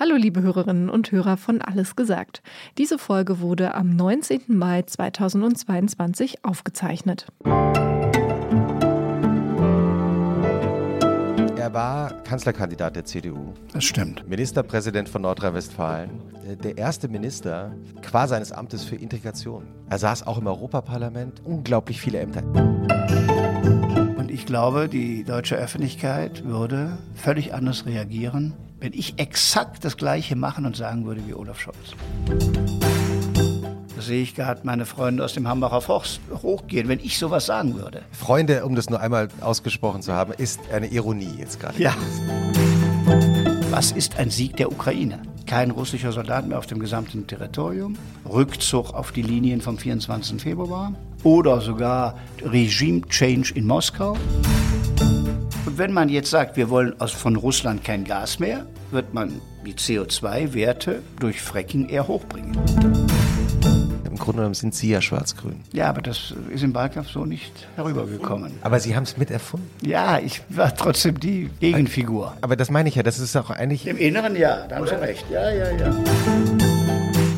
Hallo liebe Hörerinnen und Hörer von Alles gesagt. Diese Folge wurde am 19. Mai 2022 aufgezeichnet. Er war Kanzlerkandidat der CDU. Das stimmt. Ministerpräsident von Nordrhein-Westfalen. Der erste Minister qua seines Amtes für Integration. Er saß auch im Europaparlament. Unglaublich viele Ämter. Und ich glaube, die deutsche Öffentlichkeit würde völlig anders reagieren, wenn ich exakt das Gleiche machen und sagen würde wie Olaf Scholz. Da sehe ich gerade meine Freunde aus dem Hambacher Forst hochgehen, wenn ich sowas sagen würde. Freunde, um das nur einmal ausgesprochen zu haben, ist eine Ironie jetzt gerade. Ja. Was ist ein Sieg der Ukraine? Kein russischer Soldat mehr auf dem gesamten Territorium, Rückzug auf die Linien vom 24. Februar oder sogar Regime Change in Moskau. Und wenn man jetzt sagt, wir wollen aus, von Russland kein Gas mehr, wird man die CO2-Werte durch Fracking eher hochbringen. Im Grunde genommen sind Sie ja schwarz-grün. Ja, aber das ist im Wahlkampf so nicht herübergekommen. Aber Sie haben es miterfunden. Ja, ich war trotzdem die Gegenfigur. Aber das meine ich ja, das ist auch eigentlich. Im Inneren ja, da haben Sie recht. Ja, ja, ja.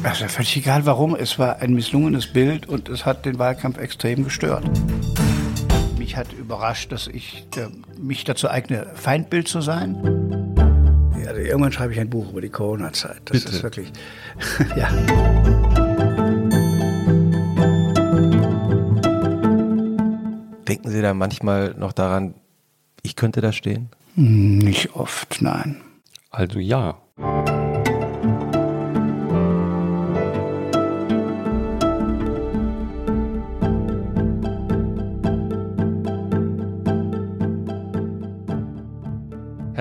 Also völlig egal warum, es war ein misslungenes Bild und es hat den Wahlkampf extrem gestört. Mich hat überrascht, dass ich äh, mich dazu eigne, Feindbild zu sein. Ja, also irgendwann schreibe ich ein Buch über die Corona-Zeit. Das Bitte. ist wirklich, ja. Denken Sie da manchmal noch daran, ich könnte da stehen? Nicht oft, nein. Also ja.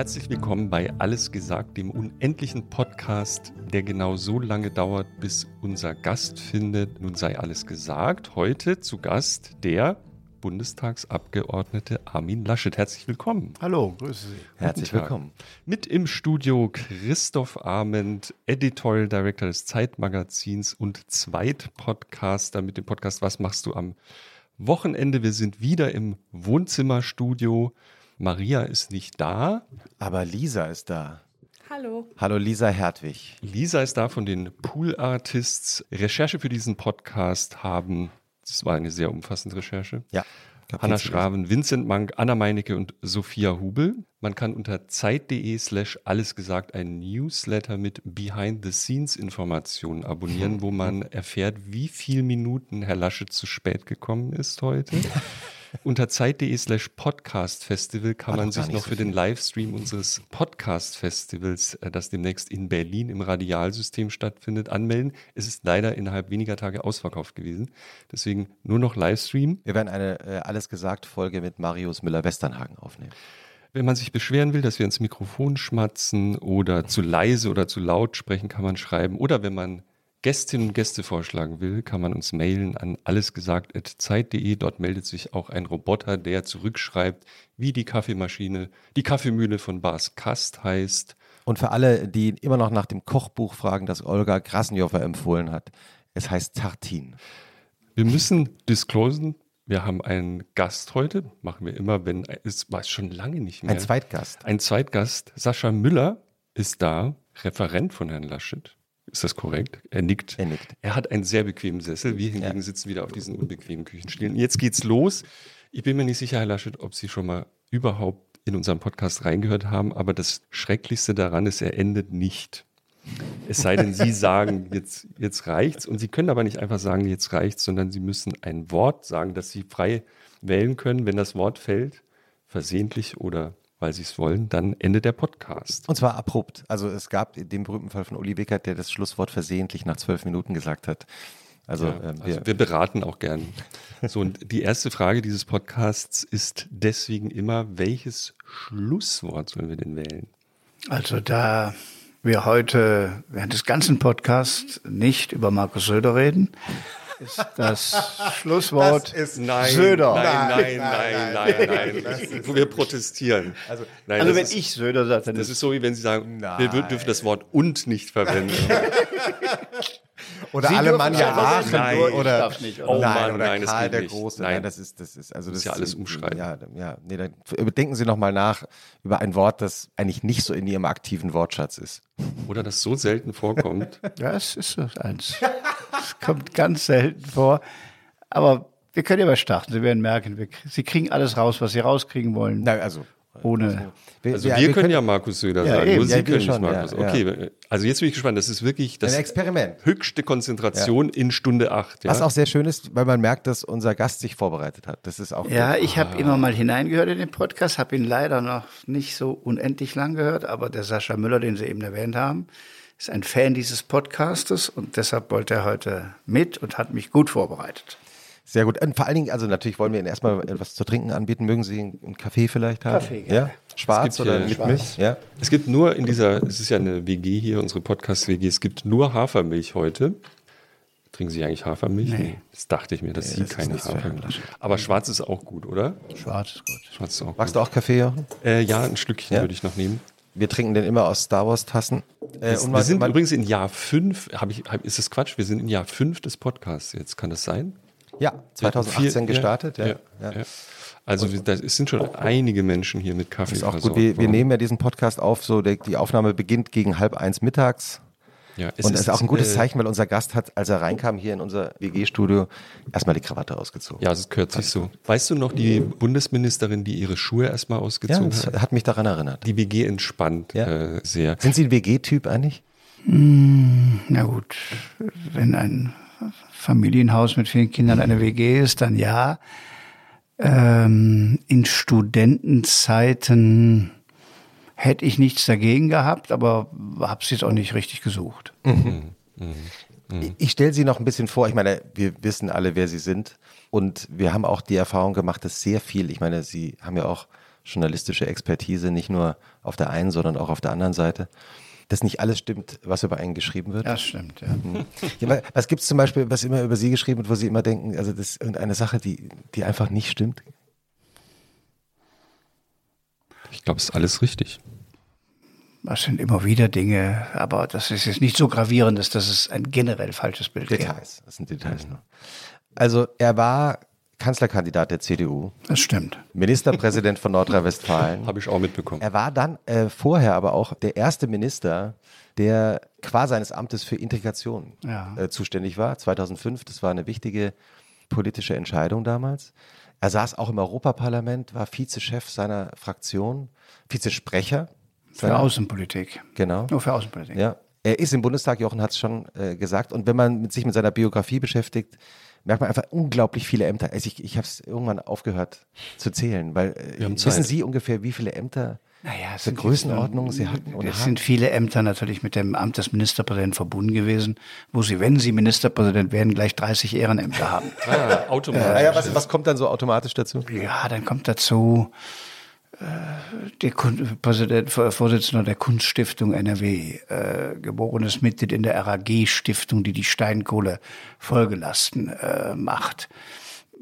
Herzlich willkommen bei Alles gesagt, dem unendlichen Podcast, der genau so lange dauert, bis unser Gast findet. Nun sei alles gesagt. Heute zu Gast der Bundestagsabgeordnete Armin Laschet. Herzlich willkommen. Hallo, grüße Sie. Herzlich willkommen. Mit im Studio Christoph Arment, Editorial Director des Zeitmagazins und Zweitpodcaster mit dem Podcast Was machst du am Wochenende? Wir sind wieder im Wohnzimmerstudio. Maria ist nicht da. Aber Lisa ist da. Hallo. Hallo Lisa Hertwig. Lisa ist da von den Pool Artists. Recherche für diesen Podcast haben, das war eine sehr umfassende Recherche, Ja. Hanna Schraven, Vincent Mank, Anna Meinecke und Sophia Hubel. Man kann unter zeit.de slash alles gesagt einen Newsletter mit Behind-the-Scenes-Informationen abonnieren, wo man erfährt, wie viele Minuten Herr Laschet zu spät gekommen ist heute. Unter zeit.de slash Podcast Festival kann man sich noch so für den viel. Livestream unseres Podcast Festivals, äh, das demnächst in Berlin im Radialsystem stattfindet, anmelden. Es ist leider innerhalb weniger Tage ausverkauft gewesen. Deswegen nur noch Livestream. Wir werden eine äh, Alles gesagt Folge mit Marius Müller-Westernhagen aufnehmen. Wenn man sich beschweren will, dass wir ins Mikrofon schmatzen oder zu leise oder zu laut sprechen, kann man schreiben. Oder wenn man Gästinnen und Gäste vorschlagen will, kann man uns mailen an allesgesagt.zeit.de. Dort meldet sich auch ein Roboter, der zurückschreibt, wie die Kaffeemaschine, die Kaffeemühle von Bas Kast heißt. Und für alle, die immer noch nach dem Kochbuch fragen, das Olga Krasnjowa empfohlen hat, es heißt Tartin. Wir müssen disclosen, wir haben einen Gast heute, machen wir immer, wenn, es war schon lange nicht mehr. Ein Zweitgast. Ein Zweitgast, Sascha Müller, ist da, Referent von Herrn Laschet. Ist das korrekt? Er nickt. Er nickt. Er hat einen sehr bequemen Sessel. Wir hingegen Ja. sitzen wieder auf diesen unbequemen Küchenstühlen. Jetzt geht's los. Ich bin mir nicht sicher, Herr Laschet, ob Sie schon mal überhaupt in unseren Podcast reingehört haben, aber das Schrecklichste daran ist, er endet nicht. Es sei denn, Sie sagen, jetzt, jetzt reicht's. Und Sie können aber nicht einfach sagen, jetzt reicht's, sondern Sie müssen ein Wort sagen, das Sie frei wählen können. Wenn das Wort fällt, versehentlich oder weil Sie es wollen, dann endet der Podcast. Und zwar abrupt. Also es gab den berühmten Fall von Uli Wickert, der das Schlusswort versehentlich nach zwölf Minuten gesagt hat. Also, Ja, ähm, also wir, wir, beraten auch gern. So, und die erste Frage dieses Podcasts ist deswegen immer, welches Schlusswort sollen wir denn wählen? Also da wir heute während des ganzen Podcasts nicht über Markus Söder reden, ist das Schlusswort. Das ist Nein, Söder. nein, nein, Nein, nein, nein, nein. Wir protestieren. Also- nein, Also das wenn ist, ich Söder sage, dann Das ist so, wie wenn Sie sagen, Nein. wir dürfen das Wort und nicht verwenden. Oder Sie Alemannia Aachen Nein. nur, ich oder, darf nicht, oder? Oh nein, Mann, oder nein, das Karl der nicht. Große. Nein. Nein, das ist, das ist, also das ist ja alles umschreiben. Ja, ja, nee, dann überdenken Sie noch mal nach über ein Wort, das eigentlich nicht so in Ihrem aktiven Wortschatz ist. Oder das so selten vorkommt. Ja, es ist so eins. Es kommt ganz selten vor. Aber wir können ja mal starten. Sie werden merken, wir, Sie kriegen alles raus, was Sie rauskriegen wollen. Nein, also Ohne. Also wir, können, ja Markus Söder Ja, sagen, eben. nur Sie Ja, wir können schon, nicht Markus. ja, ja. Okay, also jetzt bin ich gespannt. Das ist wirklich das ein Experiment. höchste Konzentration in Stunde acht. Ja? Was auch sehr schön ist, weil man merkt, dass unser Gast sich vorbereitet hat. Das ist auch Ja, gut. ich habe immer mal hineingehört in den Podcast, habe ihn leider noch nicht so unendlich lang gehört, aber der Sascha Müller, den Sie eben erwähnt haben, ist ein Fan dieses Podcastes und deshalb wollte er heute mit und hat mich gut vorbereitet. sehr gut. Und vor allen Dingen, also natürlich wollen wir Ihnen erstmal etwas zu trinken anbieten. Mögen Sie einen Kaffee vielleicht haben? Kaffee, gerne. ja? Schwarz Es gibt oder mit. Milch? Ja. Es gibt nur in dieser, es ist ja eine WG hier, unsere Podcast-WG, es gibt nur Hafermilch heute. Trinken Sie eigentlich Hafermilch? Nee. Das dachte ich mir, dass Sie das keine Hafermilch. Aber schwarz ist auch gut, oder? Schwarz ist gut. Schwarz ist auch Magst gut. du auch Kaffee, Jochen? Äh, ja, ein Schlückchen Ja. würde ich noch nehmen. Wir trinken den immer aus Star Wars Tassen. Äh, Es, wir sind übrigens in Jahr 5, hab ich, hab, ist das Quatsch? Wir sind in Jahr 5 des Podcasts jetzt, kann das sein? ja, 2018 Vier- gestartet. Ja, Ja, ja. ja. Also wir- da es sind schon einige Menschen hier mit Kaffee Ist auch gut. Wir, wir nehmen ja diesen Podcast auf, so die Aufnahme beginnt gegen halb eins mittags. Ja, und es ist auch ein gutes äh, Zeichen, weil unser Gast hat, als er reinkam hier in unser WG-Studio, erstmal die Krawatte ausgezogen. Ja, es gehört sich so. Weißt du noch die Bundesministerin, die ihre Schuhe erstmal Ja, ausgezogen das hat? hat mich daran erinnert. Die WG entspannt Ja. äh, sehr. Sind Sie ein WG-Typ eigentlich? Na gut, wenn ein Familienhaus mit vielen Kindern eine WG ist, dann ja. Ähm, in Studentenzeiten hätte ich nichts dagegen gehabt, aber habe es jetzt auch nicht richtig gesucht. Ich stelle Sie noch ein bisschen vor. Ich meine, wir wissen alle, wer Sie sind. Und wir haben auch die Erfahrung gemacht, dass sehr viel, ich meine, Sie haben ja auch journalistische Expertise, nicht nur auf der einen, sondern auch auf der anderen Seite, dass nicht alles stimmt, was über einen geschrieben wird. Das stimmt, ja. Ja, aber was gibt es zum Beispiel, was immer über Sie geschrieben wird, wo Sie immer denken, also das ist irgendeine Sache, die, die einfach nicht stimmt? Ich glaube, es ist alles richtig. Das sind immer wieder Dinge, aber das ist jetzt nicht so gravierend, dass es ein generell falsches Bild gibt. Details, das sind Details nur. Also er war Kanzlerkandidat der CDU, Das stimmt. Ministerpräsident von Nordrhein-Westfalen. Habe ich auch mitbekommen. Er war dann äh, vorher aber auch der erste Minister, der qua seines Amtes für Integration Ja. äh, zuständig war, 2005. Das war eine wichtige politische Entscheidung damals. Er saß auch im Europaparlament, war Vizechef seiner Fraktion, Vizesprecher. Für seiner- Außenpolitik. Genau. Nur für Außenpolitik. Ja. Er ist im Bundestag, Jochen hat es schon äh, gesagt. Und wenn man mit sich mit seiner Biografie beschäftigt, merkt man einfach unglaublich viele Ämter. Also ich, ich habe es irgendwann aufgehört zu zählen, weil äh, wissen. Sie ungefähr, wie viele Ämter Naja, es sind Größenordnungen Sie hatten? und Es sind viele Ämter natürlich mit dem Amt des Ministerpräsidenten verbunden gewesen, wo Sie, wenn Sie Ministerpräsident werden, gleich 30 Ehrenämter haben. Ah, automatisch. Ah ja, was, was kommt dann so automatisch dazu? Ja, dann kommt dazu äh, der Kun Präsident, Vor- Vorsitzender der Kunststiftung NRW, äh, geborenes Mitglied in der RAG-Stiftung, die die Steinkohle-Folgelasten äh, macht.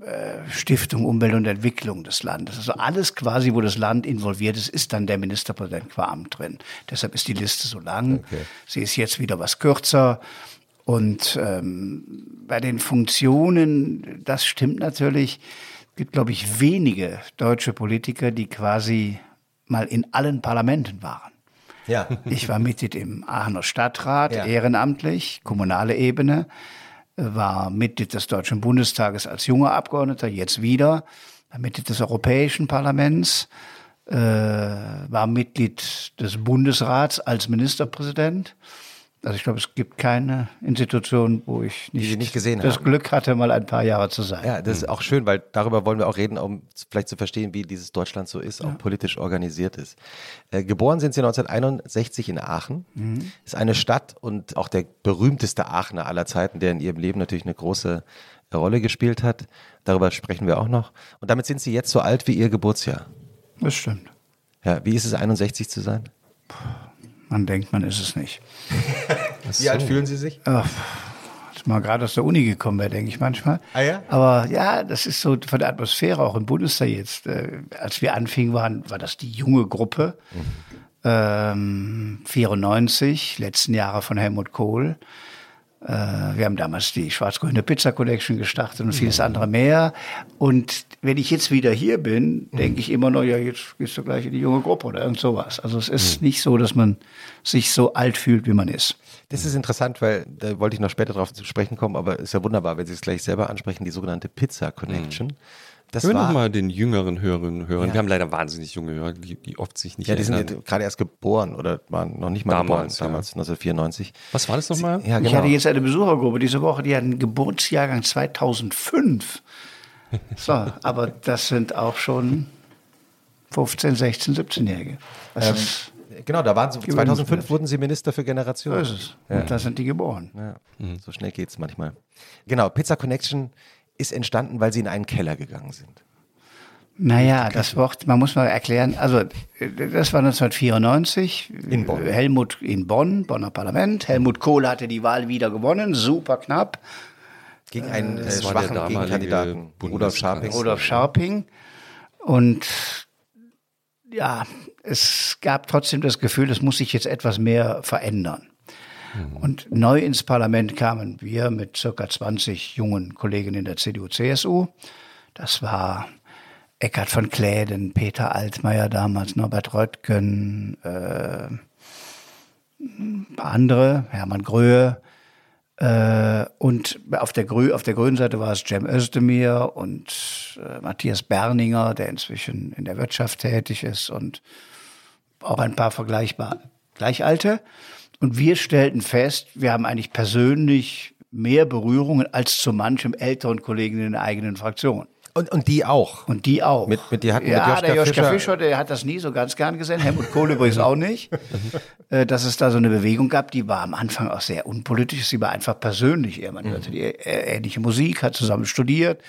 Äh, Stiftung Umwelt und Entwicklung des Landes. Also alles quasi, wo das Land involviert ist, ist dann der Ministerpräsident qua Amt drin. Deshalb ist die Liste so lang. Sie ist jetzt wieder was kürzer. Und ähm, bei den Funktionen, das stimmt natürlich, gibt, glaube ich, wenige deutsche Politiker, die quasi mal in allen Parlamenten waren. Ja. Ich war Mitglied im Aachener Stadtrat, Ja. ehrenamtlich, kommunale Ebene, war Mitglied des Deutschen Bundestages als junger Abgeordneter, jetzt wieder, Mitglied des Europäischen Parlaments, äh, war Mitglied des Bundesrats als Ministerpräsident. Also ich glaube, es gibt keine Institution, wo ich nicht, nicht gesehen das haben. Glück hatte, mal ein paar Jahre zu sein. Ja, das ist auch schön, weil darüber wollen wir auch reden, um vielleicht zu verstehen, wie dieses Deutschland so ist, auch politisch organisiert ist. Äh, geboren sind Sie 1961 in Aachen. Ist eine Stadt und auch der berühmteste Aachener aller Zeiten, der in Ihrem Leben natürlich eine große Rolle gespielt hat. Darüber sprechen wir auch noch. Und damit sind Sie jetzt so alt wie Ihr Geburtsjahr. Das stimmt. Ja, wie ist es, 61 zu sein? Man denkt, man ist es nicht. Wie alt fühlen Sie sich? mal gerade aus der Uni gekommen wäre, denke ich manchmal. Ah ja? Aber ja, das ist so von der Atmosphäre auch im Bundestag jetzt. Äh, als wir anfingen, waren, war das die junge Gruppe. Mhm. Ähm, 94, letzten Jahre von Helmut Kohl. Äh, wir haben damals die schwarz-grüne Pizza Collection gestartet und vieles andere mehr. Und wenn ich jetzt wieder hier bin, denke ich immer noch, ja, jetzt gehst du gleich in die junge Gruppe oder irgend sowas. Also es ist nicht so, dass man sich so alt fühlt, wie man ist. Das ist interessant, weil da wollte ich noch später darauf zu sprechen kommen, aber ist ja wunderbar, wenn Sie es gleich selber ansprechen, die sogenannte Pizza Connection. Mhm. Das Hören wir mal den jüngeren Hörerinnen und Hörern. Ja. Wir haben leider wahnsinnig junge Hörer, die, die oft sich nicht Ja, die erinnern. sind gerade erst geboren oder waren noch nicht mal damals, geboren, damals, ja. 1994. Was war das nochmal? Ja, genau. Ich hatte jetzt eine Besuchergruppe diese Woche, die hat einen Geburtsjahrgang 2005. So, aber das sind auch schon 15, 16, 17-Jährige. Ähm, genau, da waren sie, 2005 wurden sie Minister für Generationen. So ist es. Ja. Und da sind die geboren. Ja. Mhm. So schnell geht es manchmal. Genau, Pizza Connection ist entstanden, weil sie in einen Keller gegangen sind. Naja, das Wort, man muss mal erklären, also das war 1994. In Bonn. Helmut in Bonn, Bonner Parlament. Helmut Kohl hatte die Wahl wieder gewonnen, super knapp. Gegen einen äh, schwachen Gegenkandidaten, Rudolf Scharping. Rudolf Scharping. Und ja, es gab trotzdem das Gefühl, es muss sich jetzt etwas mehr verändern. Und neu ins Parlament kamen wir mit circa 20 jungen Kollegen in der CDU-CSU. Das war Eckhard von Kläden, Peter Altmaier damals, Norbert Röttgen, äh, ein paar andere, Hermann Gröhe. Äh, und auf der, Grü auf der grünen Seite war es Cem Özdemir und äh, Matthias Berninger, der inzwischen in der Wirtschaft tätig ist und auch ein paar vergleichbar Gleichalte. Und wir stellten fest, wir haben eigentlich persönlich mehr Berührungen als zu manchem älteren Kollegen in der eigenen Fraktion. Und, und die auch. Und die auch. Mit, mit, die hatten ja, mit Joschka der Joschka Fischer. Fischer, der hat das nie so ganz gern gesehen. Helmut Kohl übrigens auch nicht. Äh, dass es da so eine Bewegung gab, die war am Anfang auch sehr unpolitisch. Sie war einfach persönlich eher. Man mhm. hörte die äh, ähnliche Musik, hat zusammen studiert,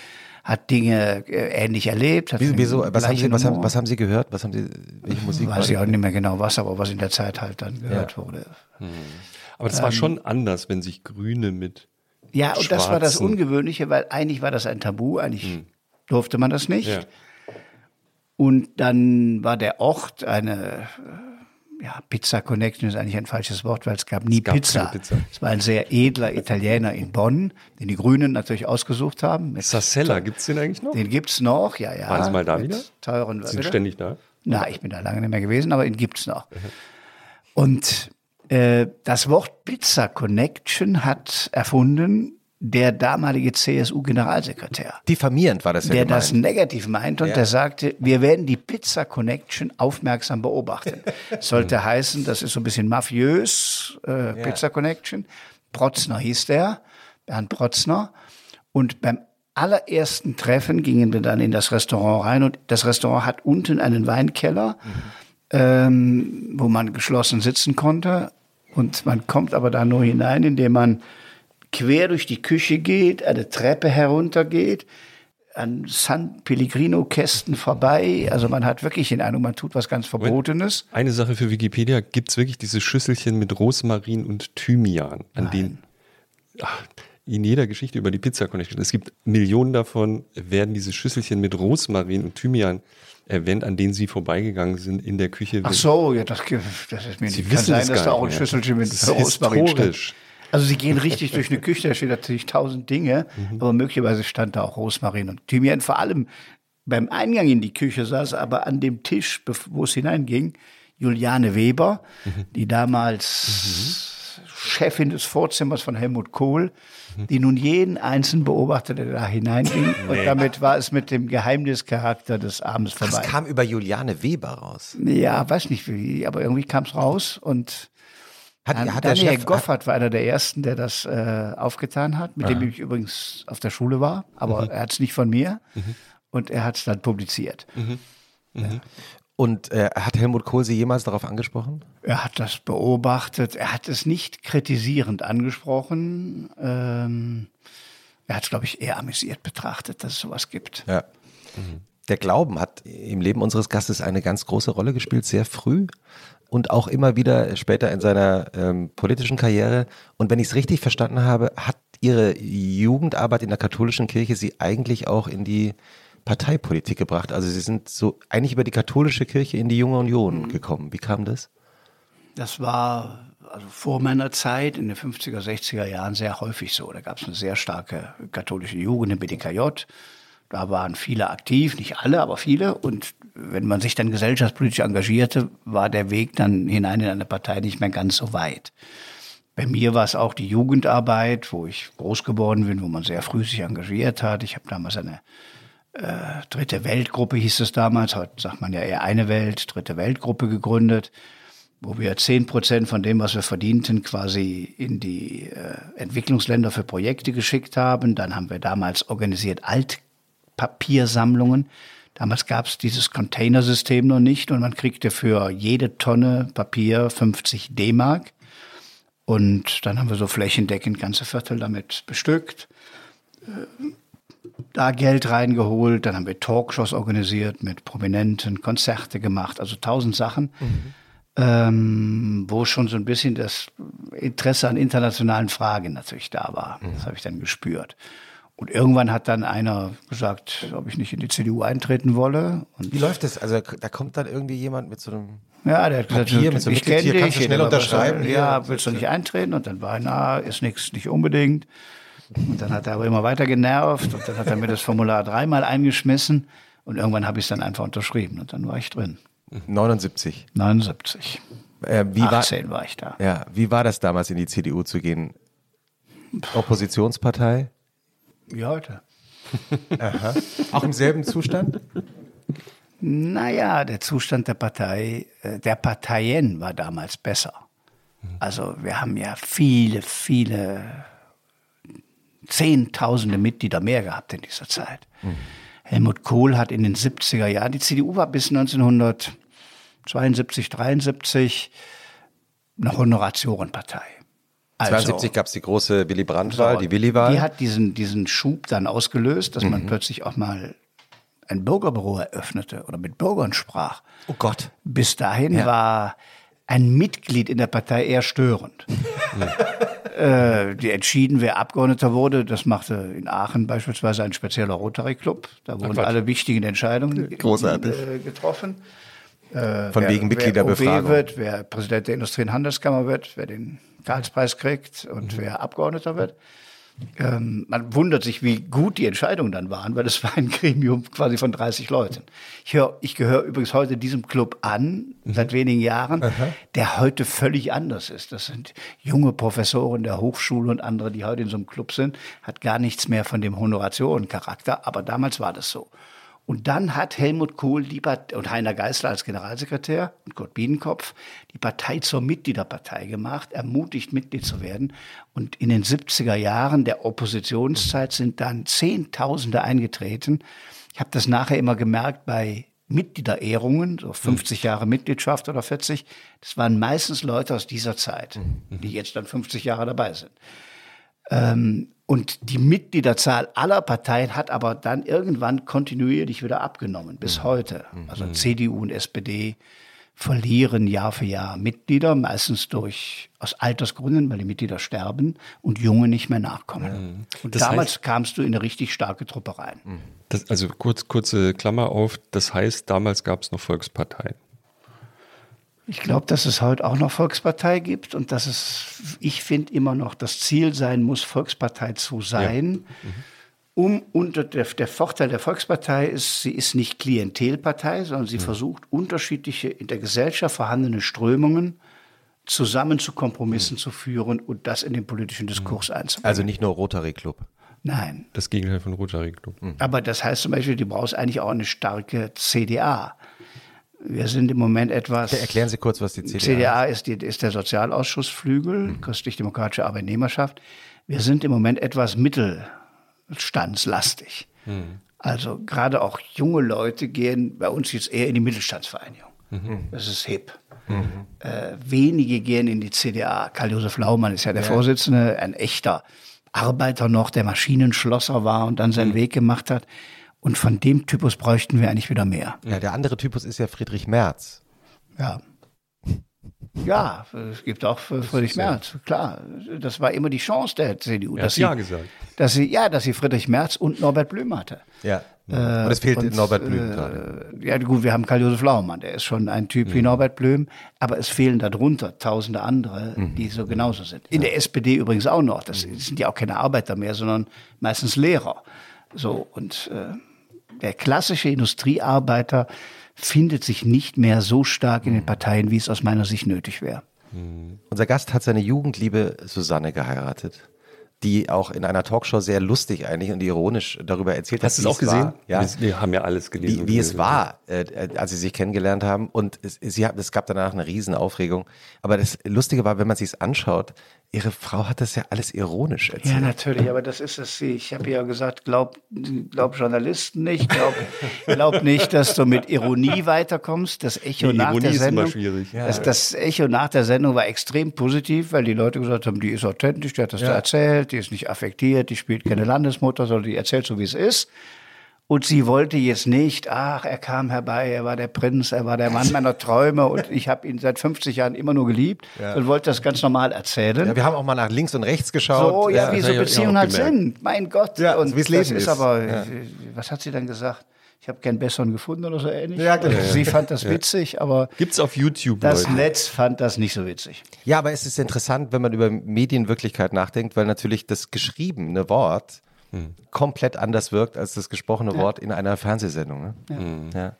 hat Dinge äh, ähnlich erlebt. Wieso? wieso was, haben Sie, was, haben, was haben Sie gehört? Was haben Sie, welche Musik? Weiß ich auch nicht mehr genau was, aber was in der Zeit halt dann gehört ja. wurde. Mhm. Aber das ähm, war schon anders, wenn sich Grüne mit ja, und das war das Ungewöhnliche, weil eigentlich war das ein Tabu, eigentlich hm durfte man das nicht. Ja. Und dann war der Ort eine ja, Pizza Connection ist eigentlich ein falsches Wort, weil es gab nie es gab Pizza. Pizza. Es war ein sehr edler Italiener in Bonn, den die Grünen natürlich ausgesucht haben. Sassella, gibt es den eigentlich noch? Den gibt es noch, ja, ja. Waren Sie mal da wieder? Teuren, sind ständig da? Na, ich bin da lange nicht mehr gewesen, aber ihn gibt es noch. Und äh, das Wort Pizza Connection hat erfunden der damalige CSU-Generalsekretär. Diffamierend war das ja Der gemeint. das negativ meint und ja. der sagte, wir werden die Pizza Connection aufmerksam beobachten. Sollte heißen, das ist so ein bisschen mafiös, äh, ja. Pizza Connection. Protzner hieß der, Bernd Protzner. Und beim allerersten Treffen gingen wir dann in das Restaurant rein und das Restaurant hat unten einen Weinkeller, mhm. ähm, wo man geschlossen sitzen konnte. Und man kommt aber da nur hinein, indem man quer durch die Küche geht, eine Treppe heruntergeht, an San Pellegrino-Kästen vorbei. Also man hat wirklich den Eindruck, man tut was ganz Verbotenes. Eine Sache für Wikipedia, gibt es wirklich diese Schüsselchen mit Rosmarin und Thymian, an Nein. denen ach, in jeder Geschichte über die Pizza Connection, es gibt Millionen davon, werden diese Schüsselchen mit Rosmarin und Thymian erwähnt, an denen Sie vorbeigegangen sind in der Küche. Ach so, ja, das, das ist mir Sie nicht. Kann sein, dass da auch ein Schüsselchen mit Rosmarin steht. Also sie gehen richtig durch eine Küche, da stehen natürlich tausend Dinge, mhm. aber möglicherweise stand da auch Rosmarin und Thymian. Vor allem beim Eingang in die Küche saß aber an dem Tisch, wo es hineinging, Juliane Weber, mhm. die damals mhm. Chefin des Vorzimmers von Helmut Kohl, die nun jeden Einzelnen beobachtete, der da hineinging. Nee. Und damit war es mit dem Geheimnischarakter des Abends vorbei. Das kam über Juliane Weber raus. Ja, weiß nicht wie, aber irgendwie kam es raus und hat, ähm, hat Daniel Chef, Goffert war einer der ersten, der das äh, aufgetan hat, mit Aha. dem ich übrigens auf der Schule war, aber mhm. er hat es nicht von mir mhm. und er hat es dann publiziert. Mhm. Ja. Mhm. Und äh, hat Helmut Kohl Sie jemals darauf angesprochen? Er hat das beobachtet. Er hat es nicht kritisierend angesprochen. Ähm, er hat es, glaube ich, eher amüsiert betrachtet, dass es sowas gibt. Ja. Der Glauben hat im Leben unseres Gastes eine ganz große Rolle gespielt, sehr früh und auch immer wieder später in seiner ähm, politischen Karriere. Und wenn ich es richtig verstanden habe, hat Ihre Jugendarbeit in der katholischen Kirche Sie eigentlich auch in die Parteipolitik gebracht. Also Sie sind so eigentlich über die katholische Kirche in die Junge Union mhm. gekommen. Wie kam das? Das war also vor meiner Zeit in den 50er, 60er Jahren sehr häufig so. Da gab es eine sehr starke katholische Jugend im BDKJ. Da waren viele aktiv, nicht alle, aber viele. Und wenn man sich dann gesellschaftspolitisch engagierte, war der Weg dann hinein in eine Partei nicht mehr ganz so weit. Bei mir war es auch die Jugendarbeit, wo ich groß geworden bin, wo man sehr früh sich engagiert hat. Ich habe damals eine äh, dritte Weltgruppe, hieß es damals, heute sagt man ja eher eine Welt, dritte Weltgruppe gegründet, wo wir zehn Prozent von dem, was wir verdienten, quasi in die äh, Entwicklungsländer für Projekte geschickt haben. Dann haben wir damals organisiert Altpapiersammlungen. Damals gab es dieses Containersystem noch nicht und man kriegte für jede Tonne Papier 50 D-Mark. Und dann haben wir so flächendeckend ganze Viertel damit bestückt, äh, da Geld reingeholt, dann haben wir Talkshows organisiert mit Prominenten, Konzerte gemacht, also tausend Sachen, mhm. ähm, wo schon so ein bisschen das Interesse an internationalen Fragen natürlich da war. Mhm. Das habe ich dann gespürt. Und irgendwann hat dann einer gesagt, ob ich nicht in die CDU eintreten wolle. Und Wie läuft das? Also da kommt dann irgendwie jemand mit so einem ja, der hat gesagt, Papier, mit so einem ich kenne dich, kannst du schnell unterschreiben. Ja, willst du nicht eintreten? Und dann war er, na, ist nichts, nicht unbedingt. Und dann hat er aber immer weiter genervt und dann hat er mir das Formular dreimal eingeschmissen und irgendwann habe ich es dann einfach unterschrieben und dann war ich drin. 79. 79. Äh, wie 18 war, war ich da. Ja, wie war das damals in die CDU zu gehen? Oppositionspartei? Wie heute. Aha. Auch im selben Zustand? Naja, der Zustand der Partei, äh, der Parteien war damals besser. Also wir haben ja viele, viele Zehntausende Mitglieder mehr gehabt in dieser Zeit. Mhm. Helmut Kohl hat in den 70er Jahren, die CDU war bis 1972, 73 eine Honoratiorenpartei. Also, 72 gab es die große Willy Brandt-Wahl, so, die Willy-Wahl. Die hat diesen, diesen Schub dann ausgelöst, dass mhm. man plötzlich auch mal ein Bürgerbüro eröffnete oder mit Bürgern sprach. Oh Gott. Bis dahin ja. war ein Mitglied in der Partei eher störend. äh, die entschieden, wer Abgeordneter wurde, das machte in Aachen beispielsweise ein spezieller Rotary Club. Da wurden Ach, alle wichtigen Entscheidungen Großartig. Äh, getroffen. Äh, Von wer, wegen Mitgliederbefragung. Wer OB wird, wer Präsident der Industrie- und Handelskammer wird, wer den Karlspreis kriegt und mhm. wer Abgeordneter wird ähm, man wundert sich, wie gut die Entscheidungen dann waren, weil es war ein Gremium quasi von 30 Leuten. Ich, hör, ich gehöre übrigens heute diesem Club an, mhm. seit wenigen Jahren, Aha. der heute völlig anders ist. Das sind junge Professoren der Hochschule und andere, die heute in so einem Club sind, hat gar nichts mehr von dem Honorationencharakter, aber damals war das so. Und dann hat Helmut Kohl die und Heiner Geißler als Generalsekretär und Kurt Biedenkopf die Partei zur Mitgliederpartei gemacht, ermutigt, Mitglied zu werden. Und in den 70er Jahren der Oppositionszeit sind dann Zehntausende eingetreten. Ich habe das nachher immer gemerkt bei Mitgliederehrungen, so 50 Jahre Mitgliedschaft oder 40. Das waren meistens Leute aus dieser Zeit, die jetzt dann 50 Jahre dabei sind. Ähm, und die Mitgliederzahl aller Parteien hat aber dann irgendwann kontinuierlich wieder abgenommen, bis mhm. heute. Also mhm. CDU und SPD verlieren Jahr für Jahr Mitglieder, meistens durch aus Altersgründen, weil die Mitglieder sterben und Junge nicht mehr nachkommen. Mhm. Und damals heißt, kamst du in eine richtig starke Truppe rein. Mhm. Das, also kurz, kurze Klammer auf, das heißt, damals gab es noch Volksparteien. Ich glaube, dass es heute auch noch Volkspartei gibt und dass es, ich finde, immer noch das Ziel sein muss, Volkspartei zu sein. Ja. Mhm. Um unter der, der, Vorteil der Volkspartei ist, sie ist nicht Klientelpartei, sondern sie mhm. versucht, unterschiedliche in der Gesellschaft vorhandene Strömungen zusammen zu Kompromissen mhm. zu führen und das in den politischen Diskurs mhm. einzubringen. Also nicht nur Rotary Club. Nein. Das Gegenteil von Rotary Club. Mhm. Aber das heißt zum Beispiel, du brauchst eigentlich auch eine starke CDA. Wir sind im Moment etwas. Erklären Sie kurz, was die CDA, CDA ist. CDA ist der Sozialausschussflügel, mhm. christlich-demokratische Arbeitnehmerschaft. Wir sind im Moment etwas mittelstandslastig. Mhm. Also gerade auch junge Leute gehen bei uns jetzt eher in die Mittelstandsvereinigung. Mhm. Das ist hip. Mhm. Äh, wenige gehen in die CDA. Karl-Josef Laumann ist ja der ja. Vorsitzende, ein echter Arbeiter noch, der Maschinenschlosser war und dann seinen mhm. Weg gemacht hat. Und von dem Typus bräuchten wir eigentlich wieder mehr. Ja, der andere Typus ist ja Friedrich Merz. Ja. Ja, es gibt auch Friedrich Merz, klar. Das war immer die Chance der CDU. Er dass sie, ja gesagt. Dass sie, ja, dass sie Friedrich Merz und Norbert Blüm hatte. Ja. und es fehlt und, Norbert Blüm gerade. Äh, ja, gut, wir haben Karl-Josef Laumann, der ist schon ein Typ wie Norbert Blüm, aber es fehlen darunter tausende andere, die so genauso sind. In der SPD übrigens auch noch. Das sind ja auch keine Arbeiter mehr, sondern meistens Lehrer. So, und äh, der klassische Industriearbeiter findet sich nicht mehr so stark in den Parteien, wie es aus meiner Sicht nötig wäre. Unser Gast hat seine Jugendliebe Susanne geheiratet, die auch in einer Talkshow sehr lustig eigentlich und ironisch darüber erzählt Hast hat. du es auch gesehen? War. Ja. Wir, haben ja alles gelesen. Wie, wie es war, äh, als sie sich kennengelernt haben. Und es, sie hat, es gab danach eine Riesenaufregung. Aber das Lustige war, wenn man sich anschaut, ihre Frau hat das ja alles ironisch erzählt. Ja, natürlich, aber das ist es. Ich habe ja gesagt, glaub, glaub Journalisten nicht, glaub, glaub nicht, dass du mit Ironie weiterkommst. Das Echo Die nach Ironie der ist immer Sendung. schwierig. Das, das Echo nach der Sendung war extrem positiv, weil die Leute gesagt haben, die ist authentisch, die hat das da erzählt, die ist nicht affektiert, die spielt keine Landesmutter, sondern die erzählt so, wie es ist. Und sie wollte jetzt nicht, ach, er kam herbei, er war der Prinz, er war der Mann meiner Träume und ich habe ihn seit 50 Jahren immer nur geliebt und wollte das ganz normal erzählen. Ja, wir haben auch mal nach links und rechts geschaut. So, ja, wie das so Beziehungen halt sind. Mein Gott. Ja, und wie es das Leben ist ist. aber, Ja. was hat sie dann gesagt? Ich habe keinen besseren gefunden oder so ähnlich. Ja, genau. Sie fand das witzig, aber Gibt's auf YouTube, das Leute. Netz fand das nicht so witzig. Ja, aber es ist interessant, wenn man über Medienwirklichkeit nachdenkt, weil natürlich das geschriebene Wort komplett anders wirkt als das gesprochene Wort in einer Fernsehsendung. Ne? Ja.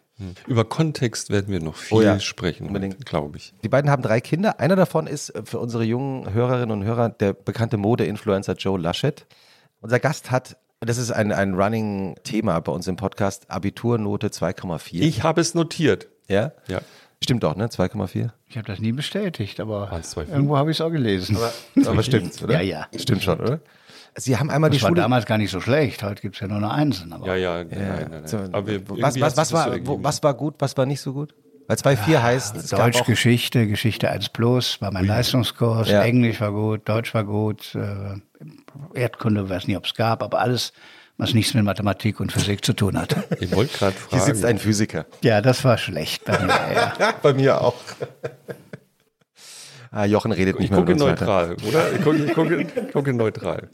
Über Kontext werden wir noch viel Oh ja, sprechen, glaube ich. Die beiden haben drei Kinder. Einer davon ist äh, für unsere jungen Hörerinnen und Hörer der bekannte Mode-Influencer Joe Laschet. Unser Gast hat, das ist ein, ein Running-Thema bei uns im Podcast, Abiturnote 2,4. Ich habe es notiert. Ja? Ja. Stimmt doch, ne? 2,4. Ich habe das nie bestätigt, aber irgendwo habe ich es auch gelesen. Aber stimmt, oder? Ja, ja. Stimmt schon, oder? Sie haben einmal das die war Schule. damals gar nicht so schlecht. Heute gibt es ja nur noch Einsen. Aber Ja, ja, nein, nein. So, was, was, hat was, war, so wo, was war gut, was war nicht so gut? Weil 2,4 heißt, es gab Deutsch, auch, Geschichte, Geschichte 1 Plus war mein Leistungskurs, Ja. Englisch war gut, Deutsch war gut, äh, Erdkunde weiß nicht, ob es gab, aber alles, was nichts mit Mathematik und Physik zu tun hatte. Ich wollte gerade hier sitzt fragen. ein Physiker. Ja, das war schlecht bei mir. Ja. Bei mir auch. Ah, Jochen redet Ich nicht mehr gucke mit uns weiter. neutral, oder? Ich gucke, ich gucke, ich gucke neutral.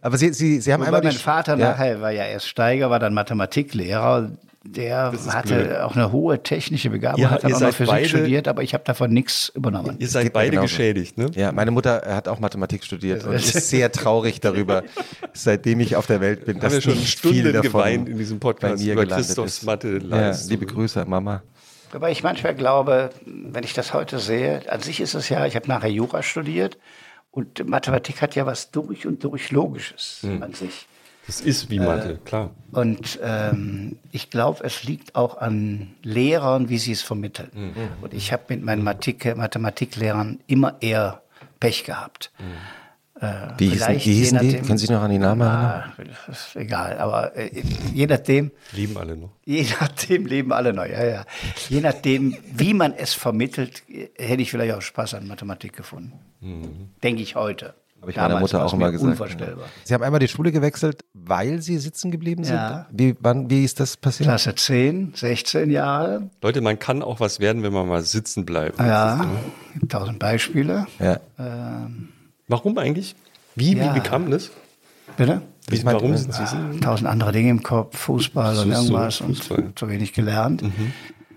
Aber Sie, Sie, Sie haben Wobei einmal mein die Vater ja. nachher war ja erst Steiger, war dann Mathematiklehrer. Der hatte blöd. auch eine hohe technische Begabung, Ihr- hat dann auch noch Physik beide- studiert, aber ich habe davon nichts übernommen. Ihr seid beide genauso. geschädigt, ne? Ja, meine Mutter hat auch Mathematik studiert und ist sehr traurig darüber, seitdem ich auf der Welt bin, Haben dass wir schon nicht viel Stunden davon geweint in diesem Podcast bei mir über gelandet Christophs ist. Mathe Ja, liebe Grüße, Mama. Wobei ich manchmal glaube, wenn ich das heute sehe, an sich ist es ja, ich habe nachher Jura studiert und Mathematik hat ja was durch und durch Logisches Hm. an sich. Das ist wie Mathe, klar. Und ähm, ich glaube, es liegt auch an Lehrern, wie sie es vermitteln. Mhm. Und ich habe mit meinen Mathematik Mathematiklehrern immer eher Pech gehabt. Äh, Wie hießen, wie hießen die? nachdem- Können Sie sich noch an die Namen erinnern? Ah, das ist egal, aber äh, je nachdem, Lieben alle noch. Je nachdem leben alle neu, ja, ja. Je nachdem, wie man es vermittelt, äh, hätte ich vielleicht auch Spaß an Mathematik gefunden. Denke ich heute. Habe ich meiner Damals Mutter war auch immer gesagt. Unvorstellbar. Sie haben einmal die Schule gewechselt, weil Sie sitzen geblieben sind? Ja. Wie, wann, wie ist das passiert? Klasse 10, 16 Jahre. Leute, man kann auch was werden, wenn man mal sitzen bleibt. Ja, gibt tausend Beispiele. Ja. Warum eigentlich? Wie, Ja. wie bekam das? Bitte? Wie, meine, warum äh, sind Sie so? Tausend andere Dinge im Kopf, Fußball und So, so, irgendwas Fußball. und zu wenig gelernt.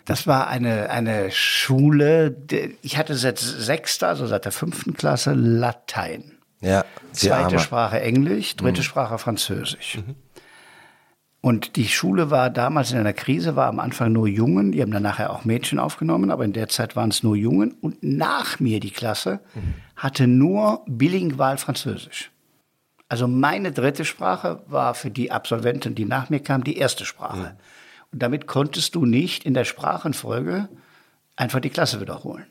Das war eine, eine Schule, ich hatte seit sechster, also seit der fünften Klasse Latein. Ja, Zweite. Sprache Englisch, dritte Sprache Französisch. Und die Schule war damals in einer Krise, war am Anfang nur Jungen, die haben dann nachher auch Mädchen aufgenommen, aber in der Zeit waren es nur Jungen. Und nach mir die Klasse hatte nur bilingual Französisch. Also meine dritte Sprache war für die Absolventen, die nach mir kamen, die erste Sprache. Und damit konntest du nicht in der Sprachenfolge einfach die Klasse wiederholen.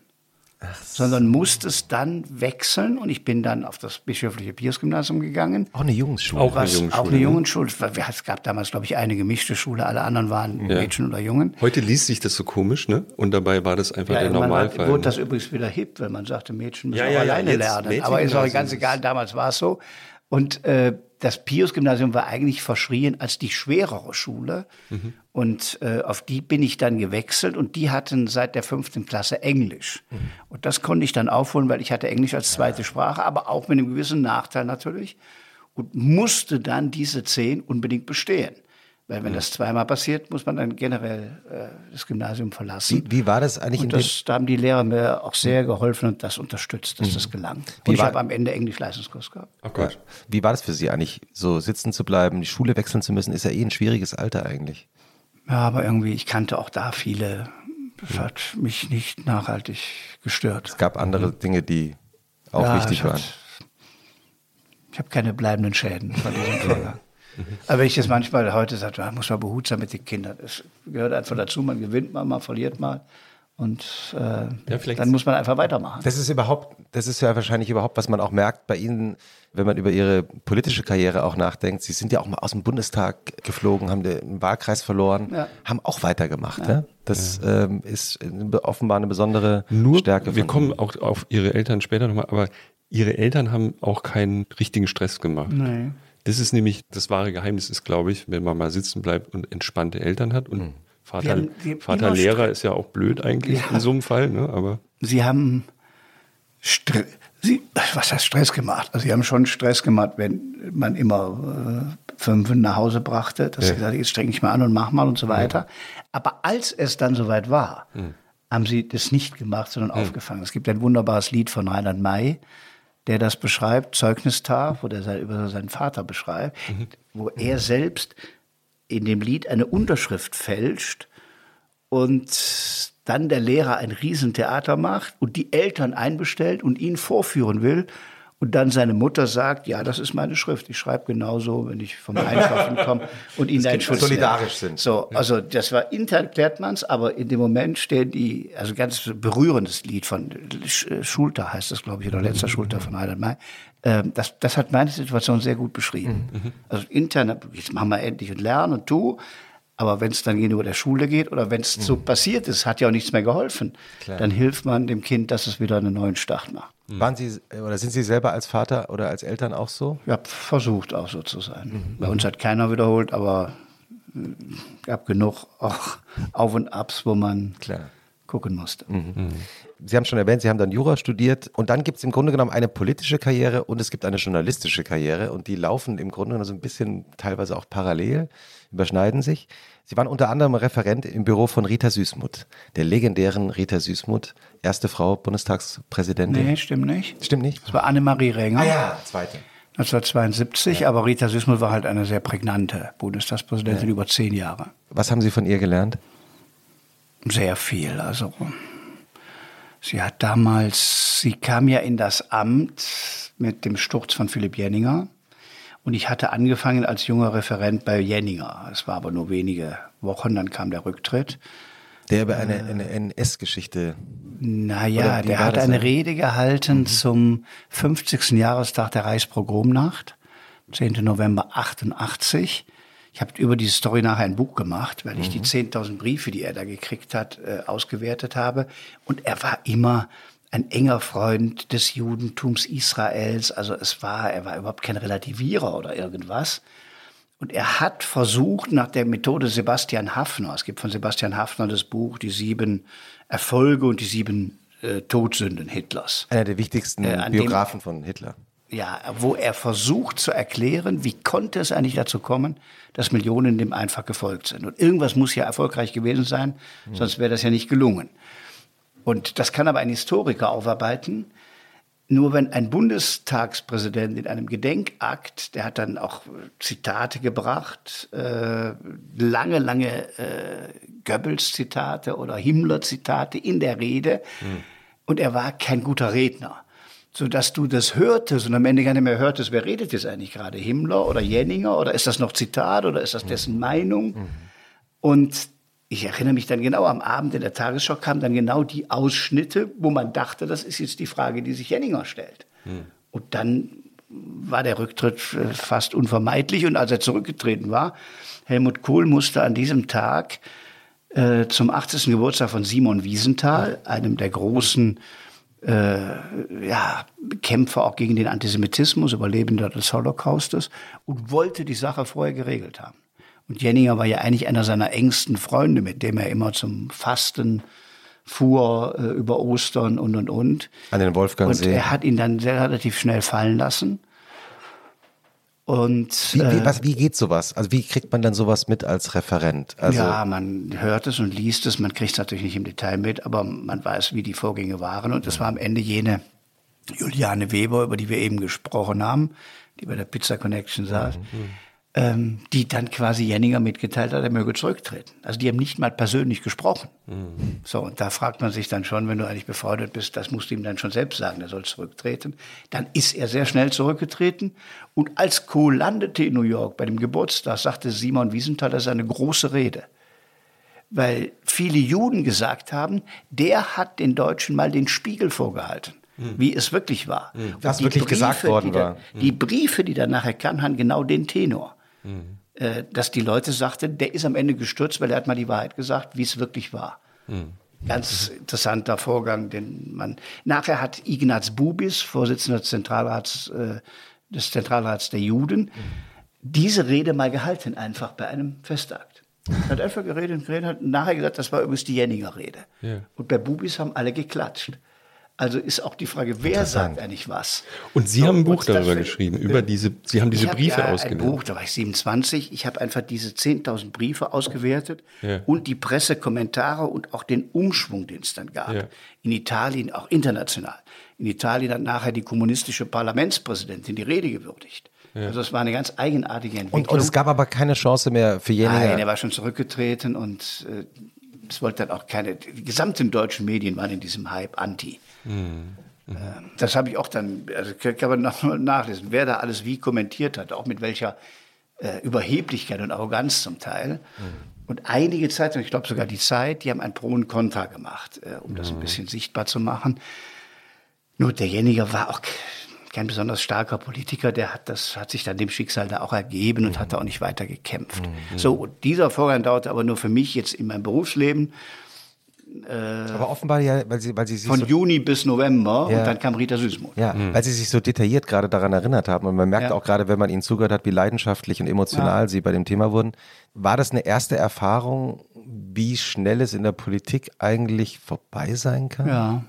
Sondern musstest dann wechseln und ich bin dann auf das bischöfliche Pius-Gymnasium gegangen. Auch eine Jungsschule. Auch eine Was, Jungenschule. auch eine ne? Jungenschule. Es gab damals, glaube ich, eine gemischte Schule. Alle anderen waren Mädchen oder Jungen. Heute liest sich das so komisch, ne? Und dabei war das einfach der irgendwann war- Normalfall. wurde ne? das übrigens wieder hip, wenn man sagte, Mädchen müssen Ja, auch ja, ja, alleine lernen. Mädchen- Aber ist auch also ganz egal, damals war es so. Und äh, das Pius-Gymnasium war eigentlich verschrien als die schwerere Schule. Mhm. Und äh, auf die bin ich dann gewechselt und die hatten seit der fünften Klasse Englisch. Mhm. Und das konnte ich dann aufholen, weil ich hatte Englisch als zweite Sprache, aber auch mit einem gewissen Nachteil natürlich. Und musste dann diese zehn unbedingt bestehen. Weil wenn das zweimal passiert, muss man dann generell äh, das Gymnasium verlassen. Wie, wie war das eigentlich? Und das, da haben die Lehrer mir auch sehr geholfen und das unterstützt, dass mhm. das gelang. Und wie ich habe am Ende Englisch-Leistungskurs gehabt. Oh Gott. Wie war das für Sie eigentlich, so sitzen zu bleiben, die Schule wechseln zu müssen? Ist ja eh ein schwieriges Alter eigentlich. Ja, aber irgendwie, ich kannte auch da viele. Das hat mich nicht nachhaltig gestört. Es gab andere mhm. Dinge, die auch ja, wichtig waren. ich habe keine bleibenden Schäden von diesem Vorgang. Aber wenn ich das manchmal heute sage, da muss man behutsam mit den Kindern. Das gehört einfach dazu. Man gewinnt mal, man verliert mal. Und äh, ja, dann muss man einfach weitermachen. Das ist überhaupt, das ist ja wahrscheinlich überhaupt, was man auch merkt bei Ihnen, wenn man über Ihre politische Karriere auch nachdenkt. Sie sind ja auch mal aus dem Bundestag geflogen, haben den Wahlkreis verloren, ja. haben auch weitergemacht. Ja. Ne? Das ja. ähm, ist offenbar eine besondere Nur, Stärke. Wir kommen auch auf Ihre Eltern später nochmal, aber Ihre Eltern haben auch keinen richtigen Stress gemacht. Nee. Das ist nämlich das wahre Geheimnis, ist, glaube ich, wenn man mal sitzen bleibt und entspannte Eltern hat. Und mhm. Vater, haben, Vater Lehrer ist ja auch blöd eigentlich ja. in so einem Fall. Ne? Aber Sie haben Stre Sie, was heißt Stress gemacht? Also Sie haben schon Stress gemacht, wenn man immer äh, fünf nach Hause brachte, dass ja. Sie gesagt jetzt streng ich mal an und mach mal und so weiter. Ja. Aber als es dann soweit war, mhm. haben Sie das nicht gemacht, sondern mhm. aufgefangen. Es gibt ein wunderbares Lied von Reinhard May, der das beschreibt, Zeugnistar, wo der über seinen Vater beschreibt, mhm. wo er selbst in dem Lied eine Unterschrift fälscht und dann der Lehrer ein Riesentheater macht und die Eltern einbestellt und ihn vorführen will und dann seine Mutter sagt, ja, das ist meine Schrift. Ich schreibe genauso, wenn ich vom Einkaufen komme und ihnen einen Schutz solidarisch sind. So, also das war intern klärt man's, aber in dem Moment stehen die, also ganz berührendes Lied von Schulter heißt das, glaube ich, oder letzter Schulter von. Ähm, das, das hat meine Situation sehr gut beschrieben. Mhm. Also intern, jetzt machen wir endlich und lernen und tu. Aber wenn es dann gegenüber der Schule geht oder wenn es mhm. so passiert ist, hat ja auch nichts mehr geholfen. Klar. Dann hilft man dem Kind, dass es wieder einen neuen Start macht. Mhm. Waren Sie oder sind Sie selber als Vater oder als Eltern auch so? Ich habe versucht auch so zu sein. Mhm. Bei uns hat keiner wiederholt, aber äh, gab genug auch Auf und Abs, wo man Klar. gucken musste. Sie haben schon erwähnt, Sie haben dann Jura studiert und dann gibt es im Grunde genommen eine politische Karriere und es gibt eine journalistische Karriere und die laufen im Grunde genommen so ein bisschen teilweise auch parallel, überschneiden sich. Sie waren unter anderem Referent im Büro von Rita Süßmuth, der legendären Rita Süßmuth, erste Frau Bundestagspräsidentin. Nee, stimmt nicht. Stimmt nicht? Das war Annemarie Renger. Ah ja, zweite. 1972, ja. aber Rita Süßmuth war halt eine sehr prägnante Bundestagspräsidentin ja. über zehn Jahre. Was haben Sie von ihr gelernt? Sehr viel. Also sie hat damals, sie kam ja in das Amt mit dem Sturz von Philipp Jenninger. Und ich hatte angefangen als junger Referent bei Jenninger. Es war aber nur wenige Wochen, dann kam der Rücktritt. Der über eine, eine NS-Geschichte. Naja, der hat eine Rede gehalten mhm. zum 50. Jahrestag der Reichspogromnacht, 10. November 88. Ich habe über diese Story nachher ein Buch gemacht, weil ich mhm. die 10.000 Briefe, die er da gekriegt hat, äh, ausgewertet habe. Und er war immer ein enger Freund des Judentums Israels. Also es war, er war überhaupt kein Relativierer oder irgendwas. Und er hat versucht, nach der Methode Sebastian Hafner, es gibt von Sebastian Hafner das Buch Die sieben Erfolge und die sieben äh, Todsünden Hitlers. Einer der wichtigsten äh, Biografen dem, von Hitler. Ja, wo er versucht zu erklären, wie konnte es eigentlich dazu kommen, dass Millionen dem einfach gefolgt sind. Und irgendwas muss ja erfolgreich gewesen sein, hm. sonst wäre das ja nicht gelungen. Und das kann aber ein Historiker aufarbeiten. Nur wenn ein Bundestagspräsident in einem Gedenkakt, der hat dann auch Zitate gebracht, äh, lange, lange äh, Goebbels-Zitate oder Himmler-Zitate in der Rede. Mhm. Und er war kein guter Redner. Sodass du das hörtest und am Ende gar nicht mehr hörtest, wer redet jetzt eigentlich gerade? Himmler oder Jenninger? Oder ist das noch Zitat oder ist das dessen Meinung? Mhm. Und ich erinnere mich dann genau, am Abend in der Tagesschau kamen dann genau die Ausschnitte, wo man dachte, das ist jetzt die Frage, die sich Jenninger stellt. Hm. Und dann war der Rücktritt äh, fast unvermeidlich. Und als er zurückgetreten war, Helmut Kohl musste an diesem Tag äh, zum 80. Geburtstag von Simon Wiesenthal, einem der großen äh, ja, Kämpfer auch gegen den Antisemitismus, Überlebender des Holocaustes und wollte die Sache vorher geregelt haben. Und Jenninger war ja eigentlich einer seiner engsten Freunde, mit dem er immer zum Fasten fuhr äh, über Ostern und und und. An den Wolfgangsee. Und er hat ihn dann sehr relativ schnell fallen lassen. Und wie, wie, äh, was, wie geht sowas? Also wie kriegt man dann sowas mit als Referent? Also, ja, man hört es und liest es, man kriegt es natürlich nicht im Detail mit, aber man weiß, wie die Vorgänge waren. Und es war am Ende jene Juliane Weber, über die wir eben gesprochen haben, die bei der Pizza Connection saß, ähm, die dann quasi Jenninger mitgeteilt hat, er möge zurücktreten. Also die haben nicht mal persönlich gesprochen. So, und da fragt man sich dann schon, wenn du eigentlich befreundet bist, das musst du ihm dann schon selbst sagen, er soll zurücktreten. Dann ist er sehr schnell zurückgetreten. Und als Kohl landete in New York bei dem Geburtstag, sagte Simon Wiesenthal, das ist eine große Rede. Weil viele Juden gesagt haben, der hat den Deutschen mal den Spiegel vorgehalten. Wie es wirklich war. Und Was die wirklich gesagt worden die da- war. Die Briefe, die danach erkannt haben, genau den Tenor. Äh, dass die Leute sagten, der ist am Ende gestürzt, weil er hat mal die Wahrheit gesagt, wie es wirklich war. Ganz interessanter Vorgang, den man. Nachher hat Ignaz Bubis, Vorsitzender des Zentralrats, äh, des Zentralrats der Juden, diese Rede mal gehalten, einfach bei einem Festakt. Hat einfach geredet und geredet, hat nachher gesagt, das war übrigens die Jenninger Rede. Ja. Und bei Bubis haben alle geklatscht. Also ist auch die Frage, wer sagt eigentlich was? Und Sie So, haben ein Buch darüber geschrieben, über diese, Sie haben diese ich hab Briefe ja ausgelesen. Ein Buch, da war ich 27. Ich habe einfach diese 10.000 Briefe ausgewertet Ja. und die Pressekommentare und auch den Umschwung, den es dann gab. Ja. In Italien, auch international. In Italien hat nachher die kommunistische Parlamentspräsidentin die Rede gewürdigt. Also es war eine ganz eigenartige Entwicklung. und, und es gab aber keine Chance mehr für Nein, Jenninger. er war schon zurückgetreten und äh, es wollte dann auch keine, die gesamten deutschen Medien waren in diesem Hype anti. Ähm, Das habe ich auch dann, also kann man noch mal nachlesen, wer da alles wie kommentiert hat, auch mit welcher äh, Überheblichkeit und Arroganz zum Teil. Und einige Zeitungen, ich glaube sogar die Zeit, die haben ein Pro und Contra gemacht, äh, um das ein bisschen sichtbar zu machen. Nur derjenige war auch kein besonders starker Politiker, der hat das hat sich dann dem Schicksal da auch ergeben und hat da auch nicht weiter gekämpft. So, und dieser Vorgang dauerte aber nur für mich jetzt in meinem Berufsleben aber offenbar ja, weil sie, weil sie sich von so, Juni bis November Ja. und dann kam Rita Süßmuth. ja, weil sie sich so detailliert gerade daran erinnert haben und man merkt Ja. auch gerade, wenn man ihnen zugehört hat, wie leidenschaftlich und emotional sie bei dem Thema wurden. War das eine erste Erfahrung, wie schnell es in der Politik eigentlich vorbei sein kann? Ja.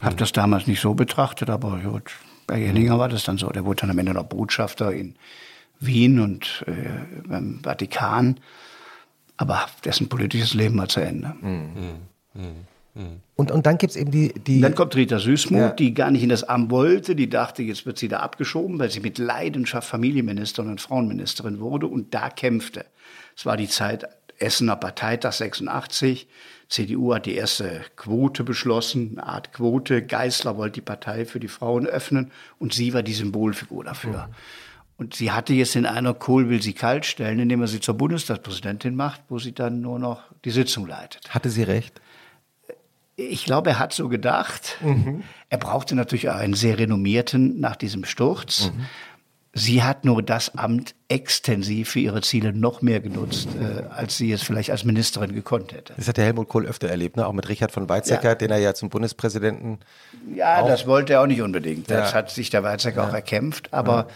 Hab das damals nicht so betrachtet, aber gut, bei Jenninger war das dann so. Der wurde dann am Ende noch Botschafter in Wien und äh, beim Vatikan. Aber dessen politisches Leben war zu Ende. Und, und dann gibt's eben die, die Dann kommt Rita Süßmuth, Ja. die gar nicht in das Amt wollte. Die dachte, jetzt wird sie da abgeschoben, weil sie mit Leidenschaft Familienministerin und Frauenministerin wurde und da kämpfte. Es war die Zeit Essener Parteitag 86. CDU hat die erste Quote beschlossen, eine Art Quote. Geißler wollte die Partei für die Frauen öffnen und sie war die Symbolfigur dafür. Und sie hatte jetzt den Eindruck, Kohl will sie kalt stellen, indem er sie zur Bundestagspräsidentin macht, wo sie dann nur noch die Sitzung leitet. hatte sie recht. Ich glaube, er hat so gedacht. Er brauchte natürlich auch einen sehr renommierten nach diesem Sturz. Sie hat nur das Amt extensiv für ihre Ziele noch mehr genutzt, äh, als sie es vielleicht als Ministerin gekonnt hätte. Das hat der Helmut Kohl öfter erlebt, ne? auch mit Richard von Weizsäcker, Ja. den er ja zum Bundespräsidenten Ja, das wollte er auch nicht unbedingt. Das Ja. hat sich der Weizsäcker auch erkämpft. Aber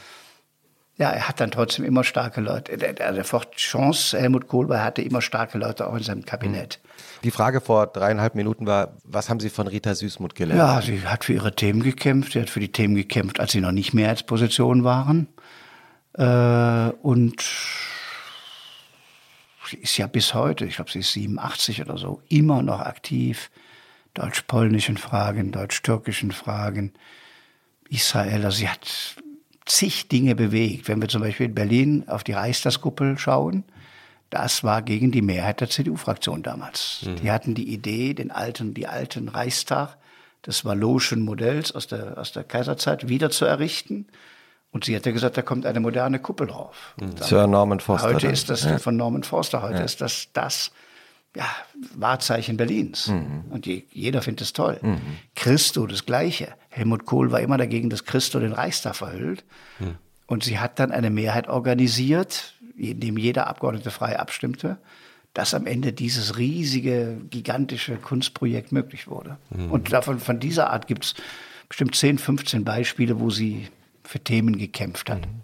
ja. er hat dann trotzdem immer starke Leute. Der Fort Chance, Helmut Kohl, war, er hatte immer starke Leute auch in seinem Kabinett. Die Frage vor dreieinhalb Minuten war, was haben Sie von Rita Süßmuth gelernt? Ja, sie hat für ihre Themen gekämpft. Sie hat für die Themen gekämpft, als sie noch nicht Mehrheitsposition waren. Äh, und sie ist ja bis heute, ich glaube, sie ist 87 oder so, immer noch aktiv. Deutsch-polnischen Fragen, deutsch-türkischen Fragen, Israel. Also sie hat zig Dinge bewegt. Wenn wir zum Beispiel in Berlin auf die Reichstagskuppel schauen, das war gegen die Mehrheit der CDU-Fraktion damals. Die hatten die Idee, den alten, die alten Reichstag des Wallonschen Modells aus der, aus der Kaiserzeit wieder zu errichten. Und sie hatte gesagt, da kommt eine moderne Kuppel drauf. Dann- Sir Norman Foster. Heute dann. ist das von Norman Forster, heute ist das das ja, Wahrzeichen Berlins. Und je, jeder findet es toll. Christo das Gleiche. Helmut Kohl war immer dagegen, dass Christo den Reichstag verhüllt. Und sie hat dann eine Mehrheit organisiert, in dem jeder Abgeordnete frei abstimmte, dass am Ende dieses riesige, gigantische Kunstprojekt möglich wurde. Mhm. Und davon, von dieser Art gibt es bestimmt 10, 15 Beispiele, wo sie für Themen gekämpft hat. Mhm.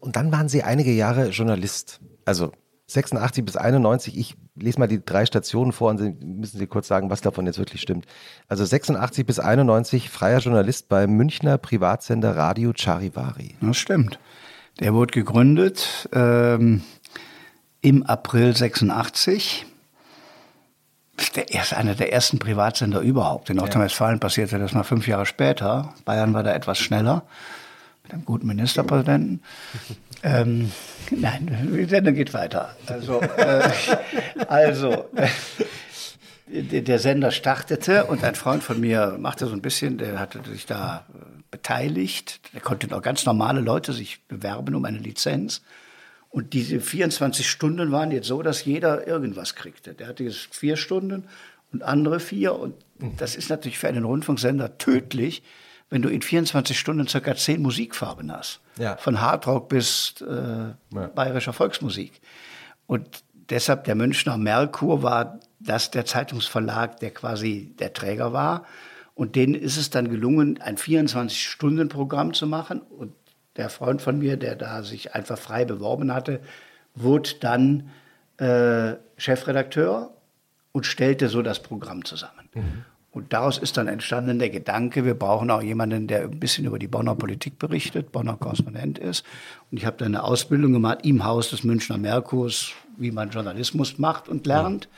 Und dann waren Sie einige Jahre Journalist. Also 86 bis 91, ich lese mal die drei Stationen vor und Sie müssen Sie kurz sagen, was davon jetzt wirklich stimmt. Also 86 bis 91 freier Journalist beim Münchner Privatsender Radio Charivari. Das stimmt. Der wurde gegründet ähm, im April 86. Der erste, einer der ersten Privatsender überhaupt. In Nordrhein-Westfalen ja. passierte das mal fünf Jahre später. Bayern war da etwas schneller mit einem guten Ministerpräsidenten. ähm, nein, die Sendung geht weiter. Also, äh, also äh, der Sender startete und ein Freund von mir machte so ein bisschen, der hatte sich da äh, beteiligt. Da konnten auch ganz normale Leute sich bewerben um eine Lizenz. Und diese 24 Stunden waren jetzt so, dass jeder irgendwas kriegte. Der hatte jetzt vier Stunden und andere vier. Und das ist natürlich für einen Rundfunksender tödlich, wenn du in 24 Stunden circa zehn Musikfarben hast. Ja. Von Hardrock bis äh, ja. bayerischer Volksmusik. Und deshalb der Münchner Merkur war das der Zeitungsverlag, der quasi der Träger war. Und denen ist es dann gelungen, ein 24-Stunden-Programm zu machen. Und der Freund von mir, der da sich einfach frei beworben hatte, wurde dann äh, Chefredakteur und stellte so das Programm zusammen. Mhm. Und daraus ist dann entstanden der Gedanke, wir brauchen auch jemanden, der ein bisschen über die Bonner Politik berichtet, Bonner Korrespondent ist. Und ich habe dann eine Ausbildung gemacht im Haus des Münchner Merkurs, wie man Journalismus macht und lernt. Ja.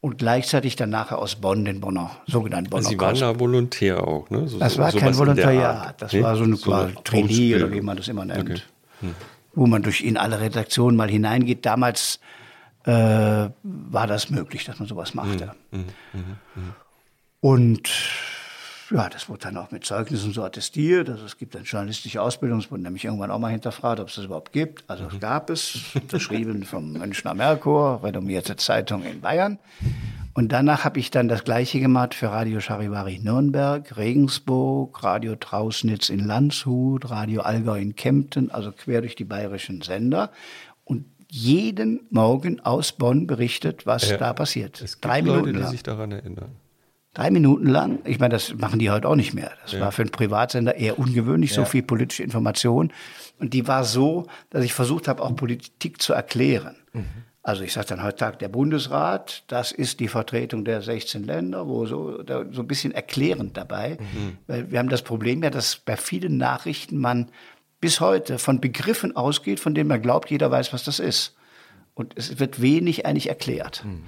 Und gleichzeitig dann nachher aus Bonn den Bonner, sogenannten Bonner Sie waren da Volontär auch, ne? So, das war kein Volontariat, das nee? war so eine so Trainee oder wie man das immer nennt. Okay. Hm. Wo man durch in alle Redaktionen mal hineingeht. Damals äh, war das möglich, dass man sowas machte. Hm. Hm. hm, hm. Und ja, das wurde dann auch mit Zeugnissen so attestiert. Also es gibt eine journalistische Ausbildungsbund, der mich irgendwann auch mal hinterfragt, ob es das überhaupt gibt. Also mhm. gab es, unterschrieben vom Münchner Merkur, renommierte Zeitung in Bayern. Und danach habe ich dann das Gleiche gemacht für Radio Charivari Nürnberg, Regensburg, Radio Trausnitz in Landshut, Radio Allgäu in Kempten, also quer durch die bayerischen Sender. Und jeden Morgen aus Bonn berichtet, was ja, da passiert. Es gibt Drei Leute, Minuten lang. die sich daran erinnern drei Minuten lang. Ich meine, das machen die heute auch nicht mehr. Das ja. war für einen Privatsender eher ungewöhnlich, so viel politische Information. Und die war so, dass ich versucht habe, auch Politik zu erklären. Mhm. Also ich sage dann heute Tag der Bundesrat, das ist die Vertretung der 16 Länder, wo so, da, so ein bisschen erklärend dabei. Mhm. Weil wir haben das Problem ja, dass bei vielen Nachrichten man bis heute von Begriffen ausgeht, von denen man glaubt, jeder weiß, was das ist. Und es wird wenig eigentlich erklärt. Mhm.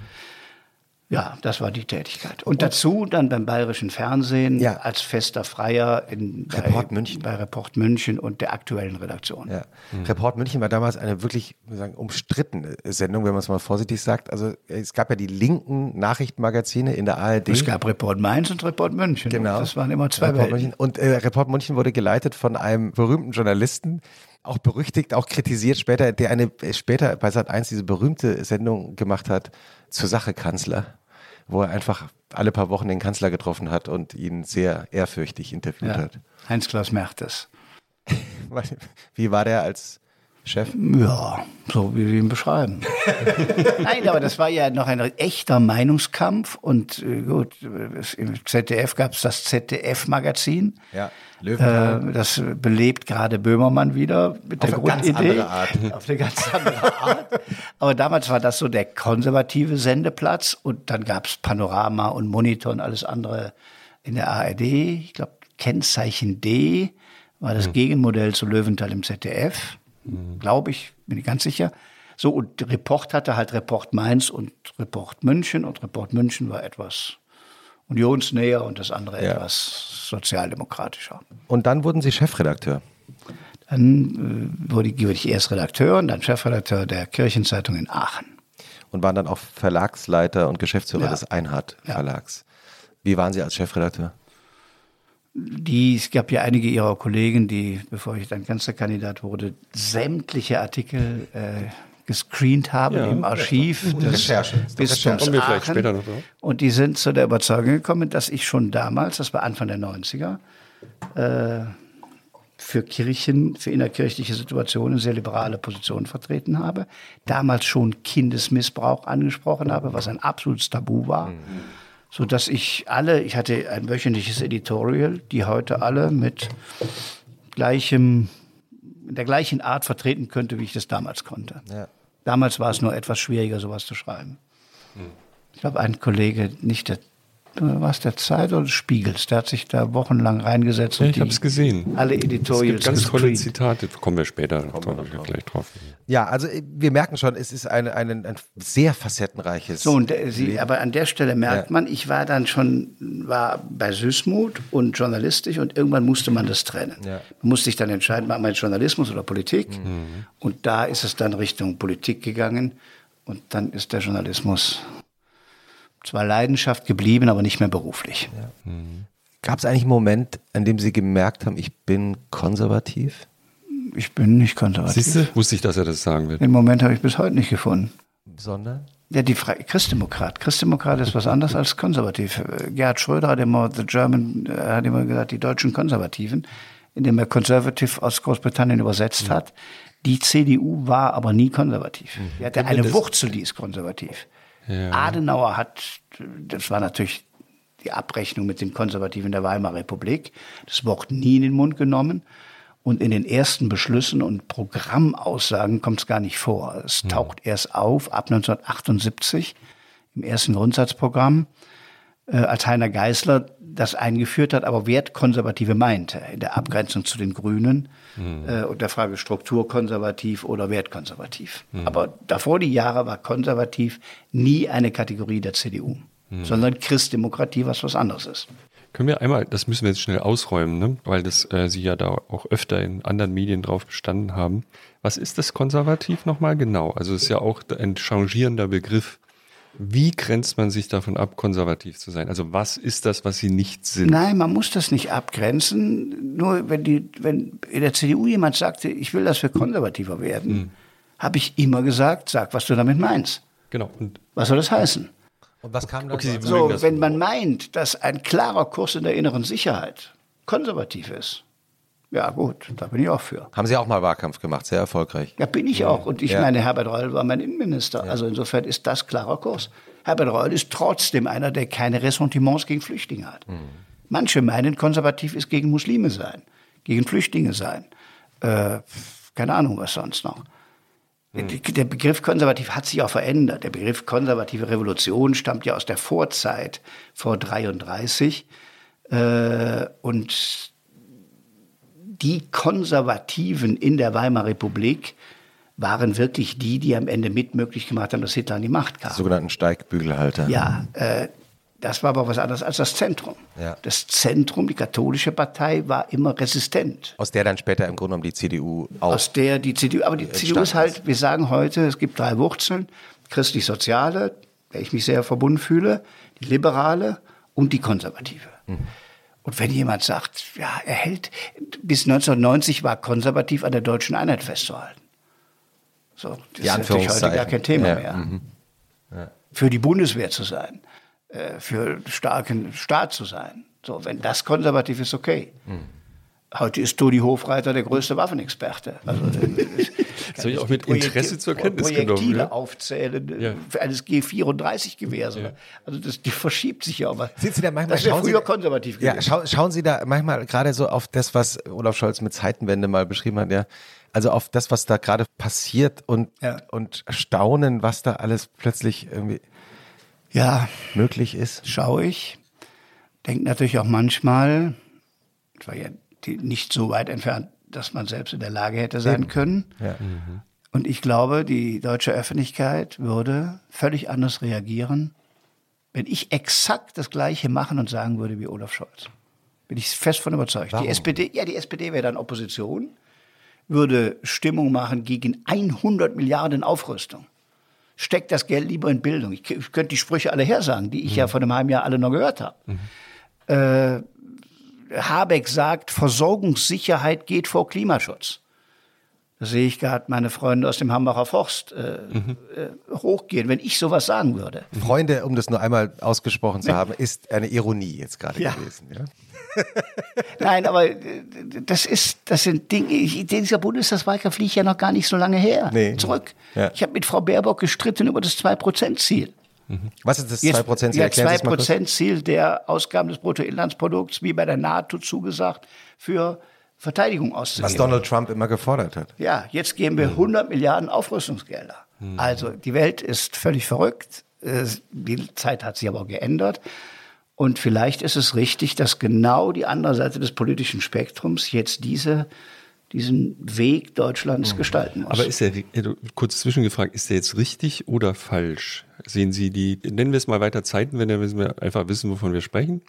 Ja, das war die Tätigkeit. Und dazu dann beim Bayerischen Fernsehen ja. als fester Freier in Report bei, München. bei Report München und der aktuellen Redaktion. Ja. Mhm. Report München war damals eine wirklich sagen, umstrittene Sendung, wenn man es mal vorsichtig sagt. Also es gab ja die linken Nachrichtenmagazine in der ARD. Es gab Report Mainz und Report München. Genau. Das waren immer zwei Report München. Und äh, Report München wurde geleitet von einem berühmten Journalisten, auch berüchtigt, auch kritisiert später, der eine später bei Sat 1 diese berühmte Sendung gemacht hat, zur Sache Kanzler wo er einfach alle paar Wochen den Kanzler getroffen hat und ihn sehr ehrfürchtig interviewt ja. hat. Heinz-Klaus Mertes. Wie war der als Chef? Ja, so wie wir ihn beschreiben. Nein, aber das war ja noch ein echter Meinungskampf und äh, gut, im ZDF gab es das ZDF-Magazin. Ja, Löwenthal. Äh, das belebt gerade Böhmermann wieder mit Auf der Grundidee. Ganz andere Art. Auf eine ganz andere Art. Aber damals war das so der konservative Sendeplatz und dann gab es Panorama und Monitor und alles andere in der ARD. Ich glaube, Kennzeichen D war das mhm. Gegenmodell zu Löwenthal im ZDF mhm. glaube ich, bin ich ganz sicher. So, und Report hatte halt Report Mainz und Report München und Report München war etwas unionsnäher und das andere ja. etwas sozialdemokratischer. Und dann wurden Sie Chefredakteur? Dann äh, wurde, wurde ich erst Redakteur und dann Chefredakteur der Kirchenzeitung in Aachen. Und waren dann auch Verlagsleiter und Geschäftsführer ja. des Einhard Verlags. Ja. Wie waren Sie als Chefredakteur? Die, es gab ja einige ihrer Kollegen, die, bevor ich dann Kanzlerkandidat wurde, sämtliche Artikel äh, gescreent haben ja, im Archiv des Recherche. Bistums Aachen. Und die sind zu der Überzeugung gekommen, dass ich schon damals, das war Anfang der 90er, äh, für Kirchen, für innerkirchliche Situationen sehr liberale Positionen vertreten habe. Damals schon Kindesmissbrauch angesprochen habe, was ein absolutes Tabu war. Mhm. So dass ich alle, ich hatte ein wöchentliches Editorial, die heute alle mit gleichem, in der gleichen Art vertreten könnte, wie ich das damals konnte. Ja. Damals war es nur etwas schwieriger, sowas zu schreiben. Mhm. Ich glaube, ein Kollege, nicht der war es der Zeit oder des Spiegels? Der hat sich da wochenlang reingesetzt. Ja, ich habe es gesehen. Alle Editorials. ganz tolle Zitate. Kommen wir später kommen wir gleich drauf. Ja, also äh, wir merken schon, es ist eine, eine, ein sehr facettenreiches. So, und der, Sie, aber an der Stelle merkt ja. man, ich war dann schon war bei Süßmut und journalistisch und irgendwann musste man das trennen. Ja. Man musste sich dann entscheiden, macht man Journalismus oder Politik? Mhm. Und da ist es dann Richtung Politik gegangen und dann ist der Journalismus zwar Leidenschaft geblieben, aber nicht mehr beruflich. Ja. Mhm. Gab es eigentlich einen Moment, an dem Sie gemerkt haben, ich bin konservativ? Ich bin nicht konservativ. Siehst du? Wusste ich, dass er das sagen wird. Den Moment habe ich bis heute nicht gefunden. Sondern? Ja, die Fre Christdemokrat. Christdemokrat ist was anderes als konservativ. Gerhard Schröder hat immer, the German, äh, hat immer gesagt, die deutschen Konservativen, indem er Conservative aus Großbritannien übersetzt mhm. hat. Die CDU war aber nie konservativ. Mhm. Die hatte eine Wurzel, die ist konservativ. Ja. Adenauer hat, das war natürlich die Abrechnung mit den Konservativen der Weimarer Republik, das Wort nie in den Mund genommen. Und in den ersten Beschlüssen und Programmaussagen kommt es gar nicht vor. Es hm. taucht erst auf ab 1978 im ersten Grundsatzprogramm, als Heiner Geißler das eingeführt hat, aber Wertkonservative meinte, in der Abgrenzung zu den Grünen mhm. äh, und der Frage strukturkonservativ oder wertkonservativ. Mhm. Aber davor die Jahre war konservativ nie eine Kategorie der CDU, mhm. sondern Christdemokratie, was was anderes ist. Können wir einmal, das müssen wir jetzt schnell ausräumen, ne? weil das äh, Sie ja da auch öfter in anderen Medien drauf bestanden haben. Was ist das konservativ nochmal genau? Also es ist ja auch ein changierender Begriff. Wie grenzt man sich davon ab, konservativ zu sein? Also was ist das, was Sie nicht sind? Nein, man muss das nicht abgrenzen. Nur wenn, die, wenn in der CDU jemand sagte, ich will, dass wir konservativer werden, hm. habe ich immer gesagt, sag, was du damit meinst. Genau. Und was soll das heißen? Und was kam dann? Okay, so, wenn man meint, dass ein klarer Kurs in der inneren Sicherheit konservativ ist, ja, gut, da bin ich auch für. Haben Sie auch mal Wahlkampf gemacht, sehr erfolgreich. Ja, bin ich ja. auch. Und ich ja. meine, Herbert Reul war mein Innenminister. Ja. Also insofern ist das klarer Kurs. Herbert Reul ist trotzdem einer, der keine Ressentiments gegen Flüchtlinge hat. Mhm. Manche meinen, konservativ ist gegen Muslime sein, gegen Flüchtlinge sein. Äh, keine Ahnung, was sonst noch. Mhm. Der Begriff konservativ hat sich auch verändert. Der Begriff konservative Revolution stammt ja aus der Vorzeit vor 33. Äh, und die Konservativen in der Weimarer Republik waren wirklich die, die am Ende mit möglich gemacht haben, dass Hitler an die Macht kam. Die sogenannten Steigbügelhalter. Ja, äh, das war aber was anderes als das Zentrum. Ja. Das Zentrum, die katholische Partei, war immer resistent. Aus der dann später im Grunde genommen die CDU auch. Aus der die CDU, aber die CDU ist halt, wir sagen heute, es gibt drei Wurzeln: christlich-soziale, der ich mich sehr verbunden fühle, die liberale und die konservative. Mhm. Und wenn jemand sagt, ja, er hält, bis 1990 war konservativ an der deutschen Einheit festzuhalten. So, das ist natürlich heute gar kein Thema ja. mehr. Mhm. Ja. Für die Bundeswehr zu sein, äh, für starken Staat zu sein. So, wenn das konservativ ist, okay. Mhm. Heute ist Toni Hofreiter der größte Waffenexperte. Also, das habe ich auch mit Interesse zur Kenntnis Projektile genommen. Projektile aufzählen ja. für eines G34-Gewehrs. Ja. Also das, die verschiebt sich ja aber. Sind Sie da manchmal, das wäre früher Sie, konservativ gewesen. Ja, schau, schauen Sie da manchmal gerade so auf das, was Olaf Scholz mit Zeitenwende mal beschrieben hat, ja. Also auf das, was da gerade passiert und, ja. und staunen, was da alles plötzlich irgendwie ja, möglich ist. Schaue ich. Denke natürlich auch manchmal, das war ja die, nicht so weit entfernt, dass man selbst in der Lage hätte sein können. Ja. Mhm. Und ich glaube, die deutsche Öffentlichkeit würde völlig anders reagieren, wenn ich exakt das Gleiche machen und sagen würde wie Olaf Scholz. Bin ich fest von überzeugt. Warum? Die SPD, ja, die SPD wäre dann Opposition, würde Stimmung machen gegen 100 Milliarden Aufrüstung. Steckt das Geld lieber in Bildung. Ich, ich könnte die Sprüche alle hersagen, die ich mhm. ja vor einem halben Jahr alle noch gehört habe. Mhm. Äh, Habeck sagt, Versorgungssicherheit geht vor Klimaschutz. Da sehe ich gerade meine Freunde aus dem Hambacher Forst äh, mhm. äh, hochgehen, wenn ich sowas sagen würde. Freunde, um das nur einmal ausgesprochen zu haben, ist eine Ironie jetzt gerade ja. gewesen. Ja? Nein, aber äh, das ist, das sind Dinge, ich, dieser Bundestagswahlkampf fliege ich ja noch gar nicht so lange her. Nee. Zurück. Ja. Ich habe mit Frau Baerbock gestritten über das 2-Prozent-Ziel. Mhm. Was ist das 2%-Ziel? Ja, 2%-Ziel der Ausgaben des Bruttoinlandsprodukts, wie bei der NATO zugesagt, für Verteidigung auszugeben. Was Donald Trump immer gefordert hat. Ja, jetzt geben wir 100 mhm. Milliarden Aufrüstungsgelder. Mhm. Also die Welt ist völlig verrückt. Die Zeit hat sich aber geändert. Und vielleicht ist es richtig, dass genau die andere Seite des politischen Spektrums jetzt diese diesen Weg Deutschlands mhm. gestalten muss. Aber ist der, kurz zwischengefragt, ist der jetzt richtig oder falsch? Sehen Sie die, nennen wir es mal weiter Zeiten, wenn wir einfach wissen, wovon wir sprechen.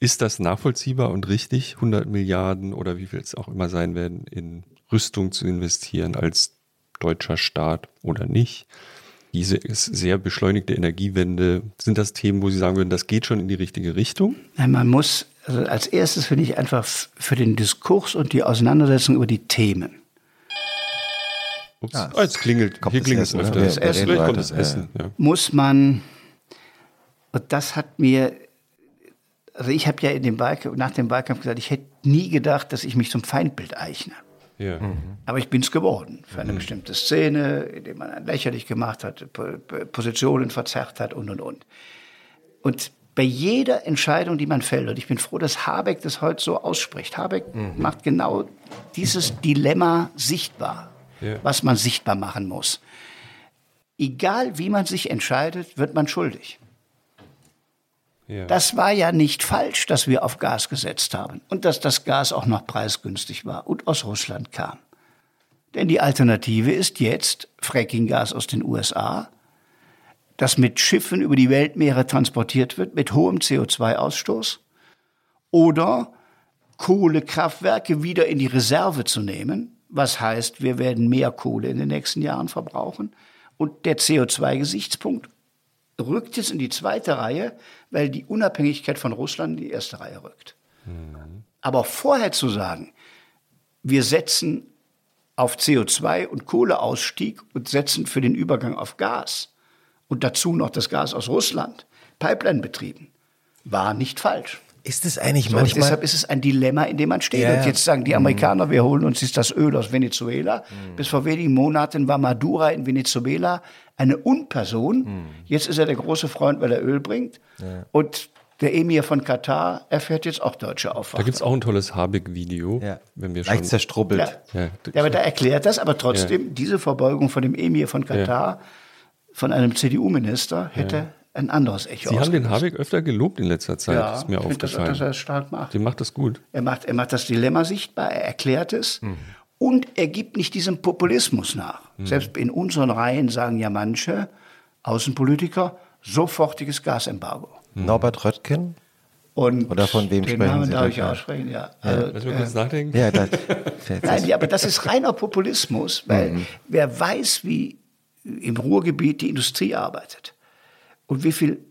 Ist das nachvollziehbar und richtig, 100 Milliarden oder wie viel es auch immer sein werden, in Rüstung zu investieren als deutscher Staat oder nicht? Diese sehr beschleunigte Energiewende, sind das Themen, wo Sie sagen würden, das geht schon in die richtige Richtung? Nein, man muss, also als erstes finde ich einfach für den Diskurs und die Auseinandersetzung über die Themen. Ups, ja, oh, jetzt klingelt, hier klingelt es öfter. Das Essen, kommt das Essen. Ja. Muss man, und das hat mir also ich habe ja in dem Wahlkampf, nach dem Wahlkampf gesagt, ich hätte nie gedacht, dass ich mich zum Feindbild eichne. Ja. Mhm. Aber ich bin es geworden für eine mhm. bestimmte Szene, indem man einen lächerlich gemacht hat, Positionen verzerrt hat und und und. Und bei jeder Entscheidung, die man fällt, und ich bin froh, dass Habeck das heute so ausspricht. Habeck mhm. macht genau dieses Dilemma sichtbar, ja. was man sichtbar machen muss. Egal wie man sich entscheidet, wird man schuldig. Das war ja nicht falsch, dass wir auf Gas gesetzt haben und dass das Gas auch noch preisgünstig war und aus Russland kam. Denn die Alternative ist jetzt Frackinggas aus den USA, das mit Schiffen über die Weltmeere transportiert wird, mit hohem CO2-Ausstoß, oder Kohlekraftwerke wieder in die Reserve zu nehmen, was heißt, wir werden mehr Kohle in den nächsten Jahren verbrauchen. Und der CO2-Gesichtspunkt rückt jetzt in die zweite Reihe, weil die Unabhängigkeit von Russland in die erste Reihe rückt. Mhm. Aber vorher zu sagen, wir setzen auf CO2 und Kohleausstieg und setzen für den Übergang auf Gas und dazu noch das Gas aus Russland, Pipeline betrieben, war nicht falsch. Ist es eigentlich so, manchmal? Deshalb ist es ein Dilemma, in dem man steht. Ja, und jetzt sagen die Amerikaner, wir holen uns jetzt das Öl aus Venezuela. Mhm. Bis vor wenigen Monaten war Maduro in Venezuela eine Unperson. Mhm. Jetzt ist er der große Freund, weil er Öl bringt. Ja. Und der Emir von Katar erfährt jetzt auch deutsche Aufwachung. Da gibt es auch ein tolles Habeck-Video. Ja. Wenn wir schon Leicht zerstrubbelt. Ja. Ja. ja. aber da erklärt das, aber trotzdem, diese Verbeugung von dem Emir von Katar, von einem CDU-Minister, hätte ein anderes Echo. Sie haben den Habeck öfter gelobt in letzter Zeit, ja, ist mir aufgefallen. Das, dass er es stark macht. Sie macht das gut. Er macht, er macht das Dilemma sichtbar, er erklärt es mhm. und er gibt nicht diesem Populismus nach. Mhm. Selbst in unseren Reihen sagen ja manche Außenpolitiker, sofortiges Gasembargo. Mhm. Norbert Röttgen? Und Oder von wem den sprechen Namen Sie? darf ich aussprechen, ja. Also, ja. wir kurz nachdenken? Ja, das, Nein, ja, aber das ist reiner Populismus, weil mhm. wer weiß, wie im Ruhrgebiet die Industrie arbeitet, und wie viel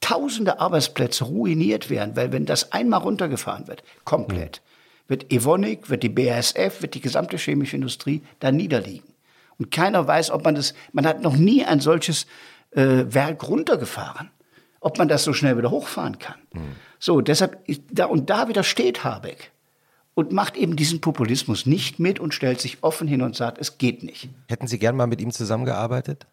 tausende Arbeitsplätze ruiniert werden, weil wenn das einmal runtergefahren wird, komplett, mhm. wird Evonik, wird die BASF, wird die gesamte chemische Industrie da niederliegen. Und keiner weiß, ob man das, man hat noch nie ein solches äh, Werk runtergefahren, ob man das so schnell wieder hochfahren kann. Mhm. So, deshalb, da, und da widersteht Habeck und macht eben diesen Populismus nicht mit und stellt sich offen hin und sagt, es geht nicht. Hätten Sie gern mal mit ihm zusammengearbeitet?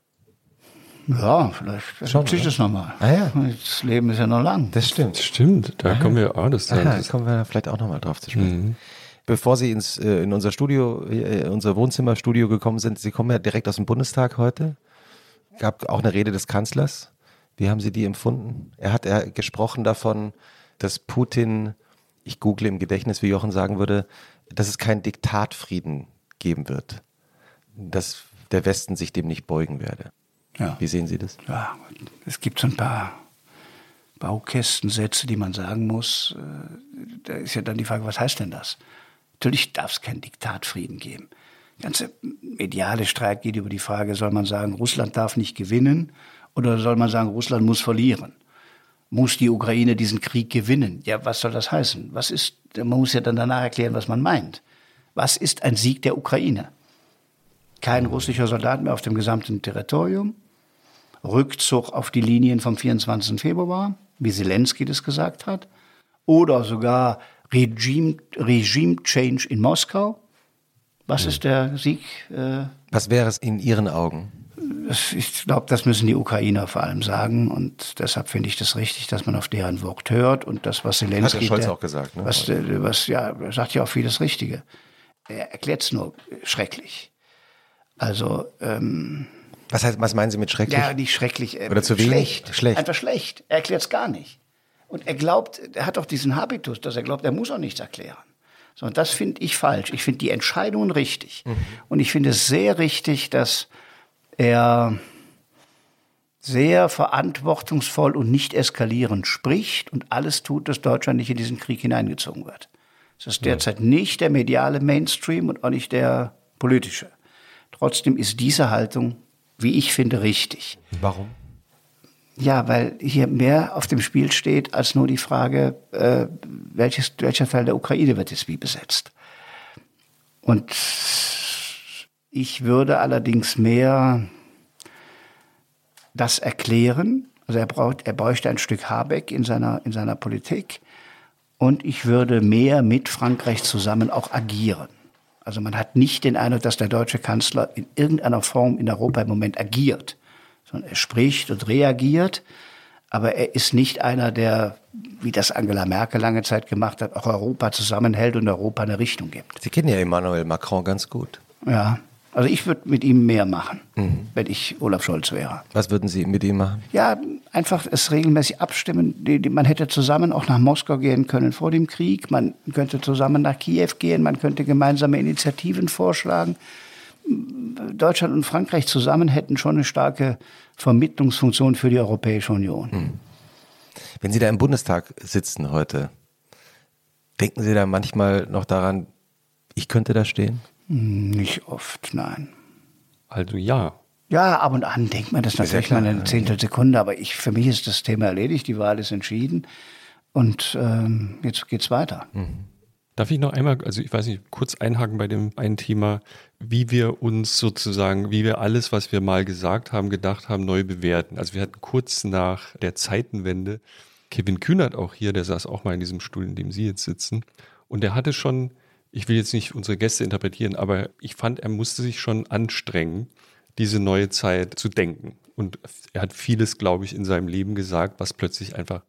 Ja, vielleicht Schon, sich das nochmal. Ah, ja. Das Leben ist ja noch lang. Das stimmt. Stimmt, da Aha. kommen wir, ah, das, Aha, das kommen wir vielleicht auch nochmal drauf zu sprechen. Mhm. Bevor Sie ins, äh, in unser Studio, äh, unser Wohnzimmerstudio gekommen sind, Sie kommen ja direkt aus dem Bundestag heute. Gab auch eine Rede des Kanzlers. Wie haben Sie die empfunden? Er hat er gesprochen davon, dass Putin, ich google im Gedächtnis, wie Jochen sagen würde, dass es keinen Diktatfrieden geben wird. Dass der Westen sich dem nicht beugen werde. Ja. Wie sehen Sie das? Ja, es gibt so ein paar Baukästensätze, die man sagen muss. Äh, da ist ja dann die Frage, was heißt denn das? Natürlich darf es keinen Diktatfrieden geben. Der ganze mediale Streit geht über die Frage, soll man sagen, Russland darf nicht gewinnen oder soll man sagen, Russland muss verlieren? Muss die Ukraine diesen Krieg gewinnen? Ja, was soll das heißen? Was ist, man muss ja dann danach erklären, was man meint. Was ist ein Sieg der Ukraine? kein russischer Soldat mehr auf dem gesamten Territorium, Rückzug auf die Linien vom 24. Februar, wie Zelensky das gesagt hat, oder sogar Regime, Regime Change in Moskau. Was ist der Sieg? Äh, Was wäre es in Ihren Augen? Ich glaube, das müssen die Ukrainer vor allem sagen. Und deshalb finde ich das richtig, dass man auf deren Wort hört. Und das, was Zelensky... Hat der Scholz auch gesagt. Ne? Was, äh, was, ja, er sagt ja auch vieles Richtige. Er erklärt es nur schrecklich. Also... Ähm, was, heißt, was meinen Sie mit schrecklich? Ja, nicht schrecklich. Äh, Oder zu wenig? Schlecht. Schlecht. Einfach schlecht. Er erklärt es gar nicht. Und er glaubt, er hat auch diesen Habitus, dass er glaubt, er muss auch nichts erklären. So, und das finde ich falsch. Ich finde die Entscheidungen richtig. Mhm. Und ich finde es sehr richtig, dass er sehr verantwortungsvoll und nicht eskalierend spricht und alles tut, dass Deutschland nicht in diesen Krieg hineingezogen wird. Das ist derzeit nicht der mediale Mainstream und auch nicht der politische. Trotzdem ist diese Haltung, wie ich finde, richtig. Warum? Ja, weil hier mehr auf dem Spiel steht als nur die Frage, äh, welches, welcher Teil der Ukraine wird jetzt wie besetzt. Und ich würde allerdings mehr das erklären. Also er, braucht, er bräuchte ein Stück Habeck in seiner, in seiner Politik. Und ich würde mehr mit Frankreich zusammen auch agieren. Also man hat nicht den Eindruck, dass der deutsche Kanzler in irgendeiner Form in Europa im Moment agiert, sondern er spricht und reagiert. Aber er ist nicht einer, der, wie das Angela Merkel lange Zeit gemacht hat, auch Europa zusammenhält und Europa eine Richtung gibt. Sie kennen ja Emmanuel Macron ganz gut. Ja. Also ich würde mit ihm mehr machen, mhm. wenn ich Olaf Scholz wäre. Was würden Sie mit ihm machen? Ja, einfach es regelmäßig abstimmen. Man hätte zusammen auch nach Moskau gehen können vor dem Krieg. Man könnte zusammen nach Kiew gehen. Man könnte gemeinsame Initiativen vorschlagen. Deutschland und Frankreich zusammen hätten schon eine starke Vermittlungsfunktion für die Europäische Union. Mhm. Wenn Sie da im Bundestag sitzen heute, denken Sie da manchmal noch daran, ich könnte da stehen? Nicht oft, nein. Also ja. Ja, ab und an denkt man das natürlich mal eine Zehntelsekunde, aber ich, für mich ist das Thema erledigt, die Wahl ist entschieden und ähm, jetzt geht's weiter. Mhm. Darf ich noch einmal, also ich weiß nicht, kurz einhaken bei dem einen Thema, wie wir uns sozusagen, wie wir alles, was wir mal gesagt haben, gedacht haben, neu bewerten. Also wir hatten kurz nach der Zeitenwende Kevin Kühnert auch hier, der saß auch mal in diesem Stuhl, in dem Sie jetzt sitzen. Und der hatte schon ich will jetzt nicht unsere Gäste interpretieren, aber ich fand, er musste sich schon anstrengen, diese neue Zeit zu denken. Und er hat vieles, glaube ich, in seinem Leben gesagt, was plötzlich einfach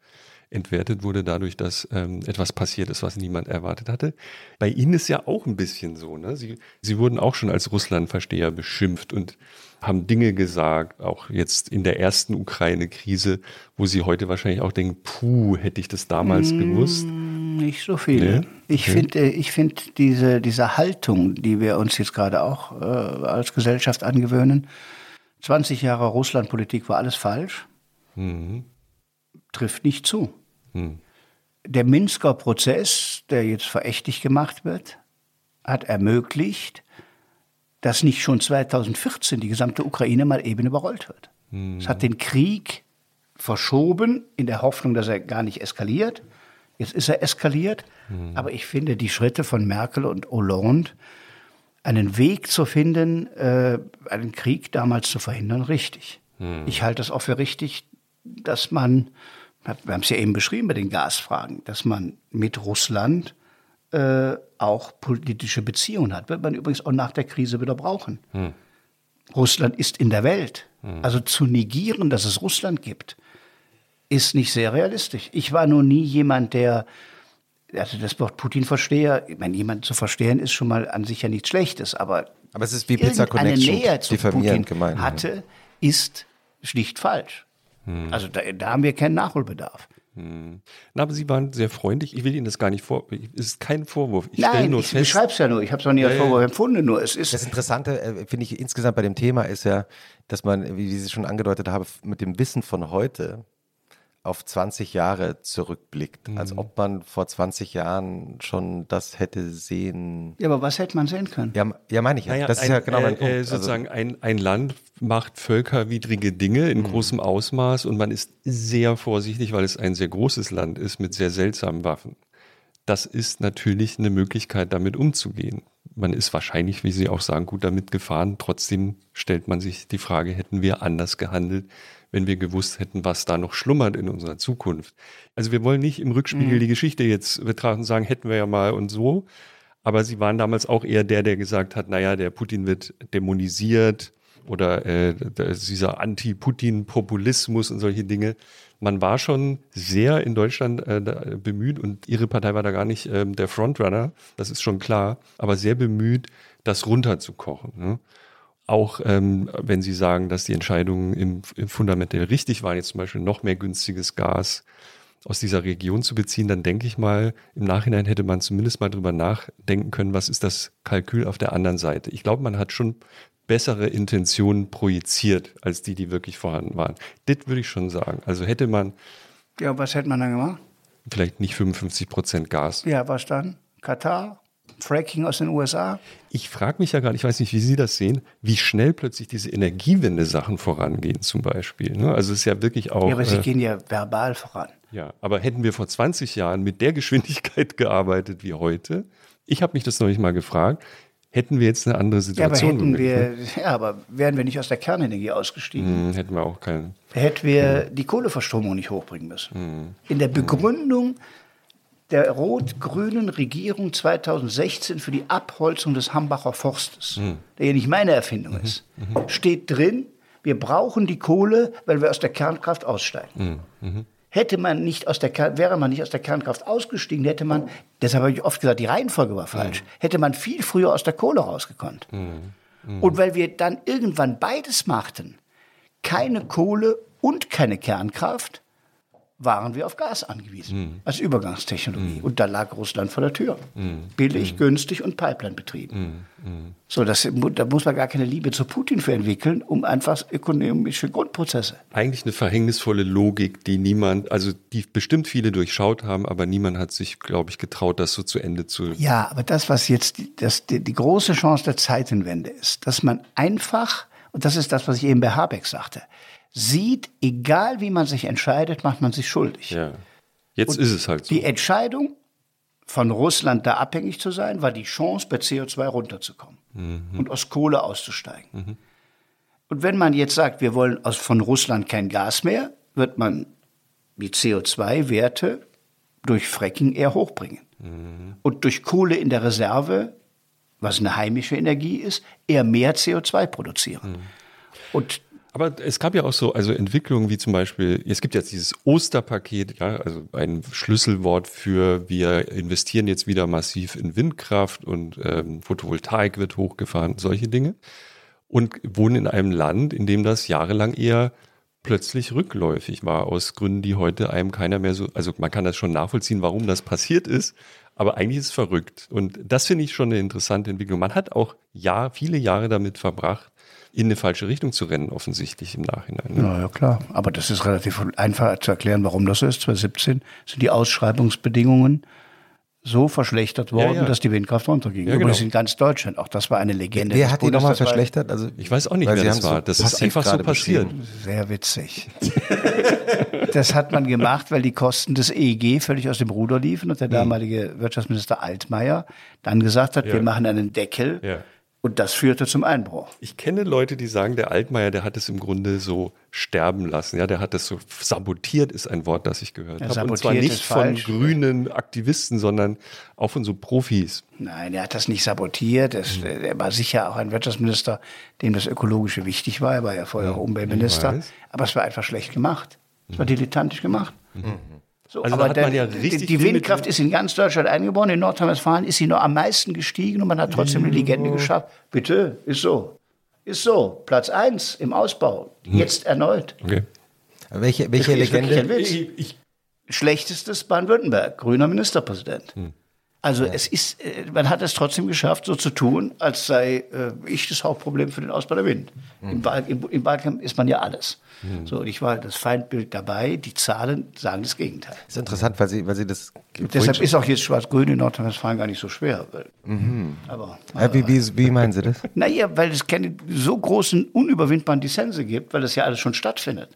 entwertet wurde dadurch, dass ähm, etwas passiert ist, was niemand erwartet hatte. Bei Ihnen ist ja auch ein bisschen so. Ne? Sie, Sie wurden auch schon als Russlandversteher beschimpft und haben Dinge gesagt, auch jetzt in der ersten Ukraine-Krise, wo Sie heute wahrscheinlich auch denken, puh, hätte ich das damals mmh, gewusst. Nicht so viel. Nee? Ich okay. finde ich find diese, diese Haltung, die wir uns jetzt gerade auch äh, als Gesellschaft angewöhnen, 20 Jahre Russlandpolitik war alles falsch, mhm. trifft nicht zu. Mhm. Der Minsker Prozess, der jetzt verächtlich gemacht wird, hat ermöglicht, dass nicht schon 2014 die gesamte Ukraine mal eben überrollt wird. Mhm. Es hat den Krieg verschoben in der Hoffnung, dass er gar nicht eskaliert. Jetzt ist er eskaliert. Mhm. Aber ich finde die Schritte von Merkel und Hollande, einen Weg zu finden, äh, einen Krieg damals zu verhindern, richtig. Mhm. Ich halte es auch für richtig, dass man, wir haben es ja eben beschrieben bei den Gasfragen, dass man mit Russland äh, auch politische Beziehungen hat. Wird man übrigens auch nach der Krise wieder brauchen. Hm. Russland ist in der Welt. Hm. Also zu negieren, dass es Russland gibt, ist nicht sehr realistisch. Ich war noch nie jemand, der, also das Wort Putin-Versteher, ich meine, jemanden zu verstehen ist schon mal an sich ja nichts Schlechtes, aber, aber es ist wie Pizza Connection, Nähe zu Putin gemein, hatte, ist schlicht falsch. Hm. Also da, da haben wir keinen Nachholbedarf. Hm. Na, aber Sie waren sehr freundlich. Ich will Ihnen das gar nicht vor. Es ist kein Vorwurf. Ich Nein, nur ich beschreibe es ja nur. Ich habe es auch nie als Vorwurf empfunden. Nur es ist das Interessante, äh, finde ich insgesamt bei dem Thema ist ja, dass man, wie Sie schon angedeutet haben, mit dem Wissen von heute auf 20 Jahre zurückblickt, mhm. als ob man vor 20 Jahren schon das hätte sehen. Ja, aber was hätte man sehen können? Ja, ja meine ich ja. Naja, das ein, ist ja genau mein äh, Punkt. Äh, sozusagen also, ein, ein Land macht völkerwidrige Dinge in mhm. großem Ausmaß und man ist sehr vorsichtig, weil es ein sehr großes Land ist mit sehr seltsamen Waffen. Das ist natürlich eine Möglichkeit, damit umzugehen. man ist wahrscheinlich, wie Sie auch sagen, gut damit gefahren. Trotzdem stellt man sich die Frage, hätten wir anders gehandelt, wenn wir gewusst hätten, was da noch schlummert in unserer Zukunft. Also wir wollen nicht im Rückspiegel mhm. die Geschichte jetzt betrachten und sagen, hätten wir ja mal und so. Aber Sie waren damals auch eher der, der gesagt hat, naja, der Putin wird dämonisiert oder äh, dieser Anti-Putin-Populismus und solche Dinge man war schon sehr in Deutschland äh, bemüht und ihre Partei war da gar nicht ähm, der Frontrunner, das ist schon klar, aber sehr bemüht, das runterzukochen. Ne? Auch ähm, wenn Sie sagen, dass die Entscheidungen im, im fundamentell richtig waren, jetzt zum Beispiel noch mehr günstiges Gas aus dieser Region zu beziehen, dann denke ich mal, im Nachhinein hätte man zumindest mal drüber nachdenken können, was ist das Kalkül auf der anderen Seite. Ich glaube, man hat schon bessere Intentionen projiziert, als die, die wirklich vorhanden waren. Das würde ich schon sagen. Also hätte man. Ja, was hätte man dann gemacht? Vielleicht nicht 55 Prozent Gas. Ja, was dann? Katar? Fracking aus den USA? Ich frage mich ja gerade, ich weiß nicht, wie Sie das sehen, wie schnell plötzlich diese Energiewende-Sachen vorangehen, zum Beispiel. Ne? Also es ist ja wirklich auch. Ja, aber sie äh, gehen ja verbal voran. Ja, aber hätten wir vor 20 Jahren mit der Geschwindigkeit gearbeitet wie heute, ich habe mich das noch nicht mal gefragt, hätten wir jetzt eine andere Situation. Ja, aber, hätten wir, ne? ja, aber wären wir nicht aus der Kernenergie ausgestiegen, hm, hätten wir auch keinen. Hätten wir hm. die Kohleverstromung nicht hochbringen müssen. Hm. In der Begründung der rot-grünen Regierung 2016 für die Abholzung des Hambacher Forstes, hm. der ja nicht meine Erfindung mhm. ist, mhm. steht drin, wir brauchen die Kohle, weil wir aus der Kernkraft aussteigen. Hm. Mhm. Hätte man nicht aus der wäre man nicht aus der Kernkraft ausgestiegen, hätte man, deshalb habe ich oft gesagt, die Reihenfolge war falsch, mhm. hätte man viel früher aus der Kohle rausgekonnt. Mhm. Mhm. Und weil wir dann irgendwann beides machten, keine Kohle und keine Kernkraft, waren wir auf Gas angewiesen mhm. als Übergangstechnologie. Mhm. Und da lag Russland vor der Tür. Mhm. Billig, mhm. günstig und Pipeline betrieben. Mhm. Mhm. So, das, da muss man gar keine Liebe zu Putin für entwickeln, um einfach ökonomische Grundprozesse. Eigentlich eine verhängnisvolle Logik, die niemand, also die bestimmt viele durchschaut haben, aber niemand hat sich, glaube ich, getraut, das so zu Ende zu. Ja, aber das, was jetzt das, die, die große Chance der Zeitenwende ist, dass man einfach, und das ist das, was ich eben bei Habeck sagte, sieht, egal wie man sich entscheidet, macht man sich schuldig. Ja. Jetzt Und ist es halt so. Die Entscheidung, von Russland da abhängig zu sein, war die Chance, bei CO2 runterzukommen mhm. und aus Kohle auszusteigen. Mhm. Und wenn man jetzt sagt, wir wollen aus, von Russland kein Gas mehr, wird man die CO2-Werte durch Fracking eher hochbringen. Mhm. Und durch Kohle in der Reserve, was eine heimische Energie ist, eher mehr CO2 produzieren. Mhm. Und aber es gab ja auch so, also Entwicklungen wie zum Beispiel, es gibt jetzt dieses Osterpaket, ja, also ein Schlüsselwort für, wir investieren jetzt wieder massiv in Windkraft und ähm, Photovoltaik wird hochgefahren, solche Dinge. Und wohnen in einem Land, in dem das jahrelang eher plötzlich rückläufig war, aus Gründen, die heute einem keiner mehr so, also man kann das schon nachvollziehen, warum das passiert ist, aber eigentlich ist es verrückt. Und das finde ich schon eine interessante Entwicklung. Man hat auch Jahr, viele Jahre damit verbracht, in eine falsche Richtung zu rennen, offensichtlich im Nachhinein. Ne? Ja, ja, klar. Aber das ist relativ einfach zu erklären, warum das so ist. 2017 sind die Ausschreibungsbedingungen so verschlechtert worden, ja, ja. dass die Windkraft runterging. Ja, Übrigens genau. in ganz Deutschland. Auch das war eine Legende. Wer hat die nochmal verschlechtert? Also, ich weiß auch nicht, wer das war. Das ist einfach so passiert. Sehr witzig. das hat man gemacht, weil die Kosten des EEG völlig aus dem Ruder liefen und der hm. damalige Wirtschaftsminister Altmaier dann gesagt hat, wir machen einen Deckel und das führte zum Einbruch. Ich kenne Leute, die sagen, der Altmaier, der hat es im Grunde so sterben lassen. Ja, der hat es so sabotiert, ist ein Wort, das ich gehört ja, habe. Und zwar nicht von falsch. grünen Aktivisten, sondern auch von so Profis. Nein, er hat das nicht sabotiert. Das, hm. Er war sicher auch ein Wirtschaftsminister, dem das Ökologische wichtig war. Er war ja vorher auch Umweltminister. Aber es war einfach schlecht gemacht. Es war hm. dilettantisch gemacht. Mhm. So, also aber der, ja die, die Windkraft ist in ganz Deutschland eingebaut. In Nordrhein-Westfalen ist sie nur am meisten gestiegen und man hat trotzdem eine Legende geschafft. Bitte, ist so. Ist so. Platz 1 im Ausbau. Hm. Jetzt erneut. Okay. Welche, welche Legende? Ich, ich, Schlechtestes Baden-Württemberg, grüner Ministerpräsident. Hm. Also ja. es ist, äh, man hat es trotzdem geschafft, so zu tun, als sei äh, ich das Hauptproblem für den Ausbau der Wind. Hm. Im, Wahl, im, Im Wahlkampf ist man ja alles. Hm. So, ich war das Feindbild dabei, die Zahlen sagen das Gegenteil. Das ist interessant, weil Sie, weil Sie das. Deshalb ist auch jetzt Schwarz-Grün in Nordrhein-Westfalen gar nicht so schwer. Mhm. Aber, ja, wie, wie, wie meinen Sie das? Naja, weil es keine so großen, unüberwindbaren Dissense gibt, weil das ja alles schon stattfindet.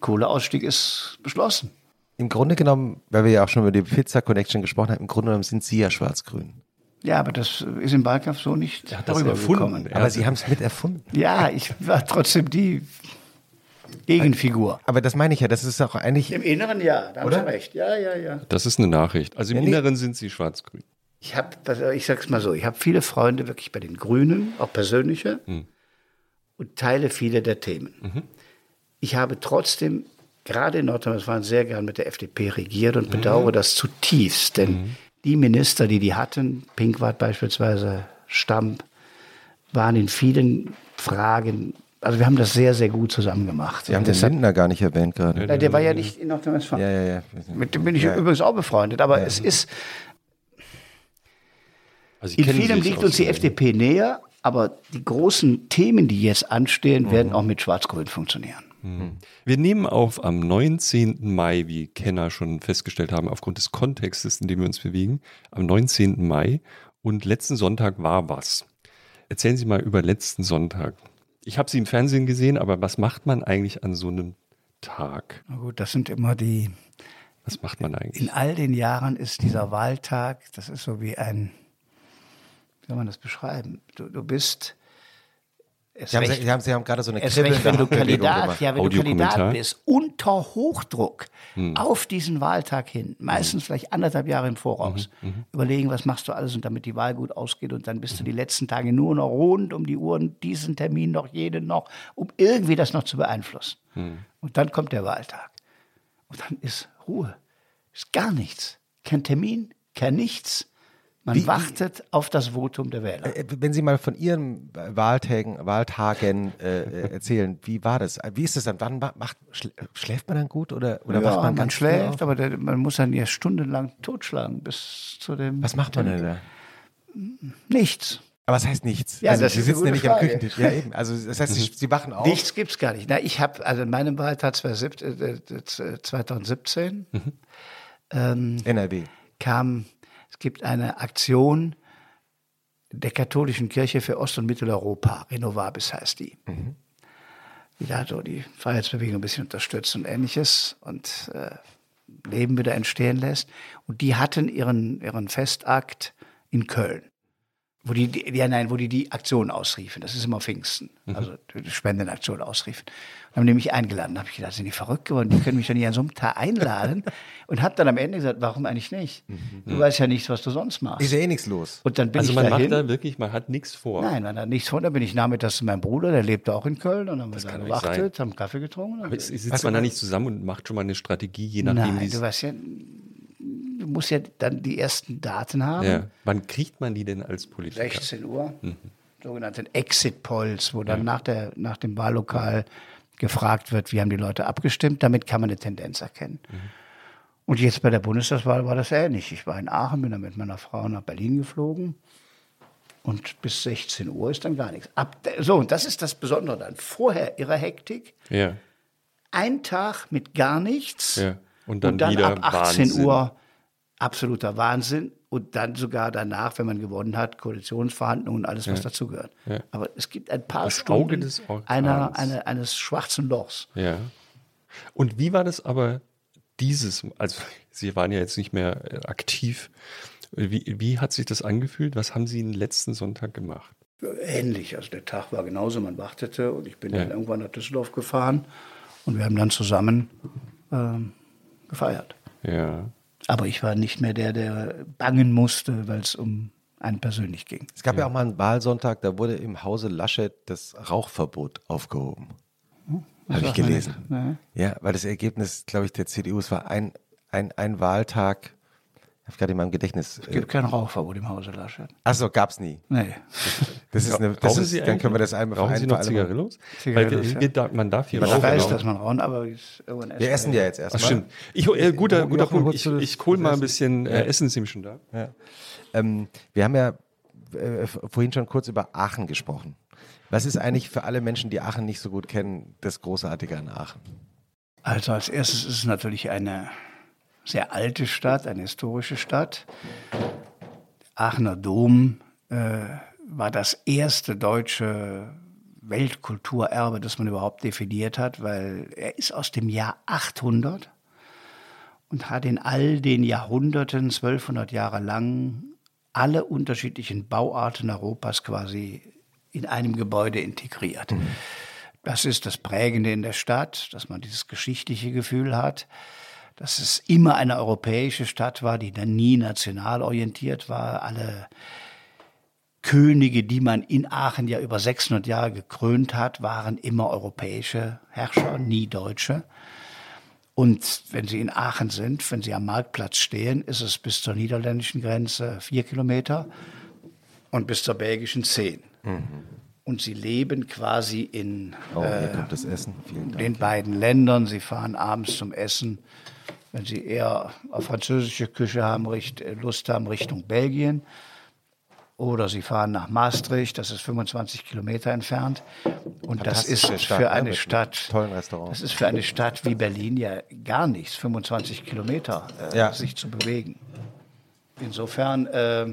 Kohleausstieg ist beschlossen. Im Grunde genommen, weil wir ja auch schon über die Pizza Connection gesprochen haben, im Grunde genommen sind Sie ja schwarz-grün. Ja, aber das ist im Wahlkampf so nicht Er hat das darüber gekommen. Er Aber Sie haben es mit erfunden. Ja, ich war trotzdem die Gegenfigur. Aber das meine ich ja, das ist auch eigentlich. Im Inneren ja, da haben Oder? Sie recht. Ja, ja, ja. Das ist eine Nachricht. Also im Ja. Inneren sind sie schwarz-grün. Ich habe, ich sag's mal so, ich habe viele Freunde wirklich bei den Grünen, auch persönliche, und teile viele der Themen. Ich habe trotzdem gerade in Nordrhein-Westfalen sehr gern mit der FDP regiert und bedauere das zutiefst, denn die Minister, die die hatten, Pinkwart beispielsweise, Stamp, waren in vielen Fragen, also wir haben das sehr, sehr gut zusammen gemacht. Sie haben den Lindner gar nicht erwähnt gerade. Ja, der war ja nicht in Nordrhein-Westfalen. Ja, ja, ja. Mit dem bin ich Ja. übrigens auch befreundet, aber es ist, Also In vielem liegt uns die FDP näher, aber die großen Themen, die jetzt anstehen, werden auch mit Schwarz-Grün funktionieren. Wir nehmen auf am 19. Mai, wie Kenner schon festgestellt haben, aufgrund des Kontextes, in dem wir uns bewegen, am 19. Mai. Und letzten Sonntag war was. Erzählen Sie mal über letzten Sonntag. Ich habe Sie im Fernsehen gesehen, aber was macht man eigentlich an so einem Tag? Na gut, das sind immer die, Was macht man eigentlich? in all den Jahren ist dieser Wahltag, das ist so wie ein, wie soll man das beschreiben? Du, du bist, Sie haben, Sie haben, Sie haben gerade so eine recht, wenn du Kandidat, gemacht. ja, wenn du. Kandidat bist, unter Hochdruck auf diesen Wahltag hin, meistens vielleicht anderthalb Jahre im Voraus, überlegen, was machst du alles und damit die Wahl gut ausgeht und dann bist du die letzten Tage nur noch rund um die Uhr und diesen Termin noch, jeden noch, um irgendwie das noch zu beeinflussen. Und dann kommt der Wahltag. Und dann ist Ruhe. Ist gar nichts. Kein Termin, kein nichts. Man Wie- wartet auf das Votum der Wähler. Äh, Wenn Sie mal von Ihren Wahltagen, Wahltagen äh, äh, erzählen, wie war das? Wie ist das dann? Wann ma- macht, schl- schläft man dann gut oder, oder ja, wacht man man, schläft, aber der, man muss dann ja stundenlang totschlagen bis zu dem. Was macht man denn da? Nichts. Aber was heißt nichts? Ja, also Sie sitzen ja nicht am. Küchentisch. Ja, eben. Also das heißt, Sie, Sie wachen auf. Nichts gibt's gar nicht. Na, ich habe also in meinem Wahltag 2017, äh, äh, 2017 ähm, NRW. kam, es gibt eine Aktion der katholischen Kirche für Ost- und Mitteleuropa, Renovabis heißt die. Die da so die Freiheitsbewegung ein bisschen unterstützt und ähnliches und äh, Leben wieder entstehen lässt. Und die hatten ihren, ihren Festakt in Köln. Wo die, die, ja, nein, wo die die Aktion ausriefen. Das ist immer Pfingsten. Also die Spendenaktion ausriefen. Und haben die mich eingeladen. Da habe ich gedacht, sind die verrückt geworden? Die können mich doch nicht an so einem Tag einladen. Und habe dann am Ende gesagt, warum eigentlich nicht? Du weißt ja nichts, was du sonst machst. Ist ja eh nichts los. Und dann bin Also ich man dahin. macht da wirklich, man hat nichts vor. Nein, man hat nichts vor. Da bin ich nachmittags zu meinem Bruder, der lebte auch in Köln. Und dann haben wir da gewartet, haben Kaffee getrunken. Aber sitzt man da nicht zusammen und macht schon mal eine Strategie, je nachdem, wie es. weißt ja, du musst ja dann die ersten Daten haben. Ja. Wann kriegt man die denn als Politiker? 16 Uhr, sogenannten Exit Polls, wo dann nach, der, nach dem Wahllokal gefragt wird, wie haben die Leute abgestimmt. Damit kann man eine Tendenz erkennen. Und jetzt bei der Bundestagswahl war das ähnlich. Ich war in Aachen, bin dann mit meiner Frau nach Berlin geflogen. Und bis 16 Uhr ist dann gar nichts. Ab so, und das ist das Besondere dann. Vorher ihre Hektik, Ja. ein Tag mit gar nichts. Ja. Und dann wieder ab 18 Wahnsinn. Uhr absoluter Wahnsinn. Und dann sogar danach, wenn man gewonnen hat, Koalitionsverhandlungen und alles, was dazugehört. Aber es gibt ein paar Das Stunden einer, eine, eines schwarzen Lochs. Ja. Und wie war das aber dieses, also Sie waren ja jetzt nicht mehr äh, aktiv. Wie, wie hat sich das angefühlt? Was haben Sie den letzten Sonntag gemacht? Ähnlich. Also der Tag war genauso, man wartete und ich bin Ja. dann irgendwann nach Düsseldorf gefahren und wir haben dann zusammen ähm, gefeiert. Ja. Aber ich war nicht mehr der, der bangen musste, weil es um einen persönlich ging. Es gab ja. auch mal einen Wahlsonntag, da wurde im Hause Laschet das Rauchverbot aufgehoben. Habe ich gelesen. Ja, weil das Ergebnis, glaube ich, der CDU, es war ein, ein, ein Wahltag, ich gerade in meinem Gedächtnis. Es gibt kein Rauchverbot im Hause Laschet. Achso, gab es nie. Nee. Das ist eine, das ist, dann können wir das einmal Rauchen Sie noch Zigarillos? Zigarillos, Weil wir, ja. man darf hier Ich rauchen. weiß, auch. dass man rauchen, aber ist Wir essen ja jetzt Ach, erstmal. stimmt. Ich, äh, guter, guter Punkt. Ich, ich hole mal ein bisschen äh, Essen, sind schon da. Ähm, wir haben ja äh, vorhin schon kurz über Aachen gesprochen. Was ist eigentlich für alle Menschen, die Aachen nicht so gut kennen, das Großartige an Aachen? Also als erstes ist es natürlich eine sehr alte Stadt, eine historische Stadt. Aachener Dom äh, war das erste deutsche Weltkulturerbe, das man überhaupt definiert hat, weil er ist aus dem Jahr 800 und hat in all den Jahrhunderten, 1200 Jahre lang, alle unterschiedlichen Bauarten Europas quasi in einem Gebäude integriert. Mhm. Das ist das Prägende in der Stadt, dass man dieses geschichtliche Gefühl hat, dass es immer eine europäische Stadt war, die dann nie national orientiert war. Alle Könige, die man in Aachen ja über 600 Jahre gekrönt hat, waren immer europäische Herrscher, nie Deutsche. Und wenn Sie in Aachen sind, wenn Sie am Marktplatz stehen, ist es bis zur niederländischen Grenze vier Kilometer und bis zur belgischen zehn. Mhm. Und Sie leben quasi in oh, äh, den beiden Ländern. Sie fahren abends zum Essen, wenn Sie eher auf französische Küche haben, Lust haben, Richtung Belgien. Oder Sie fahren nach Maastricht, das ist 25 Kilometer entfernt. Und das ist Stadt, für eine Stadt, tollen Restaurant. das ist für eine Stadt wie Berlin ja gar nichts, 25 Kilometer äh, ja. sich zu bewegen. Insofern äh,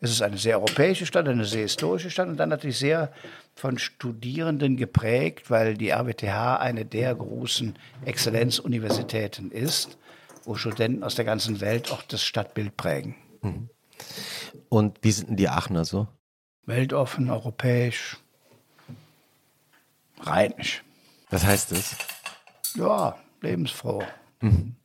ist es eine sehr europäische Stadt, eine sehr historische Stadt und dann natürlich sehr von Studierenden geprägt, weil die RWTH eine der großen Exzellenzuniversitäten ist, wo Studenten aus der ganzen Welt auch das Stadtbild prägen. Mhm. Und wie sind denn die Aachener so? Weltoffen, europäisch, rheinisch. Was heißt das? Ja, lebensfroh. Mhm.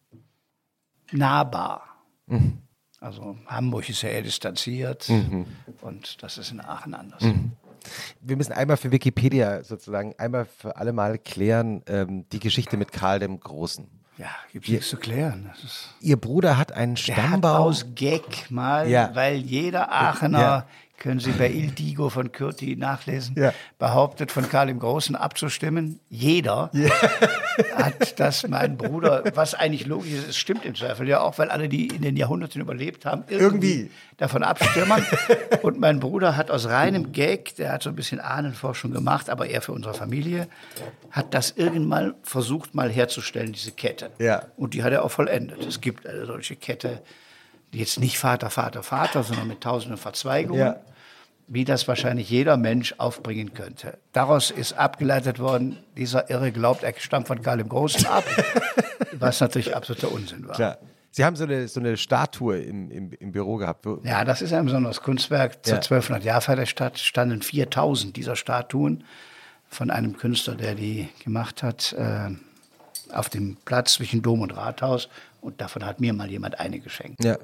Nahbar. Mhm. Also Hamburg ist ja eher distanziert mhm. und das ist in Aachen anders. Mhm. Wir müssen einmal für Wikipedia sozusagen einmal für alle Mal klären ähm, die Geschichte mit Karl dem Großen. Ja, gibt nichts zu klären. Ihr Bruder hat einen Stammbau. Hat aus Gag mal, ja. weil jeder Aachener ja können Sie bei Il Digo von Kürti nachlesen, ja. behauptet, von Karl dem Großen abzustimmen. Jeder ja. hat das, mein Bruder, was eigentlich logisch ist, es stimmt im Zweifel ja auch, weil alle, die in den Jahrhunderten überlebt haben, irgendwie, irgendwie. davon abstimmen. Und mein Bruder hat aus reinem Gag, der hat so ein bisschen Ahnenforschung gemacht, aber eher für unsere Familie, hat das irgendwann versucht mal herzustellen, diese Kette. Ja. Und die hat er auch vollendet. Es gibt eine solche Kette jetzt nicht Vater, Vater, Vater, sondern mit tausenden Verzweigungen, ja. wie das wahrscheinlich jeder Mensch aufbringen könnte. Daraus ist abgeleitet worden, dieser Irre glaubt, er stammt von Karl dem Großen ab, was natürlich absoluter Unsinn war. Klar. Sie haben so eine, so eine Statue im, im, im Büro gehabt. Ja, das ist ein besonderes Kunstwerk. Zur ja. 1200-Jahrfeier der Stadt standen 4000 dieser Statuen von einem Künstler, der die gemacht hat, äh, auf dem Platz zwischen Dom und Rathaus. Und davon hat mir mal jemand eine geschenkt. Ja,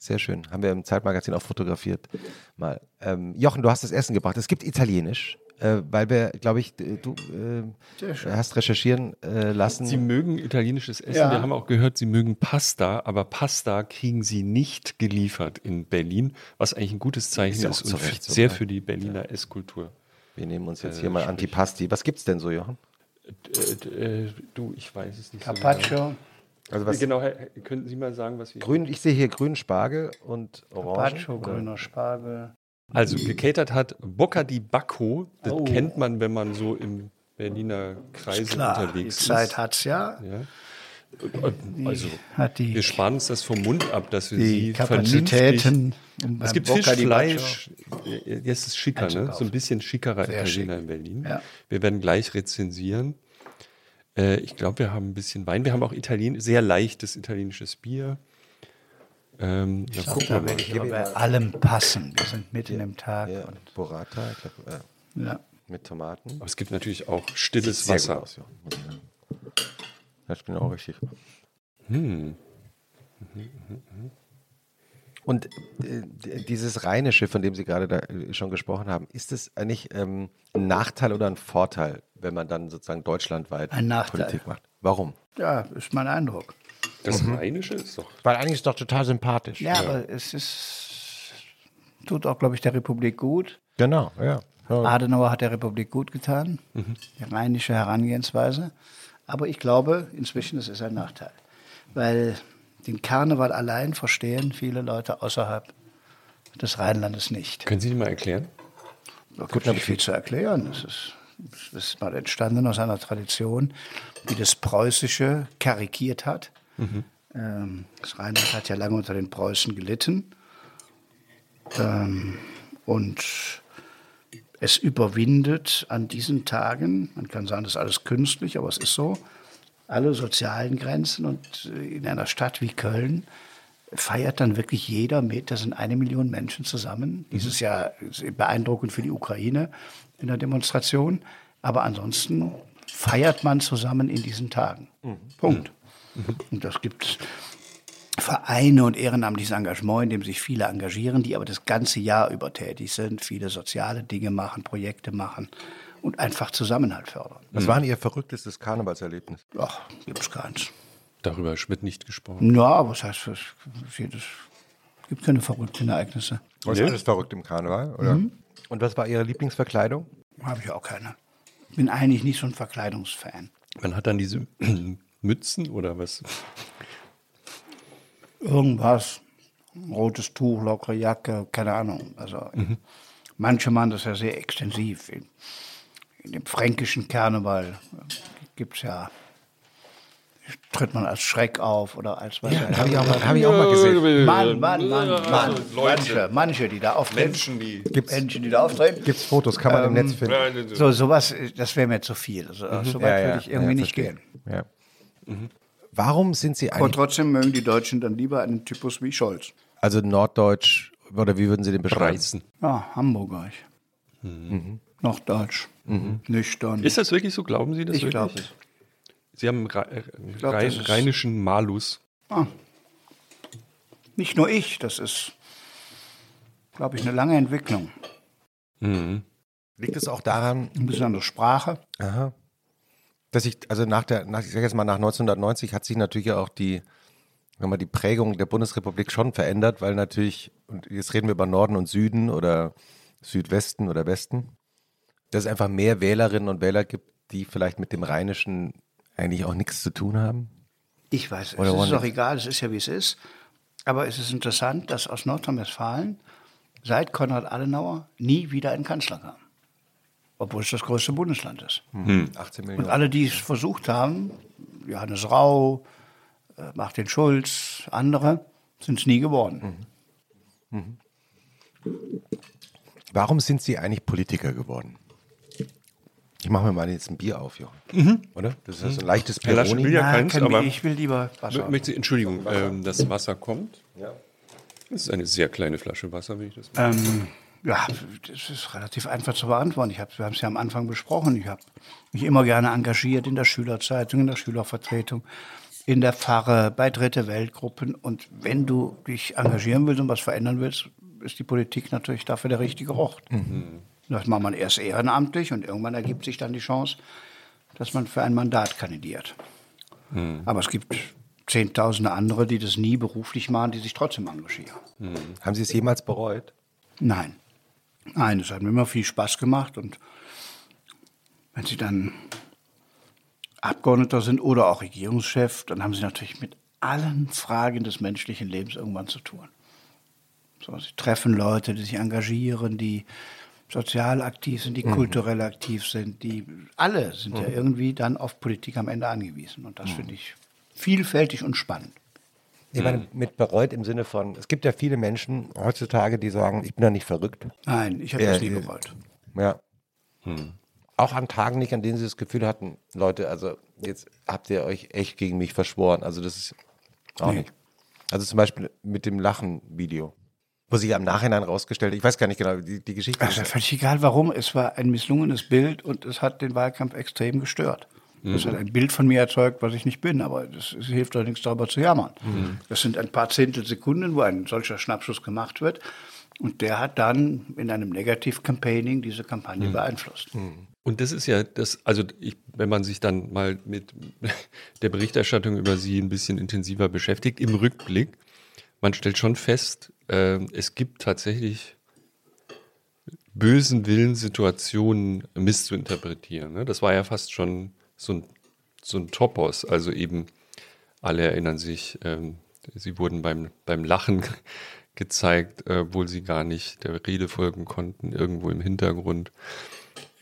sehr schön. Haben wir im Zeitmagazin auch fotografiert. Mal. Ähm, Jochen, du hast das Essen gebracht. Es gibt Italienisch, äh, weil wir, glaube ich, du äh, hast recherchieren äh, lassen. Sie mögen italienisches Essen. Ja. Wir haben auch gehört, Sie mögen Pasta, aber Pasta kriegen Sie nicht geliefert in Berlin, was eigentlich ein gutes Zeichen ist, ist und Recht, sehr so, für die Berliner ja. Esskultur. Wir nehmen uns jetzt hier mal Antipasti. Was gibt es denn so, Jochen? Äh, äh, du, ich weiß es nicht. Carpaccio. So genau. Also was genau, könnten Sie mal sagen, was wir. Grün, ich sehe hier grünen Spargel und Orange. Carpaccio, grüner Spargel. Also gecatert hat Bocca di Bacco. Das oh. kennt man, wenn man so im Berliner Kreis unterwegs ist. Die Zeit hat es ja. ja. Also, wir sparen uns das vom Mund ab, dass wir die sie Kapazitäten. Um es gibt Fisch, Fleisch. Jetzt ist schicker, ne? so ein bisschen schickerer Sehr Italiener schick. in Berlin. Ja. Wir werden gleich rezensieren. Äh, ich glaube, wir haben ein bisschen Wein. Wir haben auch Italien sehr leichtes italienisches Bier. Ähm, ich glaube, da werde ich bei allem passen. Wir sind mitten ja, im Tag. Ja, und Burrata, ich glaube, äh, ja. mit Tomaten. Aber es gibt natürlich auch stilles Wasser. Aus, ja. Das bin auch richtig. Hm. Mhm, mh, mh. Und äh, dieses Rheinische, von dem Sie gerade da äh, schon gesprochen haben, ist es eigentlich ähm, ein Nachteil oder ein Vorteil, wenn man dann sozusagen deutschlandweit Politik macht? Warum? Ja, ist mein Eindruck. Das mhm. Rheinische ist doch. Weil eigentlich ist es doch total sympathisch. Ja, ja. aber es ist, tut auch, glaube ich, der Republik gut. Genau, ja. ja. Adenauer hat der Republik gut getan, mhm. die rheinische Herangehensweise. Aber ich glaube, inzwischen ist es ein Nachteil. Weil den Karneval allein verstehen viele Leute außerhalb des Rheinlandes nicht. Können Sie die mal erklären? Da gibt es nicht viel zu erklären. Es ist, das ist mal entstanden aus einer Tradition, die das Preußische karikiert hat. Mhm. Ähm, das Rheinland hat ja lange unter den Preußen gelitten. Ähm, und es überwindet an diesen Tagen, man kann sagen, das ist alles künstlich, aber es ist so, alle sozialen Grenzen und äh, in einer Stadt wie Köln feiert dann wirklich jeder mit. Da sind eine Million Menschen zusammen. Dieses Jahr ist beeindruckend für die Ukraine in der Demonstration. Aber ansonsten feiert man zusammen in diesen Tagen. Punkt. Und das gibt Vereine und ehrenamtliches Engagement, in dem sich viele engagieren, die aber das ganze Jahr über tätig sind, viele soziale Dinge machen, Projekte machen und einfach Zusammenhalt fördern. Was war denn Ihr verrücktestes Karnevalserlebnis? Ach, gibt's keins. Darüber wird nicht gesprochen. Ja, aber was heißt, es jedes, gibt keine verrückten Ereignisse. Was ist alles verrückt im Karneval? Oder? Und was war Ihre Lieblingsverkleidung? Habe ich auch keine. Bin eigentlich nicht so ein Verkleidungsfan. Man hat dann diese Mützen oder was? Irgendwas, rotes Tuch, lockere Jacke, keine Ahnung. Also manche machen das ja sehr extensiv. In, dem fränkischen Karneval gibt es ja, tritt man als Schreck auf oder als was. Habe ich, auch mal- hab ich auch mal gesehen. Mann, Mann, Mann, Mann. Manche, manche, die da auftreten. Menschen, die. Gibt's Menschen, die da auftreten. Gibt es Fotos, kann man im Netz finden. So, sowas, das wäre mir zu viel. Also, so weit würde ich irgendwie nicht verstehe. gehen. Ja. Warum sind Sie Aber eigentlich, trotzdem mögen die Deutschen dann lieber einen Typus wie Scholz. also Norddeutsch, oder wie würden Sie den beschreiben? Reizen. Ja, Hamburger. Ich. Norddeutsch. Nüchtern. Ist das wirklich so? Glauben Sie das ich wirklich? glaube es. Sie haben einen äh, glaub, Rhein, rheinischen Malus. Ah. Nicht nur ich, das ist, glaube ich, eine lange Entwicklung. Liegt es auch daran, Eine besondere Sprache. Aha. Dass ich, also nach der, nach, ich sag jetzt mal, nach 1990 hat sich natürlich auch die, mal, die Prägung der Bundesrepublik schon verändert, weil natürlich, und jetzt reden wir über Norden und Süden oder Südwesten oder Westen, dass es einfach mehr Wählerinnen und Wähler gibt, die vielleicht mit dem Rheinischen eigentlich auch nichts zu tun haben. Ich weiß, Oder es ist doch egal, es ist ja wie es ist. Aber es ist interessant, dass aus Nordrhein-Westfalen seit Konrad Adenauer nie wieder ein Kanzler kam. Obwohl es das größte Bundesland ist. 18 Und Millionen. alle, die es versucht haben, Johannes Rau, äh, Martin Schulz, andere, sind es nie geworden. Warum sind Sie eigentlich Politiker geworden? Ich mache mir mal jetzt ein Bier auf, Jochen. Oder? Das ist ja so ein leichtes Peroni. will ja Na, keins, aber ich will lieber Wasser. möchte Entschuldigung, ähm, das Wasser kommt. Das ist eine sehr kleine Flasche Wasser, wenn ich das mal. Ähm, ja, das ist relativ einfach zu beantworten. Ich hab, wir haben es ja am Anfang besprochen. Ich habe mich immer gerne engagiert in der Schülerzeitung, in der Schülervertretung, in der Pfarre, bei Dritte Weltgruppen. Und wenn du dich engagieren willst und was verändern willst, ist die Politik natürlich dafür der richtige Ort. Das macht man erst ehrenamtlich und irgendwann ergibt sich dann die Chance, dass man für ein Mandat kandidiert. Aber es gibt Zehntausende andere, die das nie beruflich machen, die sich trotzdem engagieren. Haben Sie es jemals bereut? Nein. Nein, es hat mir immer viel Spaß gemacht und wenn Sie dann Abgeordneter sind oder auch Regierungschef, dann haben Sie natürlich mit allen Fragen des menschlichen Lebens irgendwann zu tun. So, Sie treffen Leute, die sich engagieren, die sozial aktiv sind, die kulturell aktiv sind, die alle sind ja irgendwie dann auf Politik am Ende angewiesen. Und das finde ich vielfältig und spannend. Ich meine, mit bereut im Sinne von, es gibt ja viele Menschen heutzutage, die sagen, ich bin ja nicht verrückt. Nein, ich habe Ja, das nie ja. gewollt. Ja. Auch an Tagen nicht, an denen sie das Gefühl hatten, Leute, also jetzt habt ihr euch echt gegen mich verschworen. Also das ist auch Nee. nicht. Also zum Beispiel mit dem Lachen-Video. Wo sich am Nachhinein rausgestellt, ich weiß gar nicht genau, die, die Geschichte. Also völlig egal warum, es war ein misslungenes Bild und es hat den Wahlkampf extrem gestört. Das hat ein Bild von mir erzeugt, was ich nicht bin, aber das, es hilft doch nichts darüber zu jammern. Das sind ein paar Zehntelsekunden, wo ein solcher Schnappschuss gemacht wird und der hat dann in einem Negativ-Campaigning diese Kampagne beeinflusst. Und das ist ja das, also ich, wenn man sich dann mal mit der Berichterstattung über sie ein bisschen intensiver beschäftigt, im Rückblick, man stellt schon fest, äh, es gibt tatsächlich bösen Willen Situationen misszuinterpretieren. Ne? Das war ja fast schon so ein, so ein Topos. Also eben, alle erinnern sich, ähm, sie wurden beim, beim Lachen gezeigt, äh, obwohl sie gar nicht der Rede folgen konnten, irgendwo im Hintergrund.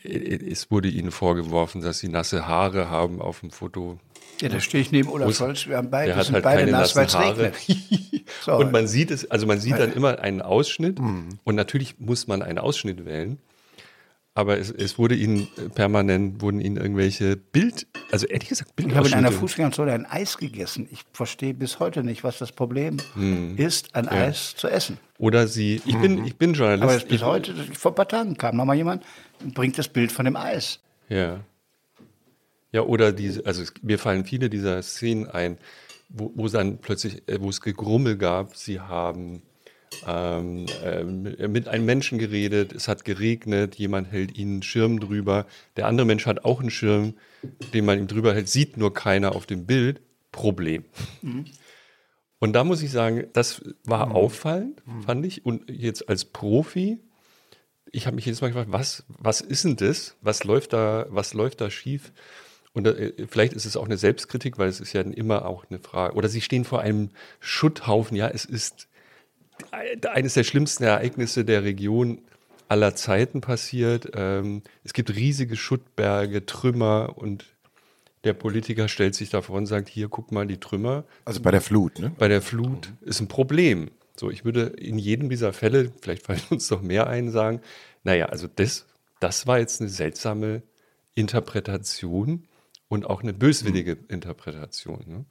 Es wurde ihnen vorgeworfen, dass sie nasse Haare haben auf dem Foto. Ja, da stehe ich neben Olaf Scholz, wir haben beide, sind halt beide keine nass, weil es regnet. So. Und man sieht es, also man sieht dann immer einen Ausschnitt und natürlich muss man einen Ausschnitt wählen. aber es, es wurde ihnen permanent, wurden ihnen irgendwelche Bild, also ehrlich gesagt, Ich habe in einer Fußgängerzone ein Eis gegessen. Ich verstehe bis heute nicht, was das Problem ist, ein Eis zu essen. Oder sie, ich bin, ich bin Journalist. Aber bis heute, vor ein paar Tagen kam noch mal jemand und bringt das Bild von dem Eis. Ja. Ja, oder diese, also es, mir fallen viele dieser Szenen ein, wo, wo es dann plötzlich, äh, wo es Gegrummel gab, sie haben ähm, ähm, mit einem Menschen geredet, es hat geregnet, jemand hält ihnen einen Schirm drüber, der andere Mensch hat auch einen Schirm, den man ihm drüber hält, sieht nur keiner auf dem Bild. Problem. Und da muss ich sagen, das war auffallend, fand ich. Und jetzt als Profi, ich habe mich jedes Mal gefragt, was, was ist denn das? Was läuft da, was läuft da schief? Und äh, vielleicht ist es auch eine Selbstkritik, weil es ist ja immer auch eine Frage. Oder sie stehen vor einem Schutthaufen. Ja, es ist eines der schlimmsten Ereignisse der Region aller Zeiten passiert. Ähm, es gibt riesige Schuttberge, Trümmer und der Politiker stellt sich davor und sagt, hier, guck mal die Trümmer. Also bei der Flut, ne? Bei der Flut ist ein Problem. So, ich würde in jedem dieser Fälle, vielleicht fallen uns noch mehr ein, sagen, naja, also das, das war jetzt eine seltsame Interpretation und auch eine böswillige Interpretation. Ne?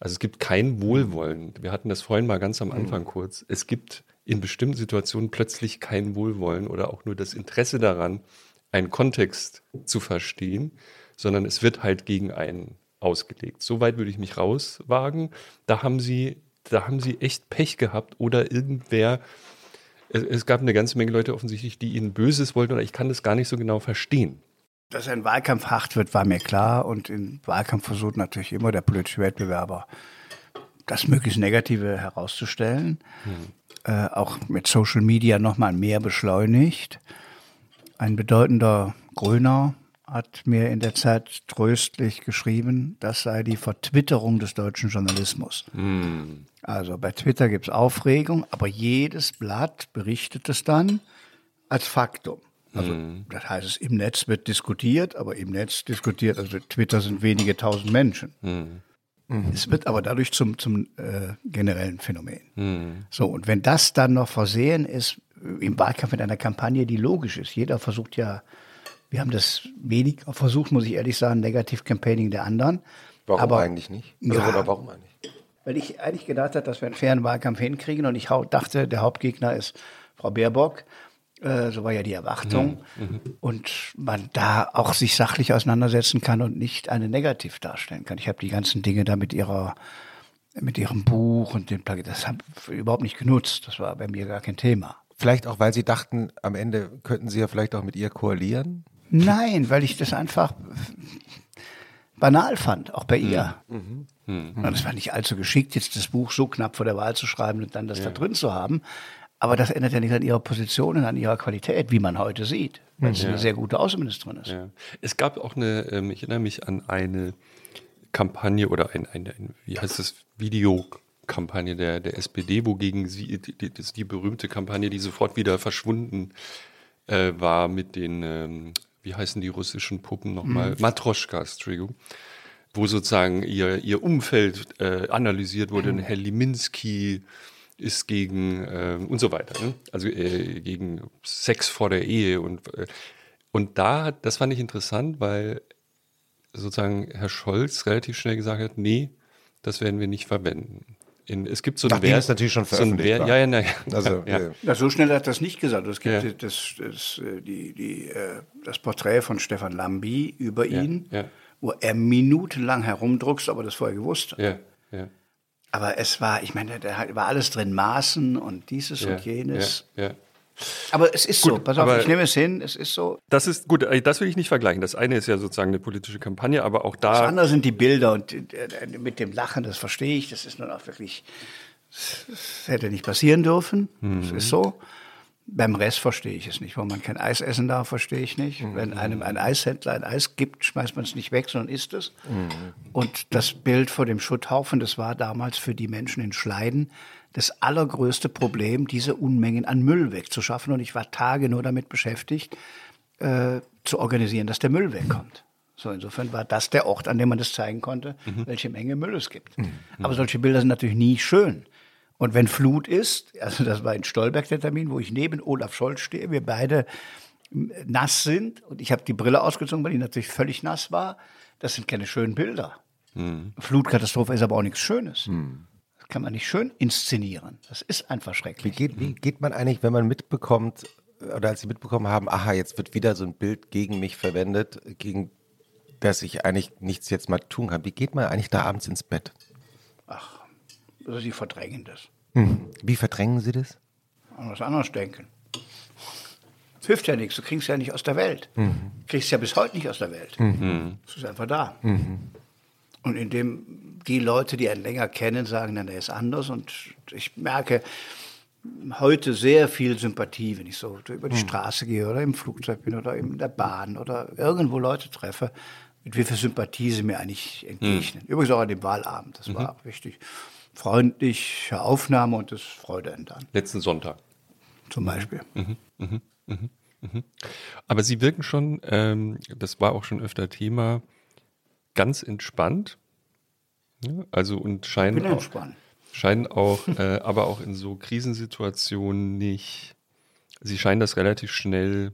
Also es gibt kein Wohlwollen. Wir hatten das vorhin mal ganz am Anfang kurz. Es gibt in bestimmten Situationen plötzlich kein Wohlwollen oder auch nur das Interesse daran, einen Kontext zu verstehen, sondern es wird halt gegen einen ausgelegt. So weit würde ich mich rauswagen. Da haben sie, da haben sie echt Pech gehabt oder irgendwer. Es, es gab eine ganze Menge Leute offensichtlich, die ihnen Böses wollten oder ich kann das gar nicht so genau verstehen. Dass ein Wahlkampf hart wird, war mir klar. Und im Wahlkampf versucht natürlich immer der politische Wettbewerber, das möglichst Negative herauszustellen. Äh, auch mit Social Media nochmal mehr beschleunigt. Ein bedeutender Grüner hat mir in der Zeit tröstlich geschrieben, das sei die Vertwitterung des deutschen Journalismus. Also bei Twitter gibt es Aufregung, aber jedes Blatt berichtet es dann als Faktum. Also das heißt, es im Netz wird diskutiert, aber im Netz diskutiert, also Twitter sind wenige tausend Menschen. Es wird aber dadurch zum, zum äh, generellen Phänomen. So, und wenn das dann noch versehen ist, äh, im Wahlkampf mit einer Kampagne, die logisch ist, jeder versucht ja, wir haben das wenig versucht, muss ich ehrlich sagen, Negativ-Campaigning der anderen. Warum aber, eigentlich nicht? Also, Ja. oder warum eigentlich? Weil ich eigentlich gedacht habe, dass wir einen fairen Wahlkampf hinkriegen und ich dachte, der Hauptgegner ist Frau Baerbock. Äh, so war ja die Erwartung. Und man da auch sich sachlich auseinandersetzen kann und nicht eine negativ darstellen kann. Ich habe die ganzen Dinge da mit ihrer mit ihrem Buch und dem Plakat, das habe ich überhaupt nicht genutzt. Das war bei mir gar kein Thema. Vielleicht auch, weil sie dachten, am Ende könnten sie ja vielleicht auch mit ihr koalieren. Nein, weil ich das einfach banal fand, auch bei ihr. Und das war nicht allzu geschickt, jetzt das Buch so knapp vor der Wahl zu schreiben und dann das da drin zu haben. Aber das ändert ja nichts an ihrer Position und an ihrer Qualität, wie man heute sieht, weil sie eine sehr gute Außenministerin ist. Ja. Es gab auch eine, ähm, ich erinnere mich an eine Kampagne oder ein, ein, ein wie heißt das, Videokampagne der, der SPD, wogegen sie, die, das die berühmte Kampagne, die sofort wieder verschwunden äh, war mit den, ähm, wie heißen die russischen Puppen nochmal? Matroschkas, Entschuldigung. Wo sozusagen ihr, ihr Umfeld äh, analysiert wurde. Herr Liminski ist gegen äh, und so weiter. Ne? Also äh, gegen Sex vor der Ehe und äh, und da, hat- das fand ich interessant, weil sozusagen Herr Scholz relativ schnell gesagt hat, nee, das werden wir nicht verwenden. In, es gibt so einen Nachdem Wert, natürlich schon so veröffentlicht Wert, war. ja, ja, naja. Also, ja. äh, Ja, so schnell hat er das nicht gesagt. Es gibt Ja. das, das, äh, die, die, äh, das Porträt von Stefan Lambi über ihn, ja. wo er minutenlang herumdruckst, aber das vorher gewusst hat. ja, ja, Aber es war, ich meine, da war alles drin, Maßen und dieses ja, und jenes. ja, ja. Aber es ist so, Gut, pass auf, ich nehme es hin, es ist so. Das ist gut, äh, das will ich nicht vergleichen. Das eine ist ja sozusagen eine politische Kampagne, aber auch Das da. andere sind die Bilder und äh, mit dem Lachen, das verstehe ich, das ist nun auch wirklich, das hätte nicht passieren dürfen, das ist so. Beim Rest verstehe ich es nicht. Warum man kein Eis essen darf, verstehe ich nicht. Wenn einem ein Eishändler ein Eis gibt, schmeißt man es nicht weg, sondern isst es. Und das Bild vor dem Schutthaufen, das war damals für die Menschen in Schleiden das allergrößte Problem, diese Unmengen an Müll wegzuschaffen. Und ich war Tage nur damit beschäftigt, äh, zu organisieren, dass der Müll wegkommt. So, insofern war das der Ort, an dem man das zeigen konnte, welche Menge Müll es gibt. Aber solche Bilder sind natürlich nie schön. Und wenn Flut ist, also das war in Stolberg der Termin, wo ich neben Olaf Scholz stehe, wir beide nass sind und ich habe die Brille ausgezogen, weil die natürlich völlig nass war. Das sind keine schönen Bilder. Mhm. Flutkatastrophe ist aber auch nichts Schönes. Mhm. Das kann man nicht schön inszenieren. Das ist einfach schrecklich. Wie geht, wie geht man eigentlich, wenn man mitbekommt, oder als Sie mitbekommen haben, aha, jetzt wird wieder so ein Bild gegen mich verwendet, gegen das ich eigentlich nichts jetzt mal tun kann. Wie geht man eigentlich da abends ins Bett? Ach, Sie verdrängen das. Hm. Wie verdrängen Sie das? An was anderes denken. Das hilft ja nichts, du kriegst ja nicht aus der Welt. Mhm. Du kriegst ja bis heute nicht aus der Welt. Mhm. Es ist einfach da. Mhm. Und indem die Leute, die einen länger kennen, sagen, dann der ist anders. Und ich merke heute sehr viel Sympathie, wenn ich so über die mhm. Straße gehe oder im Flugzeug bin oder in der Bahn oder irgendwo Leute treffe, mit wie viel Sympathie sie mir eigentlich entgegnen. Mhm. Übrigens auch an dem Wahlabend, das war mhm. Freundliche Aufnahme und das Freude dann. Letzten Sonntag. Zum Beispiel. Mhm. Mhm. Mhm. Mhm. Aber Sie wirken schon, ähm, das war auch schon öfter Thema, ganz entspannt. Ja, also und scheinen auch, scheinen auch äh, aber auch in so Krisensituationen nicht, Sie scheinen das relativ schnell